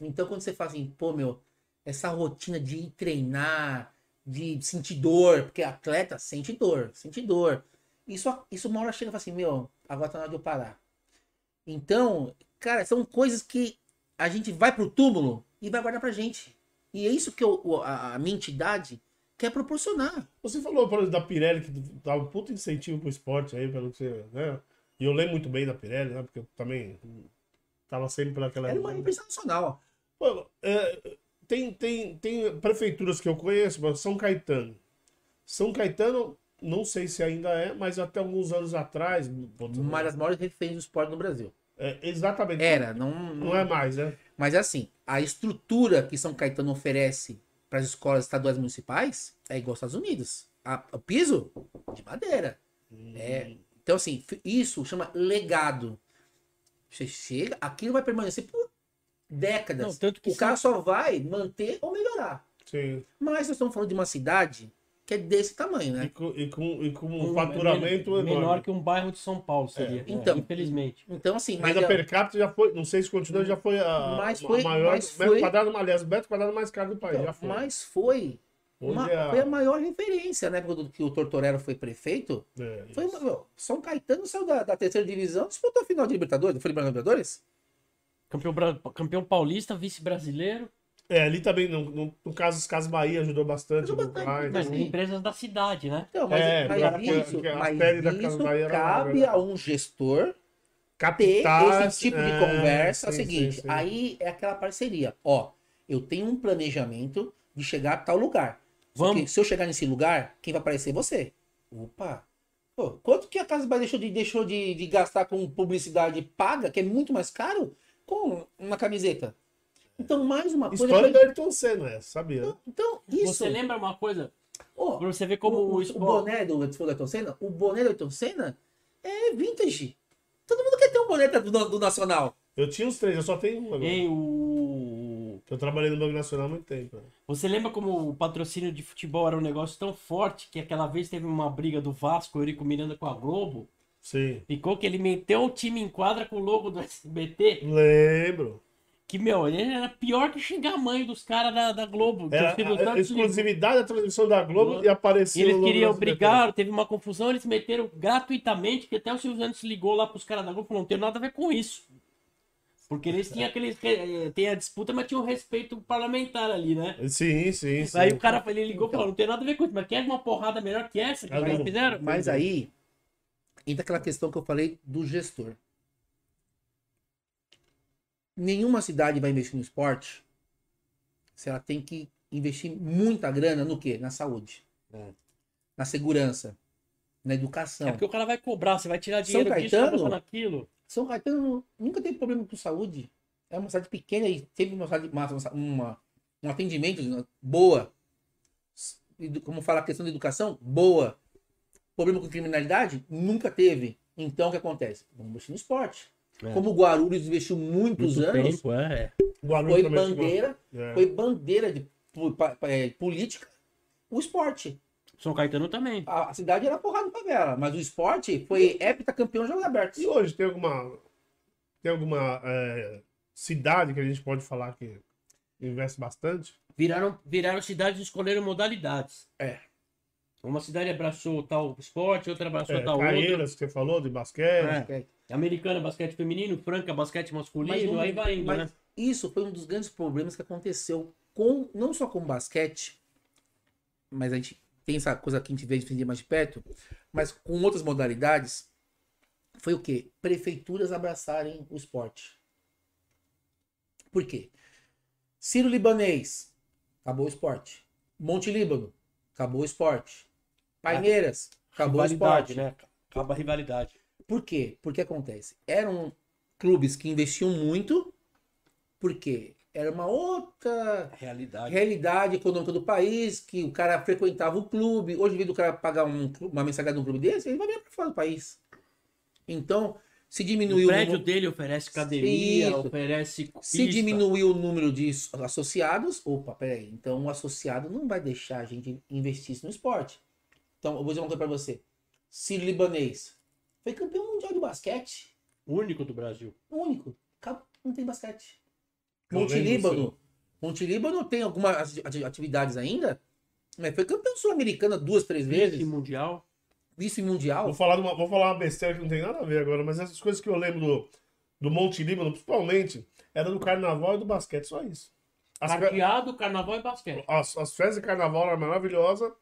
Então quando você fala assim, pô, meu, essa rotina de ir treinar, de sentir dor, porque atleta sente dor, sente dor. Isso, isso uma hora chega e fala assim, meu, agora tá na hora de eu parar. Então, cara, são coisas que a gente vai pro túmulo e vai guardar pra gente. E é isso que eu- a, a minha entidade quer proporcionar.
Você falou, por exemplo, da Pirelli, que dá um puto incentivo pro esporte aí, pelo que você. Né? E eu lembro muito bem da Pirelli, né? Porque eu também tava sempre pelaquela.
Era uma empresa nacional.
Pô, é, tem, tem, tem prefeituras que eu conheço, mas São Caetano. São Caetano, não sei se ainda é, mas até alguns anos atrás.
Uma das maiores referências do esporte no Brasil.
é, exatamente.
Era, não,
Não é mais, né?
Mas é assim, a estrutura que São Caetano oferece para as escolas estaduais e municipais é igual aos Estados Unidos. A- o piso de madeira. É, então, assim, isso chama legado. Você chega, aquilo vai permanecer por décadas.
Não, tanto que
o cara só vai manter ou melhorar.
Sim.
Mas nós estamos falando de uma cidade que é desse tamanho,
E
né?
com, e com, e com um
Um
faturamento
menor, menor que um bairro de São Paulo seria.
Então.
né? infelizmente.
Então, assim, mas
Renda
é-
per capita já foi, não sei se continua, já foi a,
Mas
a
foi-
maior
mas
metro
foi-
quadrado, aliás, o metro quadrado mais caro do país, já foi.
mas foi, uma-
é a-
foi a maior referência, né? Quando que o Tortorero foi prefeito,
é,
Foi, meu, São Caetano saiu da, da terceira divisão, disputou a final de Libertadores. Não foi Libertadores?
Campeão, campeão paulista, vice-brasileiro.
É, ali também, no, no, no caso, os Casas Bahia ajudou bastante.
Ajudou bastante,
Mas
né?
Sim.
empresas da cidade, né?
Então, mas,
É,
mas
porque-
isso,
a
mas isso
Bahia
cabe a um gestor ter
Capitais,
esse tipo de
é,
conversa. É o seguinte,
sim, sim.
aí é aquela parceria. Ó, eu tenho um planejamento de chegar a tal lugar.
Vamos.
se eu chegar nesse lugar, quem vai aparecer é você. Opa! Pô, quanto que a Casa Bahia deixou de, deixou de, de gastar com publicidade paga, que é muito mais caro, com uma camiseta? Então, mais uma coisa.
História do Ayrton Senna, essa, sabia?
Então, isso.
Você lembra uma coisa?
Ó,
Pra você ver como
o,
o,
o boné do, do Ayrton Senna, o boné do Ayrton Senna é vintage. Todo mundo quer ter um boné do, do Nacional.
Eu tinha uns três, eu só tenho um agora.
Ei, o...
Eu trabalhei no Banco Nacional há muito tempo. né?
Você lembra como o patrocínio de futebol era um negócio tão forte que aquela vez teve uma briga do Vasco, o Eurico Miranda com a Globo?
Sim.
Ficou que ele meteu o time em quadra com o logo do SBT.
Lembro.
Que, meu, ele era pior que xingar a mãe dos caras da, da Globo.
Era a, a exclusividade da transmissão da Globo e apareceu
E eles queriam brigar, teve uma confusão, eles meteram gratuitamente, que até o Silvio Santos ligou lá pros caras da Globo e falou, não tem nada a ver com isso. Porque eles tinham aqueles. eh, Tem a disputa, mas tinha um respeito parlamentar ali, né?
Sim, sim, sim.
Aí o cara ele ligou e falou, não tem nada a ver com isso, mas quer uma porrada melhor que essa que caras
não.
fizeram?
Mas aí entra aquela questão que eu falei do gestor. Nenhuma cidade vai investir no esporte se ela tem que investir muita grana no quê? Na saúde.
É.
Na segurança. Na educação.
É porque o cara vai cobrar, você vai tirar
São
dinheiro disso pra
Caetano?
botar naquilo.
São Caetano nunca teve problema com saúde. É uma cidade pequena e teve uma, cidade- uma, uma- um atendimento boa. Como fala a questão da educação, boa. Problema com criminalidade? Nunca teve. Então o que acontece? Vamos investir no esporte.
É.
Como o Guarulhos investiu muitos
Muito
anos,
tempo, é.
O Guarulhos
foi bandeira,
É.
foi bandeira de é, política, o esporte.
São Caetano também.
A, a cidade era porrada de favela, mas o esporte foi heptacampeão de jogos abertos.
E hoje tem alguma. Tem alguma é, cidade que a gente pode falar que investe bastante?
Viraram, viraram cidades e escolheram modalidades.
É.
Uma cidade abraçou tal esporte, outra abraçou
É,
tal outra.
Caeiras, que você falou, de basquete.
É. Americana, basquete feminino, Franca, basquete masculino,
Mas não-
aí vai indo,
mas
né?
Isso foi um dos grandes problemas que aconteceu com não só com o basquete, mas a gente tem essa coisa que a gente vê defender mais de perto, mas com outras modalidades, foi o quê? Prefeituras abraçarem o esporte. Por quê? Ciro Libanês, acabou o esporte. Monte Líbano, acabou o esporte. Paineiras, acabou o
rivalidade,
esporte.
né? Acaba a rivalidade.
Por quê? Porque acontece. Eram clubes que investiam muito, porque era uma outra
Realidade.
realidade econômica do país, que o cara frequentava o clube. Hoje, em vez do cara pagar um uma mensalidade num clube desse, ele vai vir para fora do país. Então, Se
O
diminuiu o
prédio
número,
dele oferece academia,
Isso.
oferece
se
pista.
diminuiu o número de associados, opa, peraí. Então o associado não vai deixar a gente investir isso no esporte. Então, eu vou dizer uma coisa pra você. Ciro Libanês foi campeão mundial de basquete.
Único do Brasil.
Único. Não tem basquete. Monte Líbano. Monte Líbano tem algumas ati- atividades ainda, mas foi campeão sul-americana duas, três
Vice
vezes.
mundial.
Vice mundial.
Vou falar, de uma, vou falar uma besteira que não tem nada a ver agora, mas essas coisas que eu lembro do, do Monte Líbano, principalmente, era do carnaval e do basquete, só isso. As, fe-
Cardeado, carnaval e basquete.
as, as festas de carnaval eram maravilhosas.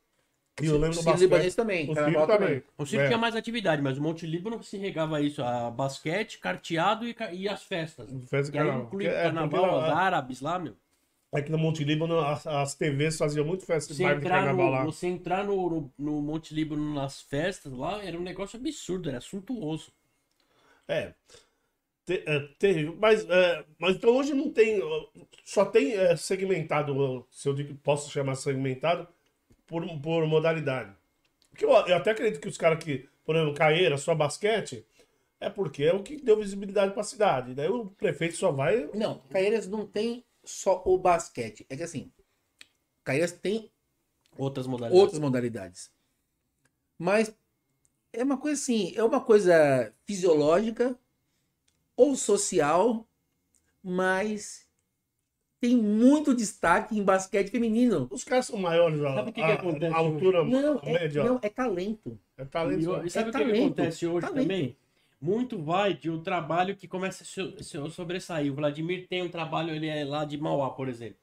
E eu lembro do
Ciro
basquete.
Libanês também.
O
Carnaval
Ciro
também.
também.
O Ciro
É.
tinha mais atividade, mas o Monte Líbano se regava isso, a basquete, carteado e, e as festas.
Festa
E aí inclui
Porque- é,
carnaval, árabes lá, meu.
É que no Monte Líbano as, as TVs faziam muito festa de
Você
carnaval lá.
você entrar no, no, no Monte Líbano nas festas lá era um negócio absurdo, era suntuoso.
É. Te- é, terrível. Mas, é, mas então hoje não tem. Só tem é, segmentado, se eu digo, posso chamar segmentado, por, por modalidade. Porque eu, eu até acredito que os caras que, por exemplo, Caeira, só basquete, é porque é o que deu visibilidade pra cidade. Daí o prefeito só vai.
Não, Caeiras não tem só o basquete. É que assim, Caeiras tem
Outras modalidades.
outras modalidades. Mas é uma coisa assim, é uma coisa fisiológica ou social, mas tem muito destaque em basquete feminino.
Os caras são maiores, a,
Sabe o que que acontece
a altura
Não, é,
média.
não, é talento.
É
E,
talento.
o- e sabe
É
o que, que acontece hoje
talento.
também? Muito vai de um trabalho que começa a sobressair. O Vladimir tem um trabalho, ele é lá de Mauá, por exemplo.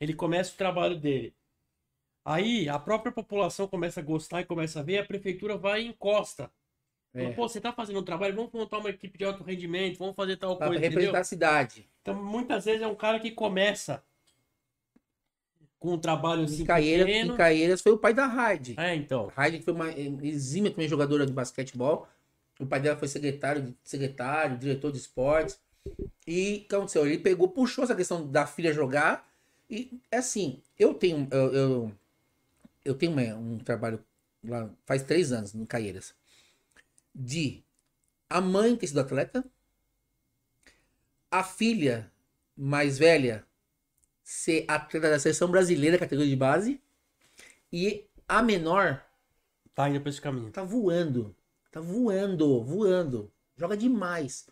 Ele começa o trabalho dele. Aí a própria população começa a gostar e começa a ver, a prefeitura vai e encosta.
É.
Pô, você tá fazendo um trabalho, vamos montar uma equipe de alto rendimento, vamos fazer tal
Para
coisa,
representar
entendeu?
a cidade.
Então, muitas vezes é um cara que começa com um trabalho
Em
assim
Caeiras,
pequeno.
em Caeiras foi o pai da Raid.
É, então.
Raid que foi uma exímia também jogadora de basquetebol. O pai dela foi secretário, secretário, diretor de esportes. E o que aconteceu? Ele pegou, puxou essa questão da filha jogar. E é assim, eu tenho, eu, eu, eu tenho uma- um trabalho lá faz três anos no Caeiras. De a mãe ter sido atleta, a filha mais velha ser atleta da seleção brasileira, categoria de base, e a menor
Tá indo pra esse caminho.
tá voando. Tá voando, voando. Joga demais.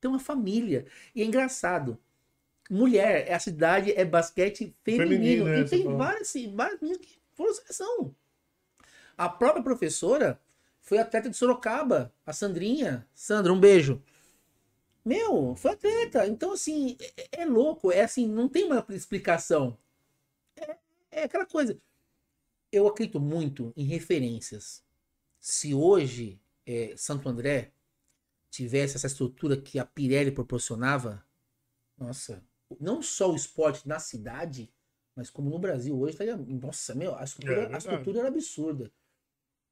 Tem uma família. E é engraçado. Mulher, a cidade é basquete feminino.
Feminino, é,
e
você
tem várias, várias meninas que foram seleção. A própria professora foi atleta de Sorocaba, a Sandrinha. Sandra, um beijo. Meu, foi atleta. Então, assim, é, é louco. É assim, não tem uma explicação. É, é aquela coisa. Eu acredito muito em referências. Se hoje é, Santo André tivesse essa estrutura que a Pirelli proporcionava, nossa, não só o esporte na cidade, mas como no Brasil hoje, estaria, nossa, meu, a
É,
estrutura,
verdade.
a estrutura era absurda.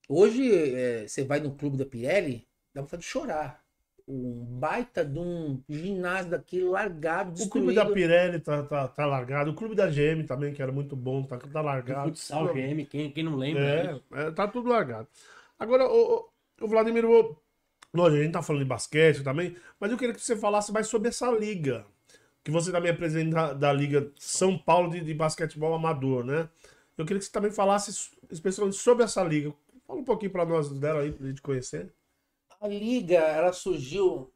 Hoje, é, você vai no clube da Pirelli, dá vontade de chorar. Um baita de um ginásio daquele largado,
O
destruído.
clube da Pirelli tá, tá, tá largado. O clube da GM também, que era muito bom, tá, tá
O
largado.
futsal, GM, quem, quem não lembra?
É, é, tá tudo largado. Agora, o, o- o Vladimir, eu- lógico, a gente tá falando de basquete também, mas eu queria que você falasse mais sobre essa liga. Que você também é presidente da, da Liga São Paulo de, de Basquetebol Amador, né? Eu queria que você também falasse especialmente sobre essa liga. Fala um pouquinho pra nós dela aí, pra gente conhecer.
A liga, ela surgiu,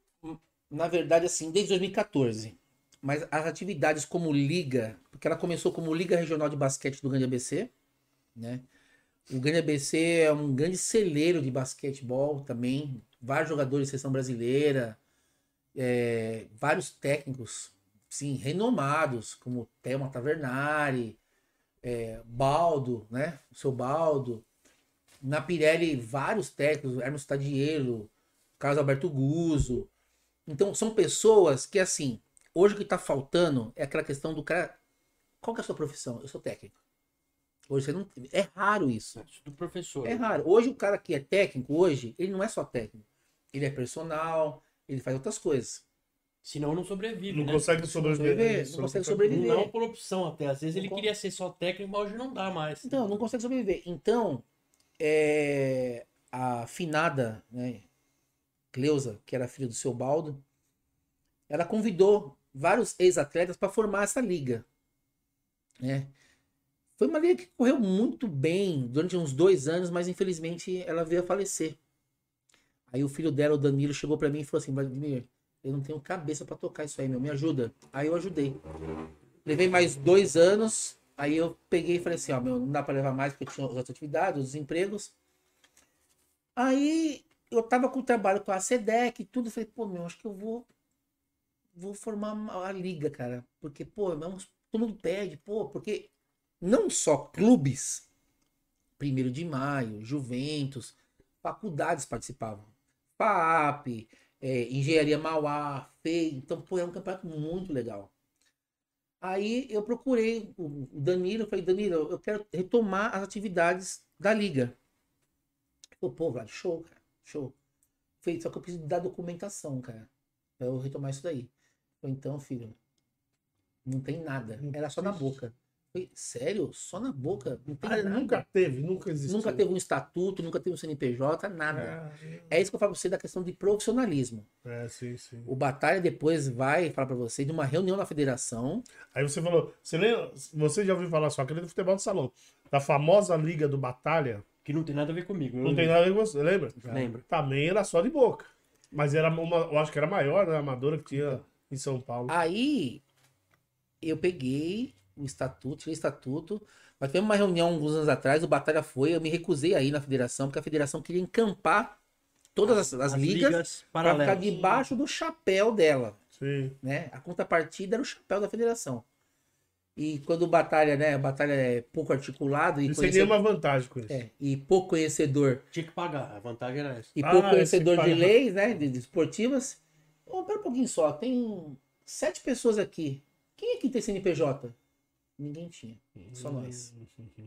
na verdade, assim, desde 2014. Mas as atividades como liga, porque ela começou como Liga Regional de Basquete do Grande ABC, né? O Grande ABC é um grande celeiro de basquetebol também, vários jogadores de seleção brasileira, é, vários técnicos, sim, renomados, como Thelma Tavernari, é, Baldo, né? O seu Baldo. Na Pirelli, vários técnicos, Hermes Tadielo, Carlos Alberto Guzzo. Então, são pessoas que, assim, hoje o que tá faltando é aquela questão do cara. Qual que é a sua profissão? Eu sou técnico. Hoje você não. É raro isso.
Isso do professor.
É raro. Hoje o cara que é técnico, hoje, ele não é só técnico. Ele é personal, ele faz outras coisas.
Senão não sobrevive,
Não
né?
consegue sobreviver.
sobreviver, não consegue sobreviver.
Não por opção até. Às vezes ele
Não
queria ser só técnico, mas hoje não dá mais.
Então, não consegue sobreviver. Então, é, a finada, né, Cleusa, que era filha do seu Baldo, ela convidou vários ex-atletas para formar essa liga. Né? Foi uma liga que correu muito bem durante uns dois anos, mas infelizmente ela veio a falecer. Aí o filho dela, o Danilo, chegou para mim e falou assim: Vladimir, eu não tenho cabeça para tocar isso aí, meu, me ajuda. Aí eu ajudei. Levei mais dois anos, aí eu peguei e falei assim: ó, meu, não dá para levar mais porque eu tinha outras atividades, os empregos. Aí eu tava com o trabalho com a SEDEC e tudo, falei, pô, meu, acho que eu vou vou formar a liga, cara. Porque, pô, todo mundo pede, pô, porque não só clubes, primeiro de maio, Juventus, faculdades participavam. FAP, é, Engenharia Mauá, FEI. Então, pô, é um campeonato muito legal. Aí eu procurei o Danilo, eu falei, Danilo, eu quero retomar as atividades da liga. Falei, pô, Vlad, show, cara, show. Falei, só que eu preciso dar documentação, cara, pra eu retomar isso daí. Falei, então, filho, não tem nada. Era só na boca. Falei, sério? Só na boca? Não tem
Ah,
nada.
nunca teve, nunca existiu.
Nunca teve um estatuto, nunca teve um CNPJ, nada.
É,
É isso que eu falo pra você da questão de profissionalismo.
é, sim, sim.
O Batalha depois vai falar pra você de uma reunião na federação.
Aí você falou, você, lembra, você já ouviu falar só aquele do futebol do salão, da famosa Liga do Batalha?
Que não tem nada a ver comigo.
Não tem nada a ver com você, lembra?
Lembro.
Também era só de boca. Mas era uma, eu acho que era a maior, né? A amadora que tinha em São Paulo.
Aí eu peguei o estatuto, o estatuto. Mas teve uma reunião alguns anos atrás, o Batalha foi, eu me recusei aí na federação, porque a federação queria encampar todas as, as ligas para ficar debaixo do chapéu dela.
Sim.
né? A contrapartida era o chapéu da federação. E quando o Batalha, né? A Batalha é pouco articulado e,
sem
conhecedor,
nenhuma vantagem com isso.
é, e pouco conhecedor
Tinha que pagar. A vantagem era essa.
e
Ah,
pouco conhecedor de leis, né? De, de esportivas. Ô, pera um pouquinho só, tem sete pessoas aqui. Quem aqui tem CNPJ? Ninguém tinha, só nós.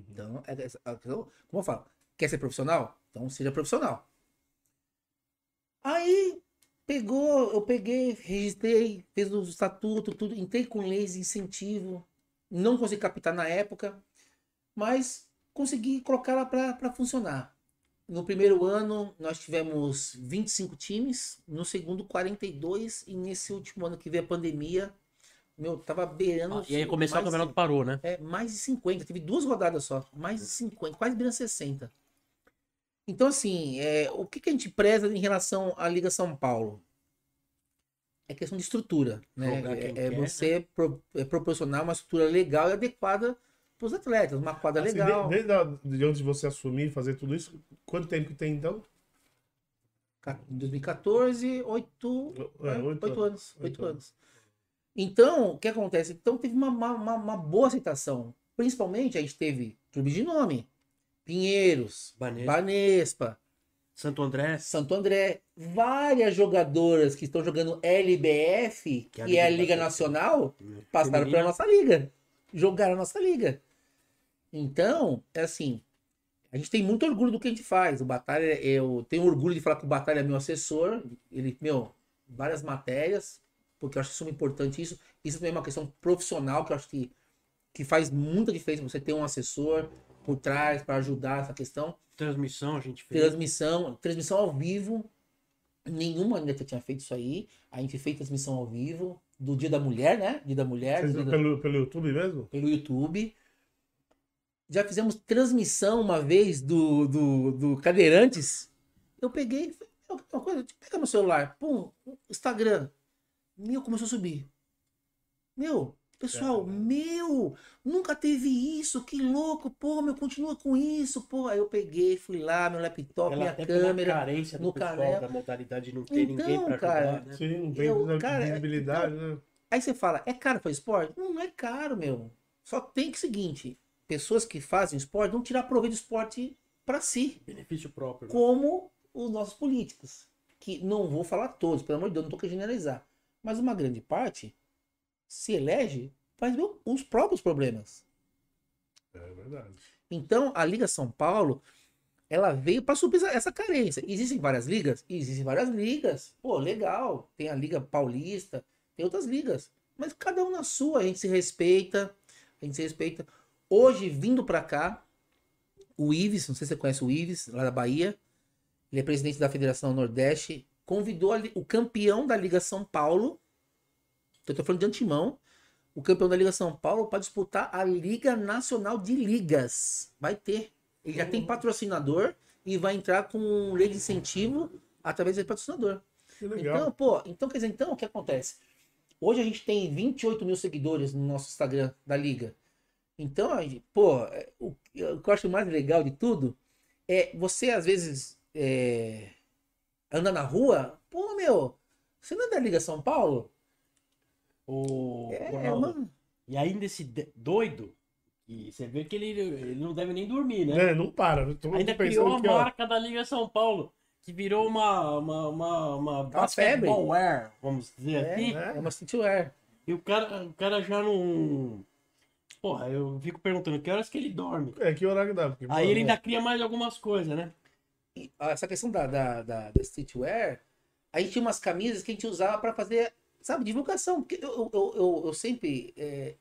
Então, é, é- é- como eu falo, quer ser profissional? Então seja profissional. Aí pegou, eu peguei, registrei, fez o estatuto, tudo, entrei com leis de incentivo, não consegui captar na época, mas consegui colocar ela para funcionar. No primeiro ano nós tivemos 25 times, no segundo 42 e nesse último ano que veio a pandemia, meu, tava beirando
Ah, e aí começou o campeonato parou, né?
é, mais de 50. Tive duas rodadas só. Mais de 50, quase beirando 60. Então, assim, é, o que, que a gente preza em relação à Liga São Paulo? É questão de estrutura. Né? É, é
quer, né?
você pro- é proporcionar uma estrutura legal e adequada para os atletas. Uma quadra
Assim,
legal.
de- desde a, de antes de você assumir e fazer tudo isso, quanto tempo que tem então?
Ca- Em 2014, oito,
É,
né?
oito
oito anos.
Oito
Oito
anos.
anos. Então, o que acontece? Então teve uma, uma, uma- boa aceitação. Principalmente a gente teve clube de nome. Pinheiros,
Banespa.
Banespa,
Santo André.
Santo André, várias jogadoras que estão jogando LBF, que,
Que é a
é a
Liga
Liga Nacional, passaram
Feminina.
pela nossa liga. Jogaram a nossa liga. Então, é assim, a gente tem muito orgulho do que a gente faz. O Batalha, eu tenho orgulho de falar que o Batalha é meu assessor. Ele, meu, várias matérias, porque eu acho isso importante isso. Isso também é uma questão profissional que eu acho que, que faz muita diferença você ter um assessor por trás para ajudar essa questão.
Transmissão a gente fez.
Transmissão, transmissão ao vivo. Nenhuma ainda tinha feito isso aí. A gente fez transmissão ao vivo do Dia da Mulher, né? Dia da Mulher, dia da-
pelo, pelo YouTube mesmo?
pelo YouTube. Já fizemos transmissão uma vez do, do, do Cadeirantes. Eu peguei, uma coisa, deixa eu pegar meu celular, pum, Instagram. Meu, começou a subir. Meu, pessoal,
Caramba.
meu, nunca teve isso, que louco, pô, meu, continua com isso, pô. Aí eu peguei, fui lá, meu laptop,
Pela,
minha câmera.
carência do
no
pessoal,
canal.
da modalidade de não ter ninguém
Então,
pra
cara,
ajudar, né?
Sim, não tem
Eu, cara,
visibilidade, né?
Aí você fala, é caro para esporte? Não, não é caro, meu. Só tem que o seguinte, pessoas que fazem esporte vão tirar proveito do esporte para si,
Benefício próprio. né?
como os nossos políticos. Que não vou falar todos, pelo amor de Deus, não tô querendo generalizar. Mas uma grande parte se elege para resolver os próprios problemas.
É verdade.
Então, a Liga São Paulo, ela veio para suprir essa- essa carência. Existem várias ligas? Existem várias ligas. Pô, legal. Tem a Liga Paulista, tem outras ligas. Mas cada um na sua, a gente se respeita. A gente se respeita. Hoje, vindo para cá, o Ives, não sei se você conhece o Ives, lá da Bahia. Ele é presidente da Federação Nordeste. Convidou o campeão da Liga São Paulo, eu tô falando de antemão, o campeão da Liga São Paulo para disputar a Liga Nacional de Ligas. Vai ter. Ele já tem patrocinador e vai entrar com lei de incentivo através desse patrocinador. Então, pô, então quer dizer, então o que acontece? Hoje a gente tem 28 mil seguidores no nosso Instagram da Liga. Então, pô, é, o, o que eu acho mais legal de tudo é você, às vezes, é, anda na rua, pô, meu, você não é da Liga São Paulo?
O
É,
Ronaldo,
mano.
E ainda esse doido, e você vê que ele, ele não deve nem dormir, né?
É, não para.
Ainda criou a marca da Liga São Paulo, que virou uma, uma, uma, uma
febre.
basketballwear, vamos dizer
É,
assim.
é uma streetwear.
E o cara, o cara já não. Porra, eu fico perguntando que horas que ele dorme.
É, que horário dá? Porque,
Aí
pô,
ele ainda cria mais algumas coisas, né?
Essa questão da, da, da, da streetwear, a gente tinha umas camisas que a gente usava para fazer, sabe, divulgação. Porque eu, eu, eu, eu sempre. é,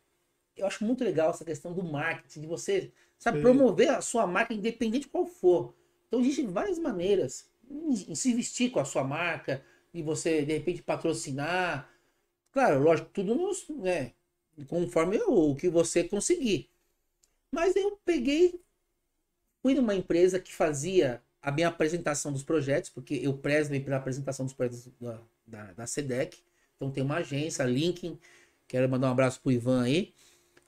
eu acho muito legal essa questão do marketing, de você, sabe,
Sim.
promover a sua marca, independente qual for. Então, existem várias maneiras em, em se vestir com a sua marca, e você, de repente, patrocinar. Claro, lógico, tudo nos, né, conforme o que você conseguir. Mas eu peguei, fui numa empresa que fazia a minha apresentação dos projetos, porque eu prezo pela apresentação dos projetos da, da, da SEDEC. Então tem uma agência, a Linkin, quero mandar um abraço pro Ivan aí.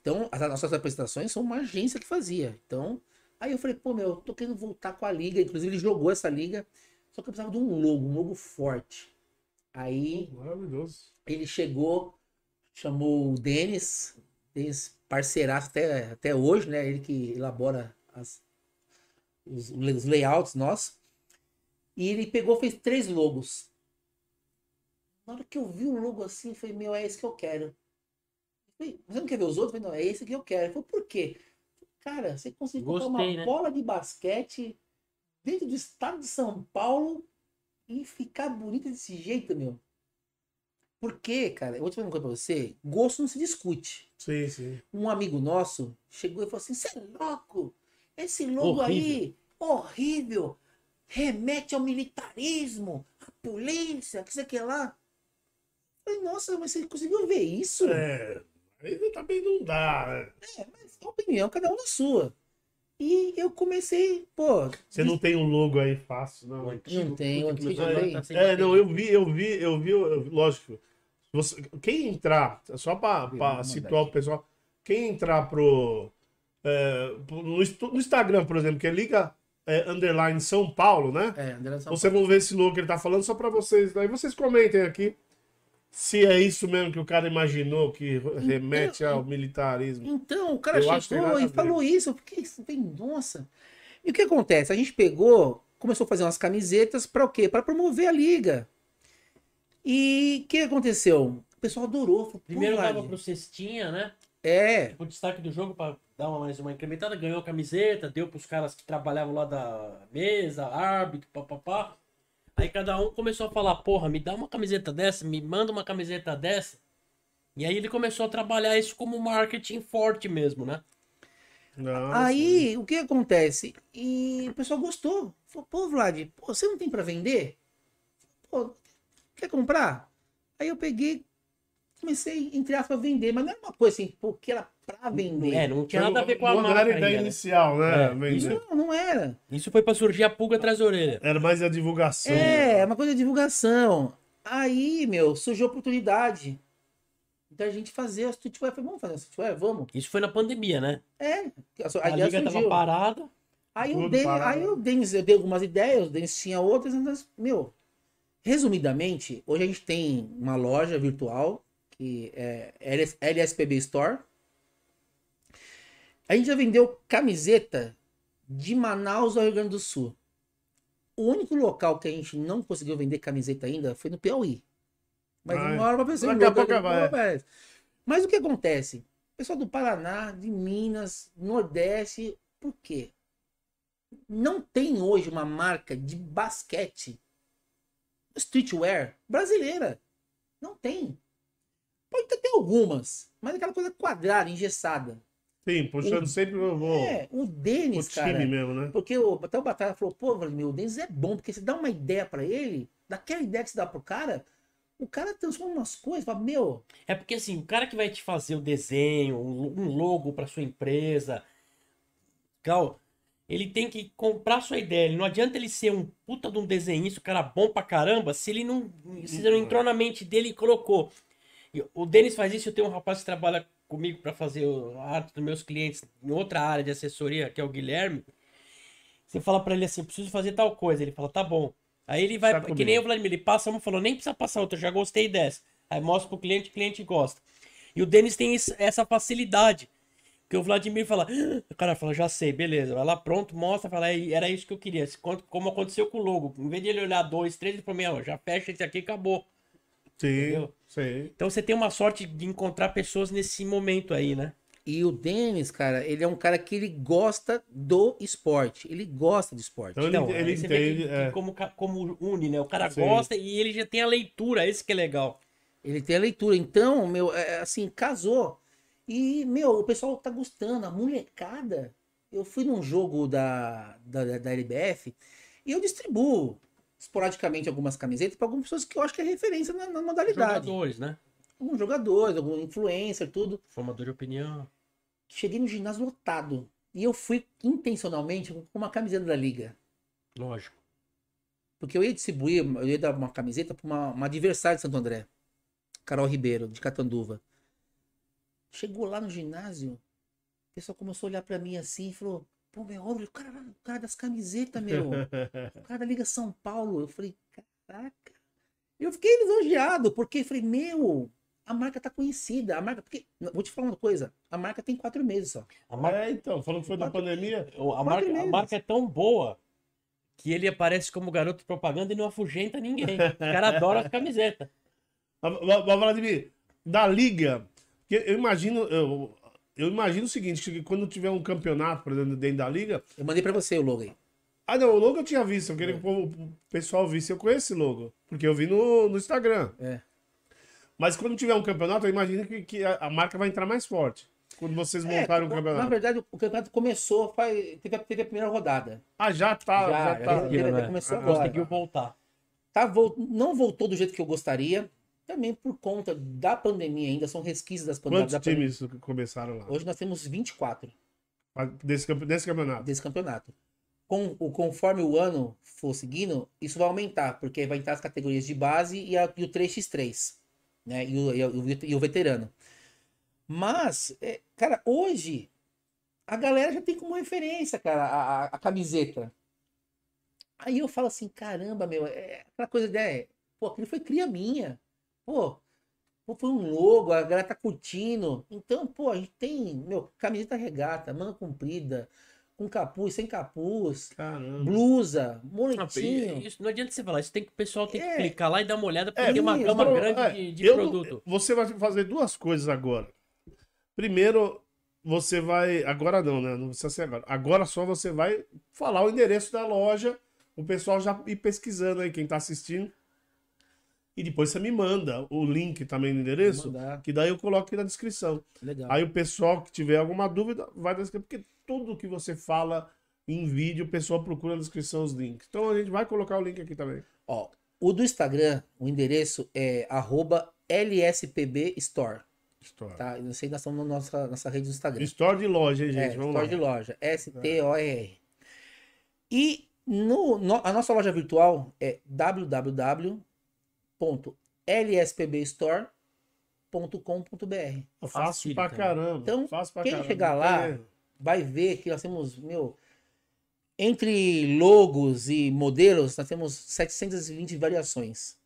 Então, as nossas apresentações são uma agência que fazia. Então, aí eu falei, pô, meu, eu tô querendo voltar com a liga. Inclusive, ele jogou essa liga, só que eu precisava de um logo, um logo forte. Aí
Maravilhoso.
ele chegou, chamou o Denis, Denis parceiraço até, até hoje, né? Ele que elabora as, os, os layouts nossos. E ele pegou, fez três logos. Na hora que eu vi o logo assim, eu falei, meu, é esse que eu quero. Eu falei, você não quer ver os outros? Eu falei, não, é esse que eu quero. Eu falei, por quê? Cara, você conseguiu colocar uma
né?
bola de basquete dentro do estado de São Paulo e ficar bonita desse jeito, meu. Porque, cara, eu vou te falar uma coisa pra você, gosto não se discute.
Sim, sim.
Um amigo nosso chegou e falou assim, você é louco? Esse logo aí, horrível, remete ao militarismo, à polícia, que sei o que lá. Eu falei, nossa, mas você conseguiu ver isso?
É. Aí também não dá, né?
É, mas a opinião, cada um na sua. E eu comecei, pô,
Você não tem um logo aí fácil, não.
Antigo,
Não tem, antigo tem.
tá
É, não, eu vi, eu vi, eu vi, eu- lógico. Você, quem entrar, só
mandar
situar o pessoal, quem entrar pro, é, no, Insta- no Instagram, por exemplo, que é Liga é, Underline São Paulo, né?
é, André São
Você vão ver esse logo que ele tá falando só pra vocês. Aí vocês comentem aqui se é isso mesmo que o cara imaginou que remete ao militarismo.
Então, o cara
Eu
chegou e falou isso. Eu fiquei, falei, nossa. E o que acontece? A gente pegou, começou a fazer umas camisetas para o quê? Para promover a liga. E o que aconteceu? O pessoal adorou. Falou, "Pô,
Primeiro dava pro Cestinha, né?
É,
O destaque do jogo pra dar uma, mais uma incrementada, ganhou a camiseta, deu pros caras que trabalhavam lá da mesa, árbitro, papapá. Aí cada um começou a falar, porra, me dá uma camiseta dessa, me manda uma camiseta dessa. E aí ele começou a trabalhar isso como marketing forte mesmo, né?
Nossa.
Aí, o que acontece? E o pessoal gostou. Falou, pô, Vlad, pô, você não tem para vender? Pô, quer comprar? Aí eu peguei, comecei, entre aspas, a vender, mas não era uma coisa assim, pô, que era pra vender.
É, não tinha nada a ver com a
Não
marca
era a ideia
ainda, né?
inicial, né?
É, isso-
Não, não era.
Isso foi pra surgir a pulga atrás da orelha.
Era mais a divulgação.
É, é uma coisa de divulgação. Aí, meu, surgiu a oportunidade da gente fazer a streetwear. Falei, vamos fazer a streetwear? Vamos.
Isso foi na pandemia, né?
É, a,
A, liga tava
surgiu.
parada.
Aí eu dei,
parado.
aí eu dei, eu dei algumas ideias, o Denis tinha outras, mas, meu, resumidamente, hoje a gente tem uma loja virtual, é LS LSPB Store. A gente já vendeu camiseta de Manaus ao Rio Grande do Sul. O único local que a gente não conseguiu vender camiseta ainda foi no Piauí. Mas
Ai.
uma hora pra pessoa.
Daqui a pouco vai.
Mas o que acontece? Pessoal do Paraná, de Minas, Nordeste, por quê? Não tem hoje uma marca de basquete streetwear brasileira. Não tem. Pode ter até algumas, mas aquela coisa quadrada, engessada.
Sim, puxando
O-
sempre eu vou.
É, o
o
Denis,
time
cara.
mesmo, né?
Porque o, até o Batalha falou, pô, Vladimir, o Denis é bom, porque você dá uma ideia pra ele, daquela ideia que você dá pro cara, o cara transforma umas coisas, fala, meu,
É porque assim, o cara que vai te fazer o desenho, um logo para sua empresa, Cal, ele tem que comprar sua ideia. Ele- Não adianta ele ser um puta de um desenhista, um cara bom pra caramba, se ele não, se não entrou na mente dele e colocou. O Denis faz isso, eu tenho um rapaz que trabalha comigo para fazer o- a arte dos meus clientes em outra área de assessoria, que é o Guilherme. Você fala para ele assim, preciso fazer tal coisa, ele fala, tá bom. Aí ele vai,
Tá
que nem o Vladimir, ele passa uma e falou, nem precisa passar outra, já gostei dessa. Aí mostra pro cliente, o cliente gosta. E o Denis tem essa facilidade. Porque o Vladimir fala, "Ah", o cara fala, já sei, beleza. Vai lá, pronto, mostra, fala, "É, era isso que eu queria. Como aconteceu com o logo. Em vez de ele olhar dois, três, ele falou, meu, já fecha esse aqui e acabou.
Sim,
Entendeu?
Sim.
Então você tem uma sorte de encontrar pessoas nesse momento aí, né?
e o Denis, cara, ele é um cara que ele gosta do esporte, ele gosta do esporte.
Então ele,
Então,
ele
aí você vê que-
entende. é.
como, como une, né? O cara
Sim.
gosta e ele já tem a leitura, esse que é legal.
Ele tem a leitura. Então, meu, é, assim, casou. E, meu, o pessoal tá gostando. A molecada. Eu fui num jogo da, da, da LBF e eu distribuo esporadicamente algumas camisetas para algumas pessoas que eu acho que é referência na, na modalidade.
Jogadores, né?
Alguns jogadores, algum influencer, tudo.
Formador de opinião.
Cheguei no ginásio lotado. E eu fui intencionalmente com uma camiseta da liga.
Lógico.
Porque eu ia distribuir, eu ia dar uma camiseta para uma, uma adversária de Santo André. Carol Ribeiro, de Catanduva. Chegou lá no ginásio, o pessoal começou a olhar para mim assim e falou: Pô, meu, olha o cara, o cara das camisetas, meu. O cara da Liga São Paulo. Eu falei: Caraca. Eu fiquei lisonjeado, porque eu falei: Meu, a marca tá conhecida. A marca, porque, vou te falar uma coisa: a marca tem quatro meses só.
A marca,
É, então, falando que foi na
Quatro-
pandemia.
o- a marca, a marca é tão boa que ele aparece como garoto de propaganda e não afugenta ninguém. O cara adora as camisetas.
Vladimir, da liga, que eu imagino, eu, eu imagino o seguinte, que quando tiver um campeonato, por exemplo, dentro da liga.
Eu mandei para você o logo aí.
Ah, não, o logo eu tinha visto, eu queria que o povo- o pessoal visse, eu conheço esse logo, porque eu vi no, no Instagram.
É.
Mas quando tiver um campeonato, eu imagino que, que a, a marca vai entrar mais forte. Quando vocês
É,
montaram o
na
campeonato.
verdade, o campeonato começou, faz, teve, a, teve a primeira rodada.
Ah, já tá,
Já,
já,
já
tá.
né?
começou
Ah,
agora.
Conseguiu voltar.
Tá, vol- não voltou do jeito que eu gostaria, também por conta da pandemia ainda, são resquícios das pande-
Quantos
da pandemia.
times começaram lá?
Hoje nós temos 24
Desse, desse campeonato?
desse campeonato. Com, o, conforme o ano for seguindo, isso vai aumentar, porque vai entrar as categorias de base e, a- e o 3x3, né? E o, e o- e o veterano. Mas, é, cara, hoje a galera já tem como referência, cara, a, a- a camiseta. Aí eu falo assim, caramba, meu, é aquela coisa, né? Pô, aquilo foi cria minha. Pô, pô, foi um logo, a galera tá curtindo. Então, pô, a gente tem, meu, camiseta regata, manga comprida, com capuz, sem capuz,
Caramba.
blusa, moletinho.
isso não adianta você falar, isso tem que o pessoal tem que
É.
clicar lá e dar uma olhada, porque
É,
tem uma
isso,
gama grande
é,
de, de
eu
produto.
Você vai fazer duas coisas agora. Primeiro, você vai. Agora não, né? Não precisa ser agora. Agora só você vai falar o endereço da loja. O pessoal já ir pesquisando aí, quem tá assistindo. E depois você me manda o link também no endereço. Que daí eu coloco aqui na descrição.
Legal.
Aí o pessoal que tiver alguma dúvida, vai na descrição. Porque tudo que você fala em vídeo, o pessoal procura na descrição os links. Então a gente vai colocar o link aqui também.
Ó, o do Instagram, o endereço é arroba LSPB Store,
Store.
tá? Eu não sei, nós estamos na nossa, nossa rede do Instagram.
Store de loja, hein, gente?
É,
Vamos
Store
lá.
de loja, S-T-O-R. E no, no- a nossa loja virtual é www.lspbstore.com.br.
Fácil pra
né?
caramba.
Então,
fácil pra
quem
caramba.
chegar lá-. Vai ver que nós temos, meu, entre logos e modelos, nós temos 720 variações.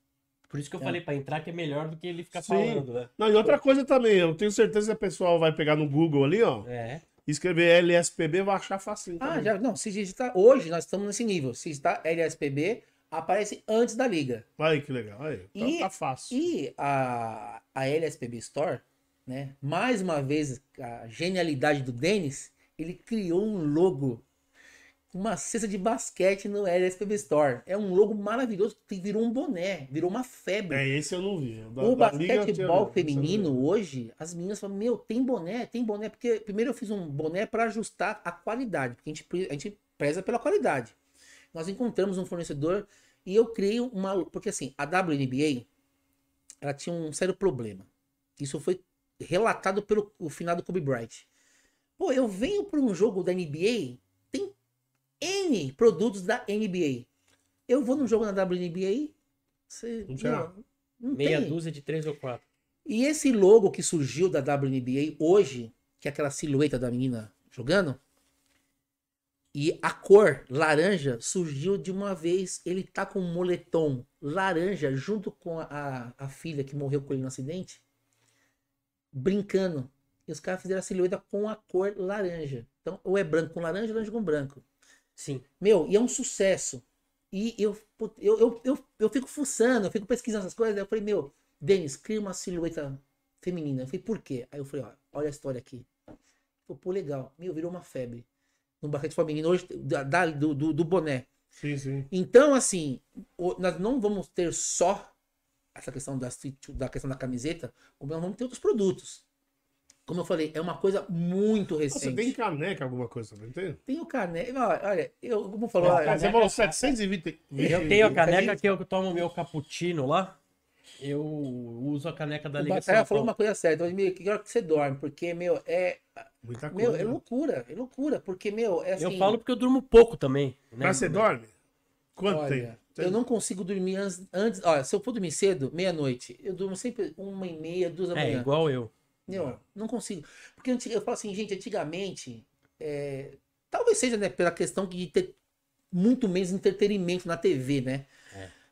Por isso que eu falei pra entrar que é melhor do que ele ficar
Sim.
falando, né?
Não, e outra coisa também, eu tenho certeza que o pessoal vai pegar no Google ali, ó,
É.
escrever LSPB, vai achar facinho.
Ah,
também.
já, não, se digitar, hoje nós estamos nesse nível. Se digitar LSPB, aparece antes da liga.
Aí, que legal. Aí, então
E-
tá fácil.
E a, a LSPB Store, né? Mais uma vez, a genialidade do Denis, ele criou um logo uma cesta de basquete no LSPB Store. É um logo maravilhoso que virou um boné, virou uma febre.
É, esse eu não vi. Da-
o
da
basquetebol feminino hoje, as meninas falam, meu, tem boné, tem boné, porque primeiro eu fiz um boné para ajustar a qualidade, porque a gente, a gente preza pela qualidade. Nós encontramos um fornecedor e eu criei uma, porque assim, a WNBA, ela tinha um sério problema. Isso foi relatado pelo o finado Kobe Bryant. Pô, eu venho para um jogo da NBA, tem N produtos da NBA. Eu vou num jogo na WNBA, você,
Não
meu,
nada.
não
Meia
tem.
dúzia de três ou quatro.
E esse logo que surgiu da WNBA hoje, que é aquela silhueta da menina jogando, e a cor laranja surgiu de uma vez. Ele tá com um moletom laranja junto com a, a filha que morreu com ele no acidente, brincando. E os caras fizeram a silhueta com a cor laranja. Então, ou é branco com laranja, ou laranja com branco.
Sim.
Meu, e é um sucesso. E eu, eu, eu, eu, eu fico fuçando, eu fico pesquisando essas coisas. Aí eu falei, meu, Denis, cria uma silhueta feminina. Eu falei, por quê? Aí eu falei, ó, olha a história aqui. Falei, pô, legal. Meu, virou uma febre. No basquete feminino hoje, da, da- do, do, do boné.
Sim, sim.
Então, assim, o- nós não vamos ter só essa questão da, da questão da camiseta, como nós vamos ter outros produtos. Como eu falei, é uma coisa muito
Você
recente.
tem caneca, alguma coisa também, tem?
Tem o caneca. Olha, eu, como falou, olha,
Você falou 720.
Eu tenho a caneca
Caneca.
que eu tomo meu cappuccino lá. Eu uso a caneca da
o
Liga
Batalha falou uma coisa certa. Mas, meu, que hora que você dorme? Porque, meu, é.
Muita coisa.
Meu, é loucura. É loucura. Porque, meu, é assim.
Eu falo porque eu durmo pouco também. Né?
Mas você dorme? Quanto
Olha,
tem?
eu não consigo dormir antes, antes. Olha, se eu for dormir cedo, meia-noite, eu durmo sempre uma e meia, duas da
É,
manhã.
igual eu.
Meu, não consigo. Porque antig- eu falo assim, gente, antigamente, é, talvez seja né, pela questão de ter muito menos entretenimento na TV, né?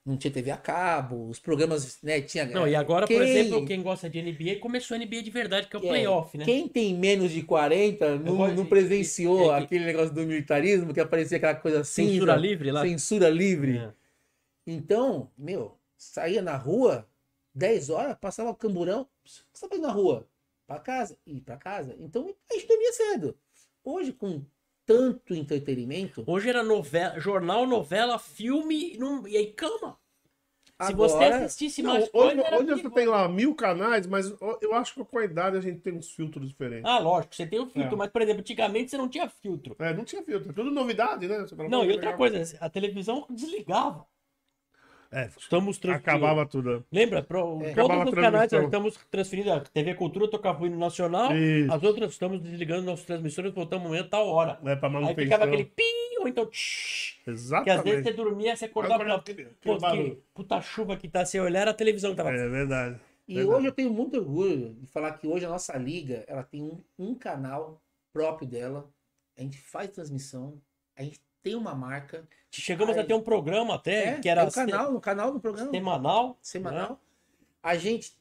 Não tinha TV a cabo, os programas, né, tinha...
Não, e agora,
quem,
por exemplo, quem gosta de NBA, começou a NBA de verdade, que é o
é,
playoff, né?
Quem tem menos de 40 não,
gosto
não
de-
presenciou
é que-
aquele negócio do militarismo, que aparecia aquela coisa cinza,
Censura livre lá.
Censura livre.
É.
Então, meu, saía na rua, 10 horas, passava o camburão, o que você tá fazendo na rua? Pra casa? Ir pra casa. Então, a gente dormia cedo. Hoje, com tanto entretenimento,
Hoje era novela, jornal, novela, filme, e não- e aí cama. Se você
agora,
assistisse
Não,
mais
hoje
coisa,
hoje você tem lá mil canais, mas eu acho que com a idade a gente tem uns filtros diferentes.
Ah, lógico, você tem o filtro,
É.
mas, por exemplo, antigamente você não tinha filtro.
É, não tinha filtro. Tudo novidade, né? Você
Não, e outra
legal.
coisa, a televisão desligava.
É,
Estamos transferindo.
acabava tudo.
Lembra? Pro,
É.
Todos
Acabava
os canais estamos transferindo. A TV Cultura tocava o hino nacional,
Isso.
as outras estamos desligando nossas transmissões, voltamos amanhã tal hora.
É pra
Aí
manutenção.
ficava aquele pim, ou então tsh, que às
Exatamente.
vezes você dormia, você acordava
aquele- aquele
pô, que puta chuva que tá, você olhar, era a televisão que tava.
É verdade.
E
Verdade.
hoje eu tenho muito orgulho de falar que hoje a nossa liga, ela tem um, um canal próprio dela. A gente faz transmissão, a gente tem uma marca.
Chegamos
Ai.
a ter um programa até,
É,
que era
um canal, um canal no programa.
semanal.
semanal.
né?
A gente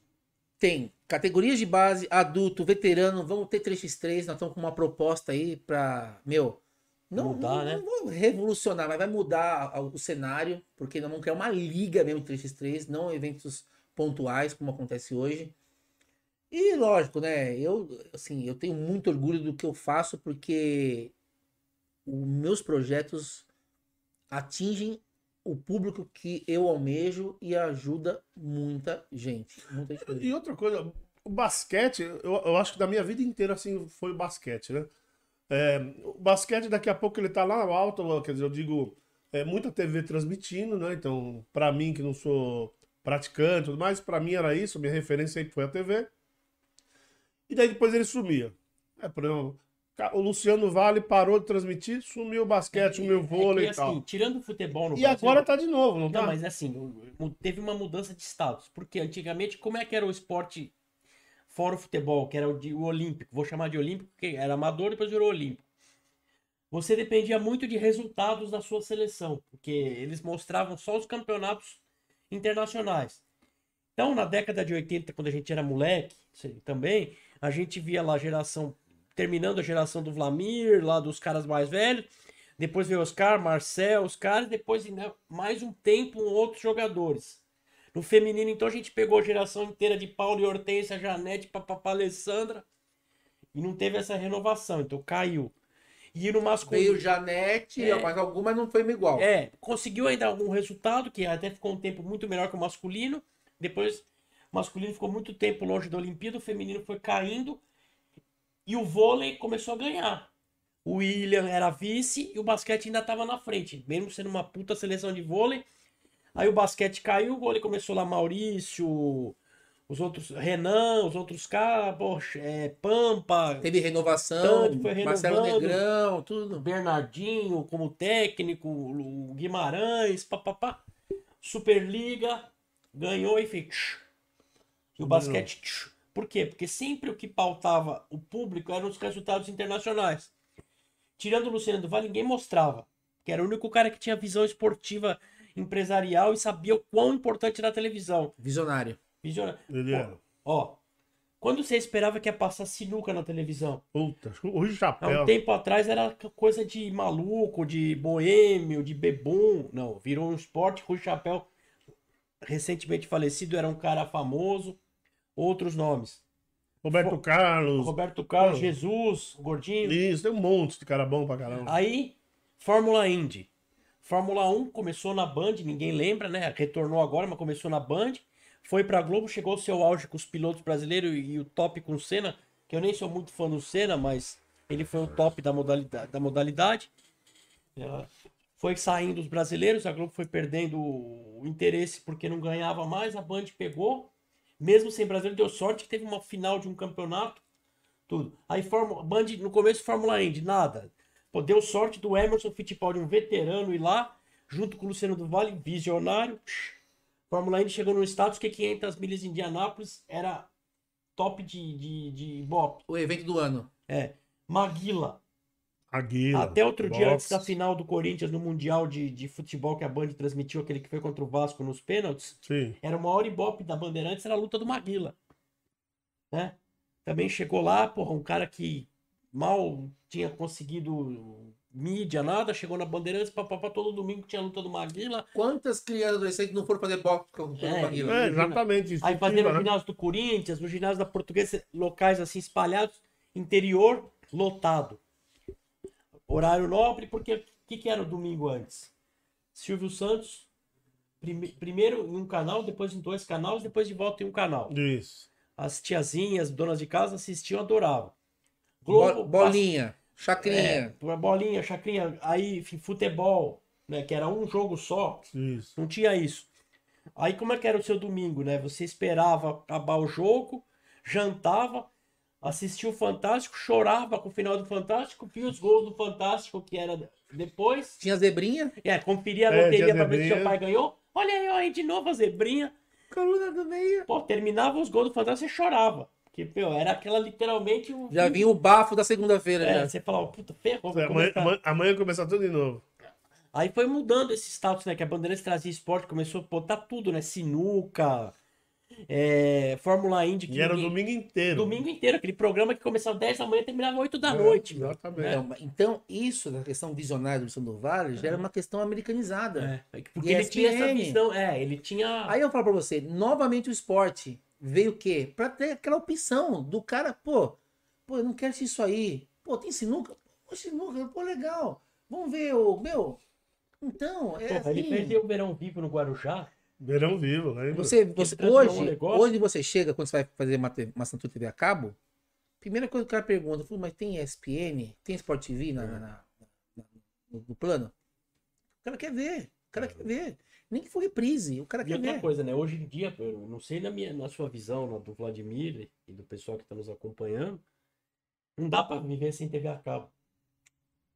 tem categorias de base, adulto, veterano, vamos ter 3x3, nós estamos com uma proposta aí para, meu, não,
Mudar,
não,
né?
não vou revolucionar, mas vai mudar o cenário, porque nós vamos criar uma liga mesmo de 3x3, não eventos pontuais como acontece hoje. E lógico, né, eu assim, eu tenho muito orgulho do que eu faço porque os meus projetos atingem o público que eu almejo e ajuda muita gente. Muita gente.
E outra coisa, o basquete, eu, eu acho que da minha vida inteira assim foi o basquete, né? É, o basquete daqui a pouco ele tá lá alto, quer dizer, eu digo, é muita TV transmitindo, né? Então, pra mim que não sou praticante tudo mais, pra mim era isso, minha referência sempre foi a TV. E daí depois ele sumia. É, por exemplo, o Luciano Vale parou de transmitir, sumiu o basquete, sumiu o vôlei
É que,
e tal.
assim, tirando o futebol no
E
Brasil-
agora tá de novo, não tá?
Não, mas assim, teve uma mudança de status. Porque antigamente, como é que era o esporte fora o futebol, que era o, de, o olímpico? Vou chamar de olímpico, porque era amador, depois virou olímpico. Você dependia muito de resultados da sua seleção, porque eles mostravam só os campeonatos internacionais. Então, na década de 80, quando a gente era moleque, também, a gente via lá a geração, terminando a geração do Vlamir, lá dos caras mais velhos, depois veio Oscar, Marcel, os caras, depois ainda mais um tempo outros jogadores. No feminino, então, a gente pegou a geração inteira de Paulo e Hortência, Janete, Papapá, Alessandra, e não teve essa renovação, então caiu. E no masculino.
Veio Janete,
É.
mas algumas não foi igual.
É, conseguiu ainda algum resultado, que até ficou um tempo muito melhor que o masculino. Depois, o masculino ficou muito tempo longe da Olimpíada, o feminino foi caindo. E o vôlei começou a ganhar. O William era vice e o basquete ainda estava na frente, mesmo sendo uma puta seleção de vôlei. Aí o basquete caiu, o vôlei começou lá Maurício, os outros, Renan, os outros poxa, é, Pampa,
Teve renovação, Marcelo. Negrão, tudo.
Bernardinho como técnico, o Guimarães, papapá. Superliga, ganhou e fez. E o basquete. tch. Por quê? Porque sempre o que pautava o público eram os resultados internacionais. Tirando o Luciano do Vale, ninguém mostrava. Que era o único cara que tinha visão esportiva empresarial e sabia o quão importante era a televisão.
Visionário.
Visiona-
Ele era.
Ó, quando você esperava que ia passar sinuca na televisão?
Puta, o
Há
chapéu.
um tempo atrás era coisa de maluco, de boêmio, de bebum. Não, virou um esporte. Rui Chapéu, recentemente falecido, era um cara famoso. Outros nomes.
Roberto Carlos.
Roberto Carlos. Jesus, Gordinho.
Isso, tem um monte de cara bom pra caramba.
Aí, Fórmula Indy. Fórmula 1 começou na Band, ninguém lembra, né? Retornou agora, mas começou na Band. Foi pra Globo, chegou ao seu auge com os pilotos brasileiros e o top com o Senna, que eu nem sou muito fã do Senna, mas ele foi o top da modalidade. Da modalidade. É, Foi saindo os brasileiros, a Globo foi perdendo o interesse porque não ganhava mais, a Band pegou. Mesmo sem brasileiro, deu sorte que teve uma final de um campeonato, tudo. Aí Fórmula, Band, no começo Fórmula Indy, nada. Pô, deu sorte do Emerson Fittipaldi, um veterano, ir lá, junto com o Luciano do Vale, visionário. Fórmula Indy chegou no status que 500 milhas de Indianápolis era top de, de, de Ibope.
O evento do ano.
É. Maguila.
Aguila.
Até outro dia, antes da final do Corinthians no Mundial de, de Futebol que a Band transmitiu, aquele que foi contra o Vasco nos pênaltis,
Sim.
era o maior ibope da Bandeirantes, era a luta do Maguila. Né? Também chegou lá, porra, um cara que mal tinha conseguido mídia, nada, chegou na Bandeirantes, papapá, todo domingo tinha a luta do Maguila.
Quantas crianças adolescentes não foram fazer boxe com o
É,
Maguila?
É, exatamente.
Aí fazendo
Incentiva,
no
né?
ginásio do Corinthians, no ginásio da Portuguesa, locais assim espalhados, interior lotado. Horário nobre, porque o que, que era o domingo antes? Silvio Santos, prime- primeiro em um canal, depois em dois canais, depois de volta em um canal.
Isso.
As tiazinhas, donas de casa assistiam, adoravam.
Bo- bolinha, chacrinha.
É, por bolinha, chacrinha, aí enfim, futebol, né, que era um jogo só,
Isso.
não tinha isso. Aí como é que era o seu domingo, né? Você esperava acabar o jogo, jantava, assistia o Fantástico, chorava com o final do Fantástico, via os gols do Fantástico, que era depois.
Tinha zebrinha.
É, conferia a
É,
loteria
tinha
pra ver se seu pai ganhou. Olha aí, ó, aí de novo a zebrinha.
Coluna do meio.
Pô, terminava os gols do Fantástico e chorava. Porque, meu, era aquela literalmente o.
Já vinha o bafo da segunda-feira.
É,
já.
você falava, puta, ferrou.
Amanhã,
começar.
amanhã, amanhã começar tudo de novo.
Aí foi mudando esse status, né? Que a Bandeirantes trazia esporte, começou a botar tudo, né? Sinuca, é, Fórmula Indy. que
E era o
ninguém-
domingo inteiro.
domingo inteiro. Aquele programa que começava 10 da manhã e terminava 8 da noite. meu.
Exatamente.
Então, então, isso da questão visionária do Luciano do Vale já era uma questão americanizada.
É, porque ele tinha essa visão. É, ele tinha.
Aí eu falo pra você, novamente o esporte veio o quê? Pra ter aquela opção do cara, pô, pô, eu não quero isso aí. Pô, tem sinuca? Pô, sinuca, pô, legal. Vamos ver o meu. Então, é
Porra, ele
assim.
perdeu o Verão Vivo no Guarujá.
Verão vivo, lembra?
Você, você, hoje,
um
hoje você chega, quando você vai fazer uma, uma assinatura TV a cabo, primeira coisa que o cara pergunta, mas tem ESPN? Tem Sport TV na, na- na- na- no, no plano? O cara quer ver, o cara quer ver. Nem que for reprise, o cara
E
quer
outra
ver.
coisa, né? Hoje em dia, eu não sei na, minha, na sua visão, na do Vladimir e do pessoal que está nos acompanhando, não dá pra viver sem TV a cabo.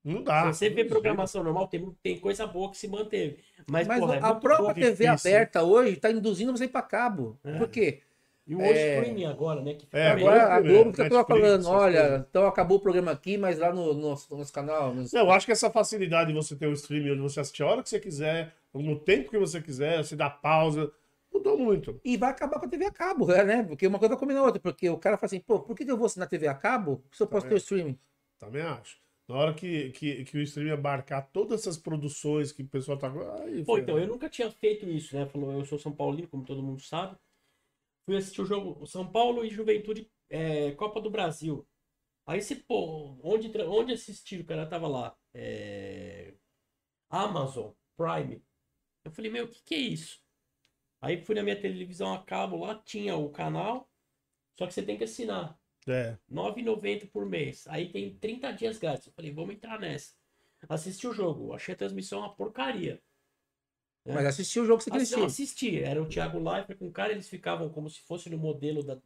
Não dá.
Se você vê programação normal, tem, tem coisa boa que se manteve. Mas,
Mas
porra, é
a própria. TV
difícil.
aberta hoje está induzindo você ir para cabo.
É.
Por quê?
E o hoje
É.
streaming agora, né? Que fica
É, agora-
a
primeiro,
Globo fica toda
Netflix,
falando, olha, então acabou o programa aqui, mas lá no nosso, no nosso canal. nos-
Eu acho que essa facilidade de você ter o streaming onde você assiste a hora que você quiser, no tempo que você quiser, você dá pausa, mudou muito.
E vai acabar com a TV a cabo, né? Porque uma coisa vai combinar a outra. Porque o cara fala assim, pô, por que que eu vou assinar TV a cabo se eu posso
Tá
ter o streaming?
Também acho. Na hora que, que, que o streaming abarcar todas essas produções que o pessoal tá. Aí,
Pô, então, eu nunca tinha feito isso, né? Falou, eu sou São Paulino, como todo mundo sabe. Fui assistir o jogo São Paulo e Juventude é, Copa do Brasil. Aí você, pô, onde, onde assistir? O cara tava lá. é, Amazon Prime. Eu falei, meu, o que, que é isso? Aí fui na minha televisão a cabo lá, tinha o canal, só que você tem que assinar.
É.
R$ 9,90 por mês. Aí tem 30 dias grátis. Eu falei, vamos entrar nessa. Assisti o jogo. Achei a transmissão uma porcaria. É.
Mas assistiu o jogo que você queria assistir.
assisti. Era o Thiago Leifert com o cara, eles ficavam como se fosse no modelo da,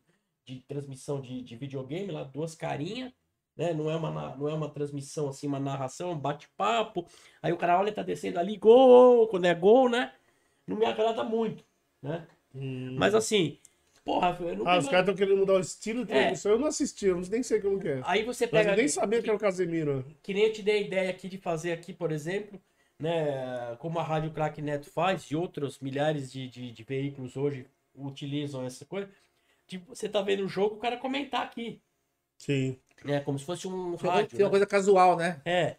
de transmissão de, de videogame, lá, duas carinhas, né? Não é, uma, não é uma transmissão assim, uma narração, é um bate-papo. Aí o cara olha, tá descendo ali, gol, quando é gol, né? Não me agrada muito, né? Mas assim, porra, eu não
Ah, os caras estão querendo mudar o estilo de
É.
transmissão. Eu não assisti, eu nem sei como que é.
Aí você
Mas
pega.
eu nem sabia que era o Casemiro.
que nem eu te dei a ideia aqui de fazer aqui, por exemplo, né, como a Rádio Crack Neto faz e outros milhares de, de, de veículos hoje utilizam essa coisa, tipo, você tá vendo o jogo, o cara comentar aqui,
Sim.
né, como se fosse um rádio,
foi uma
né?
coisa casual, né?
É,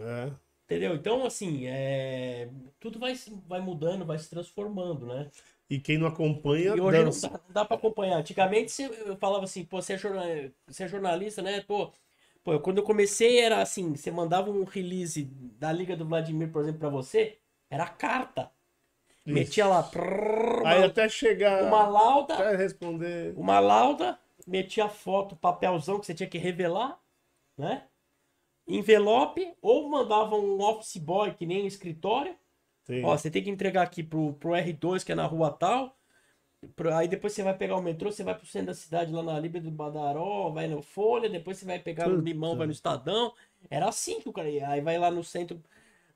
É.
entendeu? Então, assim, é... tudo vai, vai mudando, vai se transformando, né?
E quem não acompanha,
E hoje não
dança.
dá, não dá pra acompanhar. Antigamente você- eu falava assim, pô, você é, jorna- você é jornalista, né? Pô, pô, quando eu comecei era assim, você mandava um release da Liga do Vladimir, por exemplo, pra você, era carta.
Isso.
Metia lá, prrr,
Aí
uma,
até chegar.
uma lauda,
Até responder.
uma lauda, metia foto, papelzão que você tinha que revelar, né? Envelope, ou mandava um office boy, que nem escritório,
Sim.
Ó, você tem que entregar aqui pro, pro R2, que é na rua tal. pro- aí depois você vai pegar o metrô, você vai pro centro da cidade, lá na Líbia do Badaró, vai no Folha, depois você vai pegar
Puta.
Limão, vai no Estadão. Era assim que o cara ia. Aí vai lá no centro,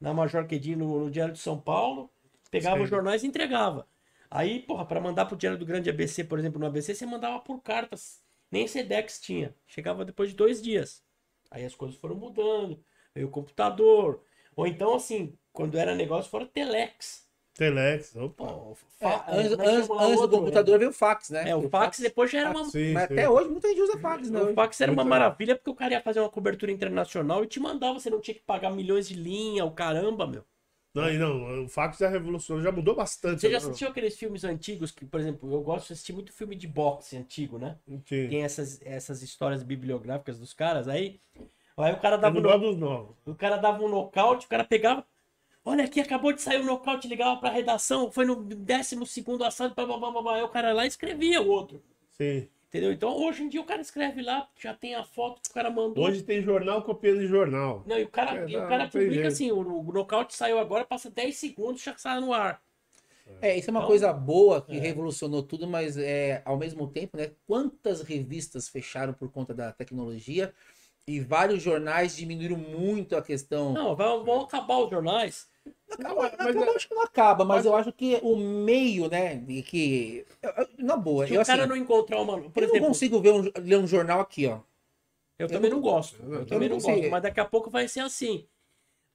na Major Quedinho, no, no Diário de São Paulo, pegava
Sim.
os jornais e entregava. Aí, porra, pra mandar pro Diário do Grande ABC, por exemplo, no ABC, você mandava por cartas. Nem Sedex tinha. Chegava depois de dois dias. Aí as coisas foram mudando. Veio o computador. Ou então, assim, quando era negócio, fora Telex.
Telex. Opa.
Pô,
É,
fa-
antes
é
antes- antes do
outro?
computador veio o fax, né?
É, o fax depois já era uma.
Sim,
Mas
sim.
até hoje muita gente usa fax, né?
O fax era uma
Muito-
maravilha porque o cara ia fazer uma cobertura internacional e te mandava, você não tinha que pagar milhões de linha, o caramba, meu.
Não, e não, o fax já revolucionou, já mudou bastante.
Você já
né?
assistiu aqueles filmes antigos que, por exemplo, eu gosto de assistir muito filme de boxe antigo, né?
Sim.
Tem essas, essas histórias bibliográficas dos caras aí. Aí o cara dava um,
novos.
o cara dava um nocaute, o cara pegava. Olha aqui, acabou de sair o nocaute, ligava pra redação, foi no 12 segundo assalto, blá, blá, blá, blá. Aí o cara lá escrevia o outro.
Sim.
Entendeu? Então hoje em dia o cara escreve lá, já tem a foto que o cara mandou.
Hoje tem jornal copiando de jornal.
Não, e o cara,
É,
e o cara
não
publica assim, o, o nocaute saiu agora, passa 10 segundos, já sai no ar.
É, isso é uma
Então,
coisa boa que
é.
revolucionou tudo, mas é, ao mesmo tempo, né? Quantas revistas fecharam por conta da tecnologia e vários jornais diminuíram muito a questão.
Não, vão acabar os jornais.
Acaba,
mas
acaba,
é-
eu acho que não acaba, mas eu acho que o meio, né? de Que. eu- eu- Na boa,
Se
eu
o
assim.
cara não encontrar uma. Por
eu
exemplo,
não consigo ver um, ler um jornal aqui, ó.
eu também não gosto. Eu
eu
também
não
não gosto. Mas daqui a pouco vai ser assim.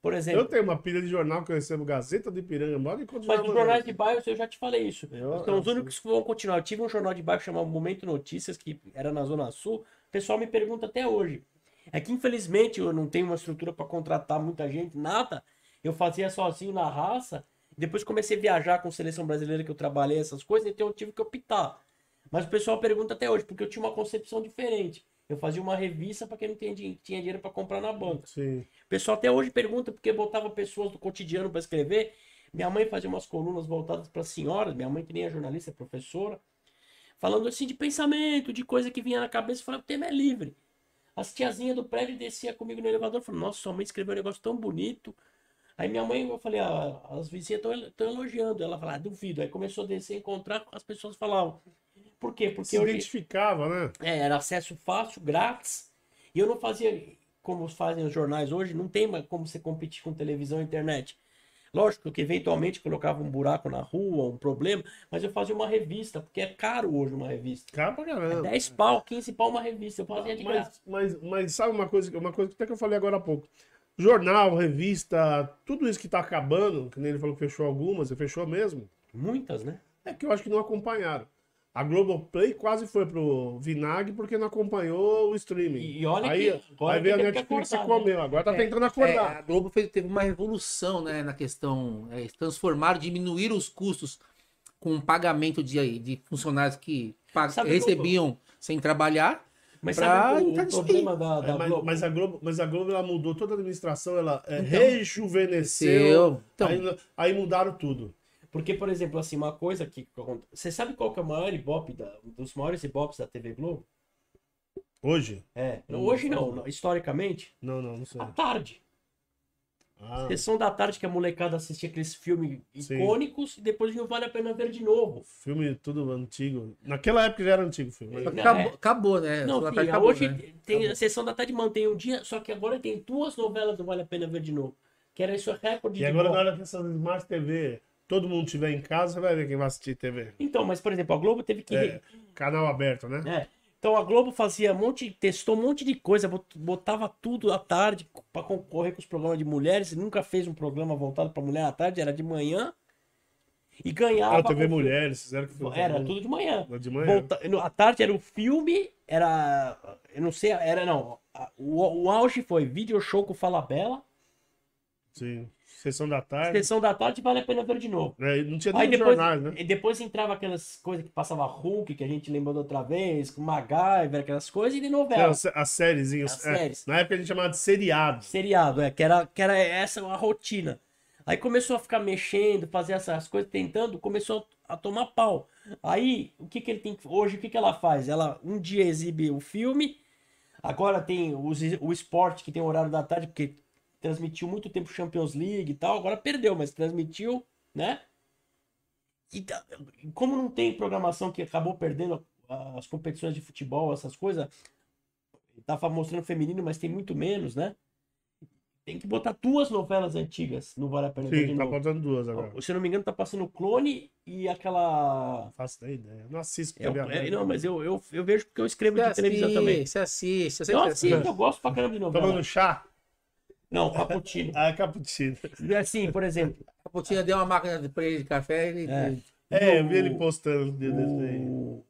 Por
Eu
exemplo,
tenho uma pilha de jornal que eu recebo Gazeta do Ipiranga, maior que
mas os jornais de bairro, eu já te falei isso.
Eu-
São os
eu-
únicos que vão continuar. Eu tive um jornal de bairro chamado Momento Notícias, que era na Zona Sul. O pessoal me pergunta até hoje. É que infelizmente eu não tenho uma estrutura para contratar muita gente, nada. Eu fazia sozinho na raça. Depois comecei a viajar com seleção brasileira que eu trabalhei essas coisas, então eu tive que optar. Mas o pessoal pergunta até hoje, porque eu tinha uma concepção diferente. Eu fazia uma revista para quem não tinha, tinha dinheiro para comprar na banca.
Sim.
O pessoal até hoje pergunta porque botava pessoas do cotidiano para escrever. Minha mãe fazia umas colunas voltadas para senhoras, minha mãe que nem é jornalista, é professora, falando assim de pensamento, de coisa que vinha na cabeça, eu falei, o tema é livre. As tiazinhas do prédio descia comigo no elevador, falaram, nossa, sua mãe escreveu um negócio tão bonito. Aí minha mãe, eu falei, ah, as vizinhas estão elogiando. Ela falou, ah, duvido. Aí começou a descer, encontrar, as pessoas falavam. Por quê? Porque
Se
hoje,
identificava, né?
é, era acesso fácil, grátis. E eu não fazia como fazem os jornais hoje, não tem mais como você competir com televisão e internet. Lógico que eventualmente colocava um buraco na rua, um problema, mas eu fazia uma revista, porque é caro hoje uma revista.
Cara pra
É
caramba.
10 pau, 15 pau uma revista, eu fazia de graça.
Mas, mas, mas sabe uma coisa, uma coisa que até que eu falei agora há pouco. Jornal, revista, tudo isso que tá acabando, que nem ele falou que fechou algumas, e fechou mesmo,
Muitas, né?
é que eu acho que não acompanharam. A Globoplay quase foi pro vinagre porque não acompanhou o streaming.
E, e olha
aí,
que agora
aí veio a Netflix e
acordar, né?
comeu. Agora tá
É,
tentando
É,
acordar.
a Globo fez- teve uma revolução né, na questão, é, transformar, diminuir os custos com o pagamento de, de funcionários que pag- recebiam sem trabalhar.
Mas
pra
sabe o, o problema da, da
É, mas,
Globo?
mas a Globo, mas a Globo ela mudou toda a administração, ela é,
Então.
rejuvenesceu.
Então,
aí, aí mudaram tudo.
Porque, por exemplo, assim, uma coisa que. Você sabe qual que é o maior ibope, da, um dos maiores ibopes da TV Globo?
Hoje?
É. Não, hoje não, não, historicamente.
Não, não, não sei.
À tarde.
Ah,
Sessão da tarde que a molecada assistia aqueles filmes
Sim.
icônicos e depois não vale a pena ver de novo.
filme tudo antigo. Naquela época já era antigo o filme.
Não,
acabou,
é.
acabou, né?
Não, filha,
acabou,
hoje
né?
tem
Acabou.
a sessão da tarde mantém um dia, só que agora tem duas novelas do Vale a Pena Ver de novo. Que era isso recorde
E
de
agora, na hora que essa Smart TV, todo mundo estiver em casa, você vai ver quem vai assistir TV.
Então, mas por exemplo, a Globo teve que.
É, canal aberto, né?
É. Então a Globo fazia um monte, testou um monte de coisa, bot- botava tudo à tarde para concorrer com os programas de mulheres. Nunca fez um programa voltado para mulher à tarde, era de manhã. E ganhava.
Ah, TV
com-
Mulheres, fizeram que foi.
Era tudo de manhã.
De manhã.
Volta... À tarde era o filme, era. Eu não sei, era não. O, o auge foi video show com Fala Bela.
Sim. Sessão da tarde.
Sessão da tarde vale a pena ver de novo.
É, não tinha
Aí
nem
depois,
jornais, né?
e depois entrava aquelas coisas que passava Hulk, que a gente lembrou da outra vez, com MacGyver, aquelas coisas, e de novela.
As, as sériezinhas.
As
é.
séries.
Na época a gente chamava de seriado.
Seriado, é, que era, que era essa a rotina. Aí começou a ficar mexendo, fazer essas coisas, tentando, começou a tomar pau. Aí, o que que ele tem que- Hoje, o que que ela faz? Ela um dia exibe o filme, agora tem os, o esporte que tem o horário da tarde, porque transmitiu muito tempo Champions League e tal, agora perdeu, mas transmitiu, né? E tá- como não tem programação que acabou perdendo as competições de futebol, essas coisas, tava mostrando feminino, mas tem muito menos, né? Tem que botar duas novelas antigas no Vale a Pena
Sim, tá
novo.
faltando duas agora.
Se eu não me engano, tá passando Clone e aquela.
Não faço nem ideia. Não assisto
É,
TV
é,
aberta.
não, mas eu, eu, eu vejo porque eu escrevo
Você
de televisão também.
assiste, você assiste, você
Eu
sempre
assisto,
assiste.
eu gosto pra caramba de novela.
Tomando chá?
Não, Caputino.
Ah, cappuccino.
E assim, por exemplo,
A Putinha deu uma máquina pra ele de café ele.
É.
É, eu vi ele postando dia desse aí.
o...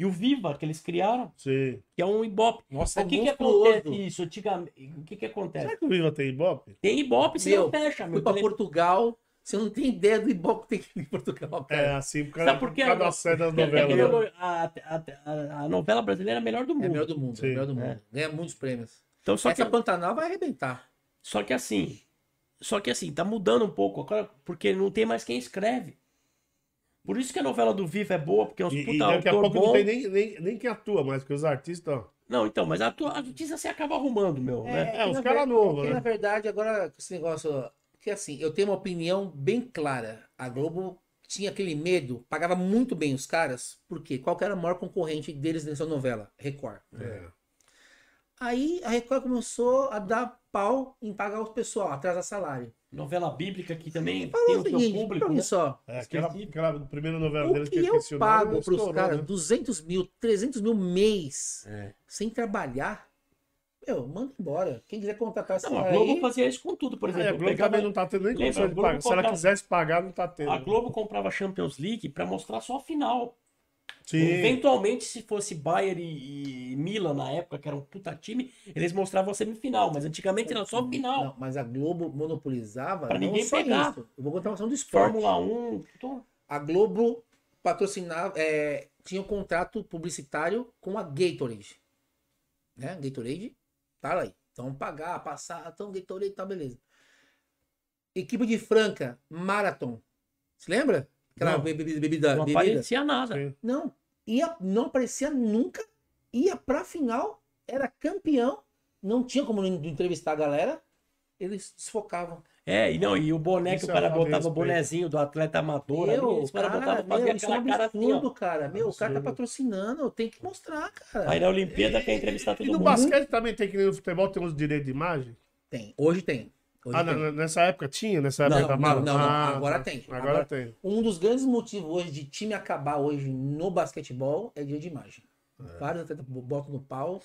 E o Viva, que eles criaram,
Sim.
que é um Ibope.
Nossa,
o que, que acontece isso? Antigamente, o que, que acontece?
Será que o Viva tem Ibope?
Tem Ibope, você
Meu,
não fecha, meu.
Fui pra
Tele-
Portugal, você não tem ideia do Ibope que tem em Portugal,
É,
cara.
assim, por causa,
Sabe por
causa da série das novelas.
a, a- a- a novela brasileira é a melhor do
É
mundo.
o melhor do mundo, é melhor do mundo.
É.
Ganha muitos prêmios.
Então, só que,
Essa Pantanal vai arrebentar.
só que assim, só que assim, tá mudando um pouco agora, porque não tem mais quem escreve. Por isso que a novela do Viva é boa, porque é uns
E, e
puta
daqui a pouco
bom.
não tem nem, nem, nem quem atua mais, porque os artistas.
Não, então, mas a, tua- a notícia você acaba arrumando, meu, né?
É,
que
os caras
ver-
novos,
que
né?
na verdade, agora, esse negócio. Que assim, eu tenho uma opinião bem clara. A Globo tinha aquele medo, pagava muito bem os caras, porque qual que era o maior concorrente deles nessa novela? Record.
É.
Aí a Record começou a dar pau em pagar o pessoal, atrasar salário.
Novela bíblica que também
Falou
tem
o
seu
seguinte,
público,
pra
né?
mim só.
É, aquela, aquela primeira novela
O
deles
que
que
eu pago pros
estourou,
caras
né?
200 mil, 300 mil mês
É.
sem trabalhar? Meu, manda embora. Quem quiser contratar esse
Não, a Globo
aí,
fazia isso com tudo, por exemplo.
e a Globo
pegava-
também não tá tendo nem
Lembra,
condição de pagar. Se ela
comprava-
quisesse pagar, não tá tendo.
A Globo comprava Champions League pra mostrar só a final.
Sim.
Eventualmente, se fosse Bayern e, e Milan na época, que era um puta time, eles mostravam a semifinal, mas antigamente era só final.
Não, mas a Globo monopolizava
Pra
não
ninguém
só
pegar.
isso. Eu vou contar uma questão do esporte.
Fórmula 1, tudo.
A Globo patrocinava, é, tinha um contrato publicitário com a Gatorade. Né? Gatorade, tá lá aí. Então pagar, passar, então Gatorade, tá beleza. Equipe de Franca, Marathon. Se lembra? Aquela
Não.
bebida, bebida,
Não aparecia nada.
Sim.
Não, ia, não aparecia nunca, ia pra final, era campeão, não tinha como entrevistar a galera, eles desfocavam.
É, e não, e o boné que o
é
cara botava o
respeito.
bonezinho do atleta amador
Meu,
ali, os
cara,
botavam fazia
meu, isso é um
cara assim,
absurdo, cara. Meu, o cara tá
Absurdo.
patrocinando, tem que mostrar, cara.
Aí na Olimpíada quer entrevistar
E
todo
no
mundo.
basquete também tem que no futebol, tem uns direitos de imagem?
Tem, hoje tem. Hoje
Ah,
tem.
nessa época tinha? Nessa época
Não, não, não, não,
Ah,
agora
tá.
tem.
Agora,
Agora-
tem.
Um dos grandes motivos hoje de time acabar hoje no basquetebol é dia de imagem. Vários atletas botam no pau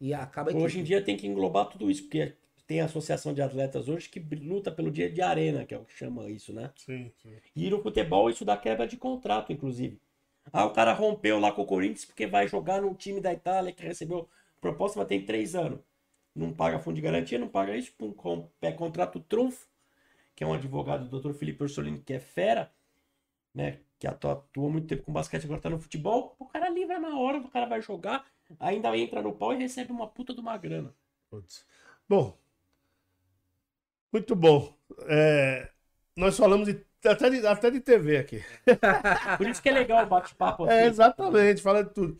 e acaba
Hoje em dia tem que englobar tudo isso, porque tem a associação de atletas hoje que luta pelo dia de arena, que é o que chama isso, né?
Sim, sim.
E no futebol isso dá quebra de contrato, inclusive. Ah, o cara rompeu lá com o Corinthians porque vai jogar no time da Itália que recebeu proposta, mas tem três anos. Não paga fundo de garantia, não paga isso, pum, com, é contrato trunfo, que é um advogado, o Dr. Felipe Ursolini, que é fera, né? que atua, atua muito tempo com basquete, agora tá no futebol, o cara livra na hora, o cara vai jogar, ainda entra no pau e recebe uma puta de uma grana.
Putz. Bom, muito bom. É, nós falamos de, até, de, até de TV aqui.
Por isso que é legal o bate-papo.
É, exatamente, fala de tudo.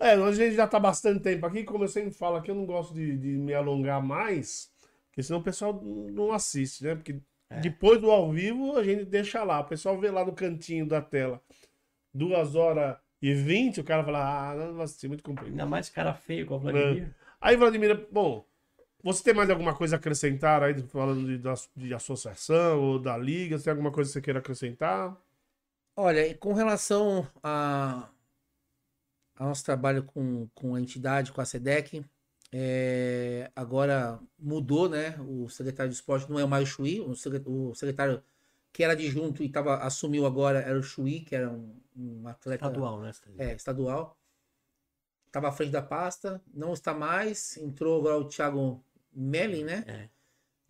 É, a gente já tá bastante tempo aqui, como eu sempre falo aqui, eu não gosto de, de me alongar mais, porque senão o pessoal não assiste, né? Porque
É.
depois do ao vivo a gente deixa lá, o pessoal vê lá no cantinho da tela, duas horas e vinte, o cara fala, ah, não vou assistir, muito comprido.
Ainda mais cara feio igual o Vladimir.
Aí, Vladimir, bom, você tem mais alguma coisa a acrescentar aí, falando de, da- de associação ou da liga? Você tem alguma coisa que você queira acrescentar?
Olha, e com relação a, ao nosso trabalho com, com a entidade, com a SEDEC, é, agora mudou, né? O secretário de esporte não é mais o Chuí, o, secre- o secretário que era adjunto e tava, assumiu agora era o Chuí, que era um, um atleta
Estadual, né?
é, estadual. Estava à frente da pasta, não está mais. Entrou agora o Thiago Melling, né?
É.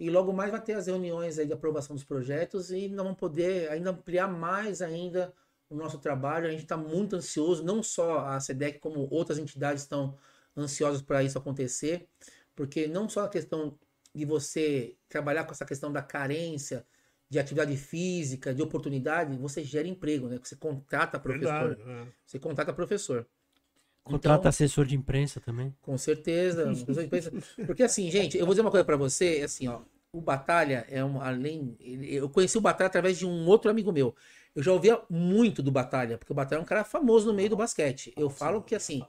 E logo mais vai ter as reuniões aí de aprovação dos projetos e nós vamos poder ainda ampliar mais ainda o nosso trabalho. A gente está muito ansioso, não só a SEDEC, como outras entidades estão ansiosas para isso acontecer, porque não só a questão de você trabalhar com essa questão da carência de atividade física, de oportunidade, você gera emprego, né? Você contrata professor.
Verdade, é.
Você contrata professor.
Contrata
Então,
assessor de imprensa também.
com certeza. pensa- Porque assim, gente, eu vou dizer uma coisa pra você, assim, ó. O Batalha é um além. Eu conheci o Batalha através de um outro amigo meu. Eu já ouvia muito do Batalha, porque o Batalha é um cara famoso no meio do basquete. Eu falo que assim,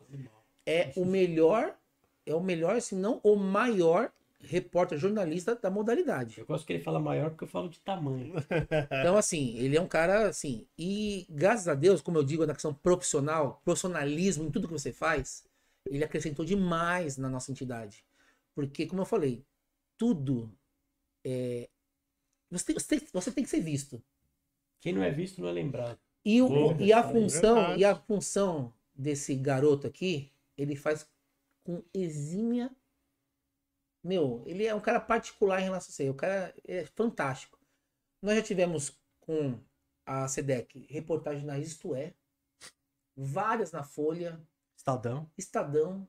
é o melhor, é o melhor, se não o maior repórter jornalista da modalidade.
Eu gosto que ele fala maior porque eu falo de tamanho.
Então, assim, ele é um cara, assim, e graças a Deus, como eu digo, na questão profissional, profissionalismo em tudo que você faz, ele acrescentou demais na nossa entidade. Porque, como eu falei, tudo é. Você tem, você tem- você tem que ser visto.
Quem não é visto não é lembrado.
E, o, e a
é
função,
verdade.
e a função desse garoto aqui, ele faz com exímia. Meu, ele é um cara particular em relação a isso aí. O cara é fantástico. Nós já tivemos com a SEDEC reportagem na Isto É, várias na Folha,
Estadão.
Estadão,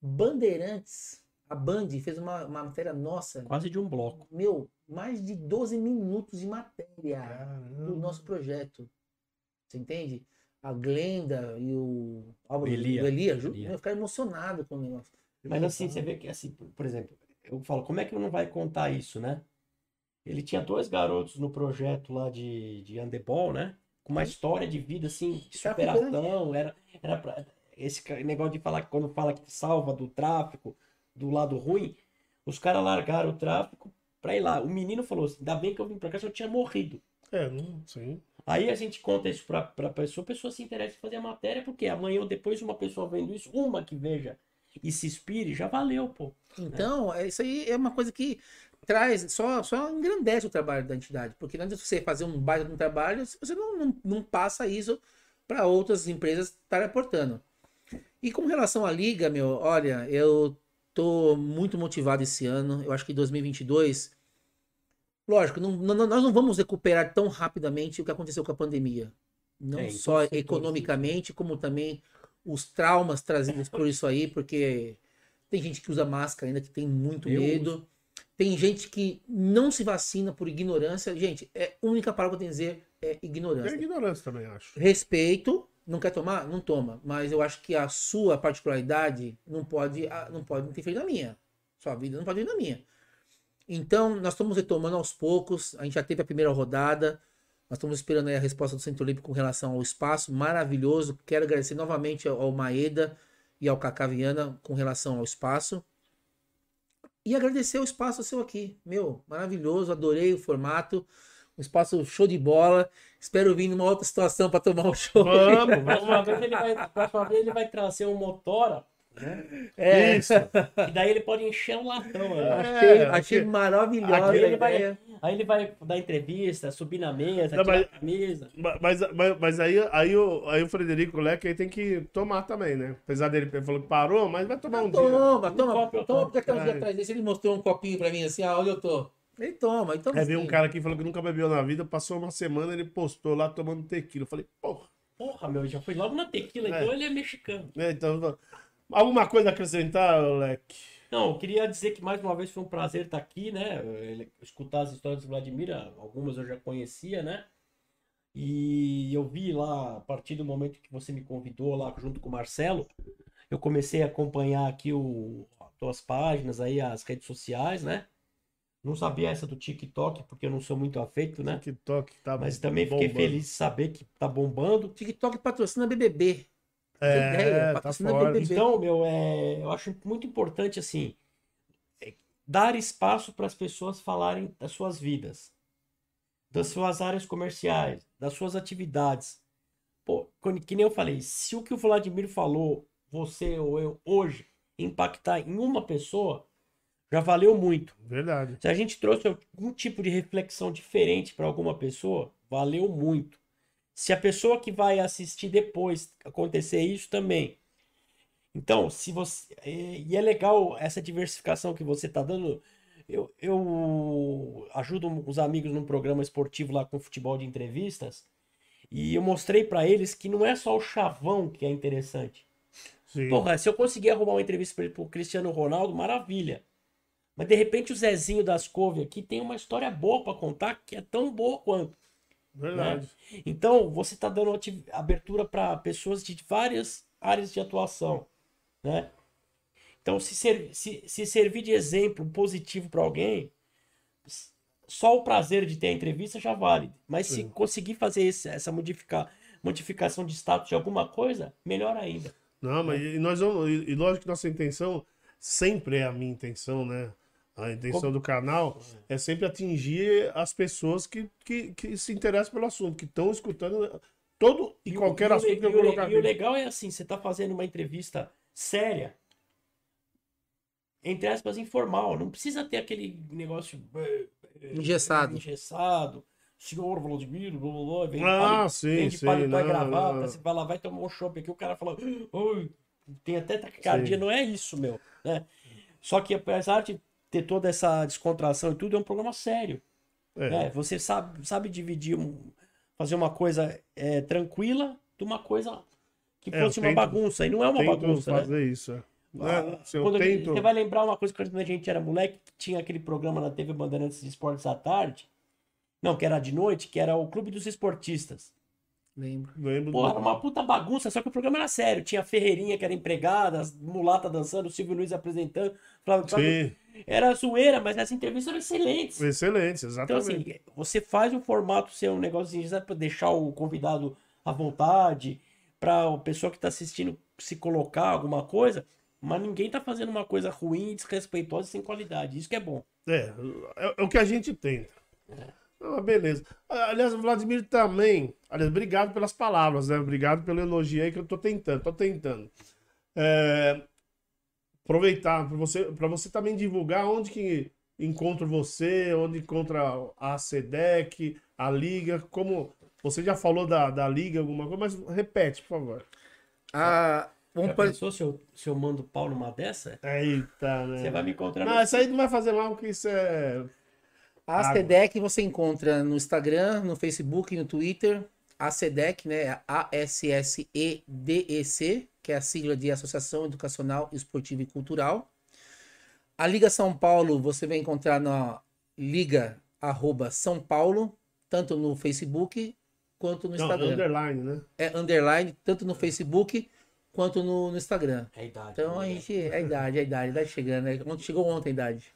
Bandeirantes. A Band fez uma, uma matéria nossa.
Quase de um bloco.
Meu, mais de 12 minutos de matéria do
Caramba.
nosso projeto. Você entende? A Glenda e o Álvaro
Elia.
Elia,
Elia.
eu ficar emocionado com o negócio.
Mas assim, você vê que, assim, por- exemplo, eu falo, como é que não vai contar isso, né? Ele tinha dois garotos no projeto lá de, de handebol, né? Com uma história de vida, assim, de
Tá
superação. Era, era pra, esse negócio de falar que quando fala que salva do tráfico, do lado ruim, os caras largaram o tráfico pra ir lá. O menino falou assim, ainda bem que eu vim pra cá, se eu tinha morrido.
É, não, sim.
Aí a gente conta isso pra, pra pessoa, a pessoa se interessa em fazer a matéria, porque amanhã ou depois uma pessoa vendo isso, uma que veja e se inspire, já valeu, pô.
Então, é, isso aí é uma coisa que traz, só, só engrandece o trabalho da entidade. Porque não adianta você fazer um baita de um trabalho se você não, não, não passa isso para outras empresas estarem aportando. E com relação à liga, meu, olha, eu tô muito motivado esse ano. Eu acho que 2022, lógico, não, não- nós não vamos recuperar tão rapidamente o que aconteceu com a pandemia. Não
É,
só economicamente, como também os traumas trazidos por isso aí, porque tem gente que usa máscara ainda que tem muito
Eu
medo. Tem gente que não se vacina por ignorância. Gente, é a única palavra que eu tenho a dizer é
É
ignorância.
ignorância também, acho.
Respeito, não quer tomar? Não toma. Mas eu acho que a sua particularidade não pode, ah, não pode interferir na minha. Sua vida não pode ir na minha. Então, nós estamos retomando aos poucos. A gente já teve a primeira rodada. Nós estamos esperando a resposta do Centro Olímpico com relação ao espaço. Maravilhoso. Quero agradecer novamente ao Maeda e ao Cacá Viana com relação ao espaço. E agradecer o espaço seu aqui. Meu, maravilhoso. Adorei o formato. Um espaço show de bola. Espero vir numa outra situação para tomar um show.
Vamos,
Próxima
vamos.
vez ele vai, próxima vez ele vai trazer um motora, né?
É,
Isso.
E daí ele pode encher um latão. né?
achei,
É,
achei maravilhosa a
ele vai-. Aí ele vai dar entrevista, subir na mesa,
Não,
tirar
mas-
a camisa.
Mas, mas, mas aí, aí, o, aí o Frederico Leque aí tem que tomar também, né? Apesar dele ele falou que parou, mas vai tomar um dia.
Toma, toma,
copo eu
toma, porque até um dia
Vai.
atrás desse ele mostrou um copinho pra mim assim, ah, onde eu tô. Ele toma, então.
Aí veio um cara aqui que falou que nunca bebeu na vida, passou uma semana, ele postou lá tomando tequila. Eu falei, porra.
Porra, meu, já foi logo na tequila,
É.
então ele é mexicano.
É, então, alguma coisa a acrescentar, Leque?
Não, eu queria dizer que mais uma vez foi um prazer estar aqui, né? Escutar as histórias do Vladimir, algumas eu já conhecia, né? E eu vi lá, a partir do momento que você me convidou lá junto com o Marcelo, eu comecei a acompanhar aqui o, as tuas páginas aí, as redes sociais, né? Não sabia essa do TikTok, porque eu não sou muito afeito, né?
TikTok tá
Mas também fiquei
bombando.
feliz de saber que tá bombando.
TikTok patrocina BBB.
É,
ideia,
tá
patrocina
fora.
BBB.
Então, meu, é, eu acho muito importante, assim, é, dar espaço para as pessoas falarem das suas vidas, das suas áreas comerciais, das suas atividades. Pô, que nem eu falei, se o que o Vladimir falou, você ou eu, hoje, impactar em uma pessoa, já valeu muito.
Verdade.
Se a gente trouxe algum tipo de reflexão diferente para alguma pessoa, valeu muito. Se a pessoa que vai assistir depois acontecer isso também. Então, se você. E e é legal essa diversificação que você está dando. Eu, eu ajudo os amigos num programa esportivo lá com futebol de entrevistas. E eu mostrei para eles que não é só o chavão que é interessante.
Sim.
Porra, se eu conseguir arrumar uma entrevista para ele pro Cristiano Ronaldo, maravilha. Mas de repente o Zezinho das Couve aqui tem uma história boa para contar que é tão boa quanto.
Verdade.
Então você está dando abertura para pessoas de várias áreas de atuação, né? Então se, ser- se- se servir de exemplo positivo para alguém, só o prazer de ter a entrevista já vale. Mas se
Sim.
conseguir fazer esse- essa modificar, modificação de status de alguma coisa, melhor ainda.
Não, mas e nós vamos. E, e lógico que nossa intenção sempre é a minha intenção, né? A intenção
Como-
do canal é sempre atingir as pessoas que, que, que se interessam pelo assunto, que estão escutando todo e,
o-
qualquer
o
assunto
le-
que eu
e o
colocar
E o
aqui.
legal é assim, você tá fazendo uma entrevista séria, entre aspas, informal. Não precisa ter aquele negócio eh, eh,
Engessado.
engessado. Senhor Vladimir, blá, blá, blá, vem de
Ah,
pali-
sim,
vem de
sim,
paletó e
não,
gravata,
não.
você vai lá, vai tomar um chopp aqui, o cara fala, "Oi, tem até taquicardia,
Sim.
não é isso, meu, né? Só que apesar de ter toda essa descontração e tudo, é um programa sério.
É.
né? Você sabe, sabe dividir, um- fazer uma coisa é, tranquila de uma coisa que
É,
fosse uma
tento-
bagunça. E não é uma bagunça, né?
fazer isso. Né? Se eu
Quando
tento.
Você vai lembrar uma coisa que quando a gente era moleque, que tinha aquele programa na TV Bandeirantes de Esportes à tarde. Não, que era de noite, que era o Clube dos Esportistas.
Lembro.
Lembro
Pô,
do-
era uma puta bagunça, só que o programa era sério. Tinha a Ferreirinha, que era empregada, as mulata dançando, o Silvio Luiz apresentando. Falava,
Sim,
Era zoeira, mas as entrevistas eram excelentes.
excelente,
Então,
exatamente.
assim, você faz o formato ser um negocinho para deixar o convidado à vontade, para a pessoa que está assistindo se colocar alguma coisa, mas ninguém tá fazendo uma coisa ruim, desrespeitosa e sem qualidade. Isso que é bom.
É, é, é o que a gente tenta. Ah, beleza. Aliás, o Vladimir também. Aliás, obrigado pelas palavras, né? Obrigado pelo elogio aí que eu tô tentando, tô tentando. É, aproveitar para você, para você também divulgar onde que encontro você, onde encontra a SEDEC, a Liga, como você já falou da, da Liga, alguma coisa, mas repete, por favor.
Ah, vamos
Já
pa-
pensou se eu, se eu mando pau numa dessa?
Eita, né?
Você vai me encontrar
Não,
no...
isso aí não vai fazer mal, porque isso é.
A. SEDEC você encontra no Instagram, no Facebook, no Twitter. A SEDEC, né? A-S-S-E-D-E-C, que é a sigla de Associação Educacional, Esportiva e Cultural. A Liga São Paulo você vai encontrar na Liga arroba São Paulo, tanto no Facebook quanto no
Não,
Instagram.
underline, né?
É underline, tanto no Facebook quanto no, no Instagram.
É a idade.
Então a
né?
gente. É a idade, é a idade, a idade chegando. Né? Chegou ontem a idade.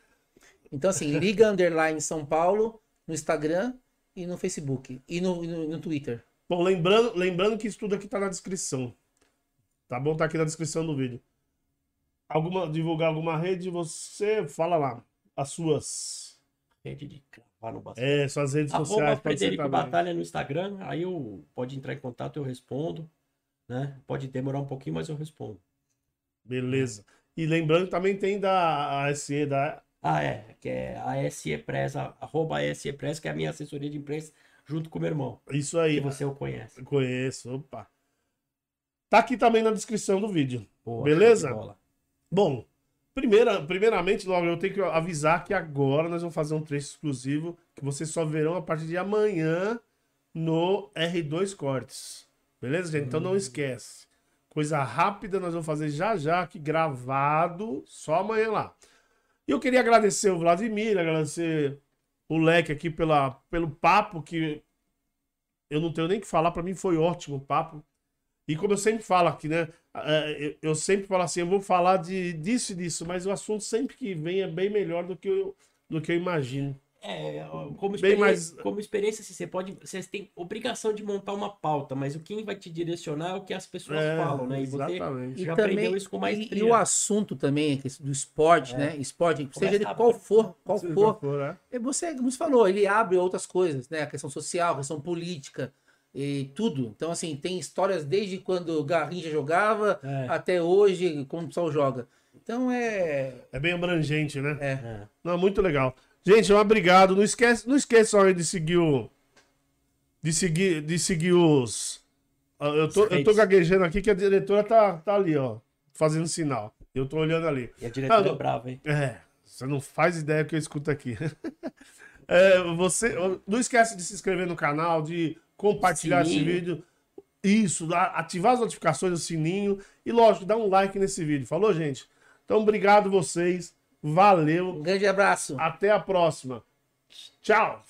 Então, assim, Liga Underline São Paulo no Instagram e no Facebook. E no, no, no Twitter.
Bom, lembrando, lembrando que isso tudo aqui tá na descrição. Tá bom? Tá aqui na descrição do vídeo. Alguma, divulgar alguma rede, você fala lá. As suas.
Rede de cravar no.
É, suas redes
Arroba
sociais.
Frederico. Batalha no Instagram, aí eu pode entrar em contato, eu respondo. Né? Pode demorar um pouquinho, mas eu respondo.
Beleza. E lembrando que também tem da ASE, da.
Ah, é, que é a SE Press, arroba SE Press, que é a minha assessoria de imprensa, junto com o meu irmão,
Isso aí.
que você o conhece.
Conheço. Opa. Tá aqui também na descrição do vídeo.
Boa,
Beleza? Bom, Primeira, primeiramente, logo, eu tenho que avisar que agora nós vamos fazer um trecho exclusivo que vocês só verão a partir de amanhã no R2 Cortes. Beleza, gente? Então não esquece. Coisa rápida nós vamos fazer já já aqui gravado, só amanhã lá. E eu queria agradecer o Vladimir, agradecer o Leque aqui pela, pelo papo que eu não tenho nem que falar, para mim foi ótimo o papo. E como eu sempre falo aqui, né? Eu sempre falo assim, eu vou falar de, disso e disso, mas o assunto sempre que vem é bem melhor do que eu, do que eu imagino.
É, como experiência,
mais-
como experiência assim, você pode. Você tem obrigação de montar uma pauta, mas o quem vai te direcionar é o que as pessoas
É,
falam, né? E você
exatamente.
já aprendeu isso com
e,
maestria.
e o assunto também que- do esporte,
É.
né? Esporte, seja
Começa
ele
a-
qual for, qual for,
for, né?
É você, como você falou, ele abre outras coisas, né? A questão social, a questão política e tudo. Então, assim, tem histórias desde quando o Garrincha jogava
É.
até hoje, como o pessoal joga. Então é.
É bem abrangente, né?
é.
É.
Não, muito legal. Gente, obrigado. Não esquece, não esqueçam aí de seguir o. De seguir, de seguir os. Ah, Eu tô, eu tô gaguejando aqui que a diretora tá, tá ali, ó. Fazendo sinal. Eu tô olhando ali.
E a diretora
Ah,
é brava, hein?
É, você não faz ideia que eu escuto aqui. É, você não esquece de se inscrever no canal, de compartilhar esse
Sininho.
vídeo. Isso, ativar as notificações do sininho e, lógico, dá um like nesse vídeo. Falou, gente? Então, obrigado vocês. Valeu.
Um grande abraço.
Até a próxima. Tchau.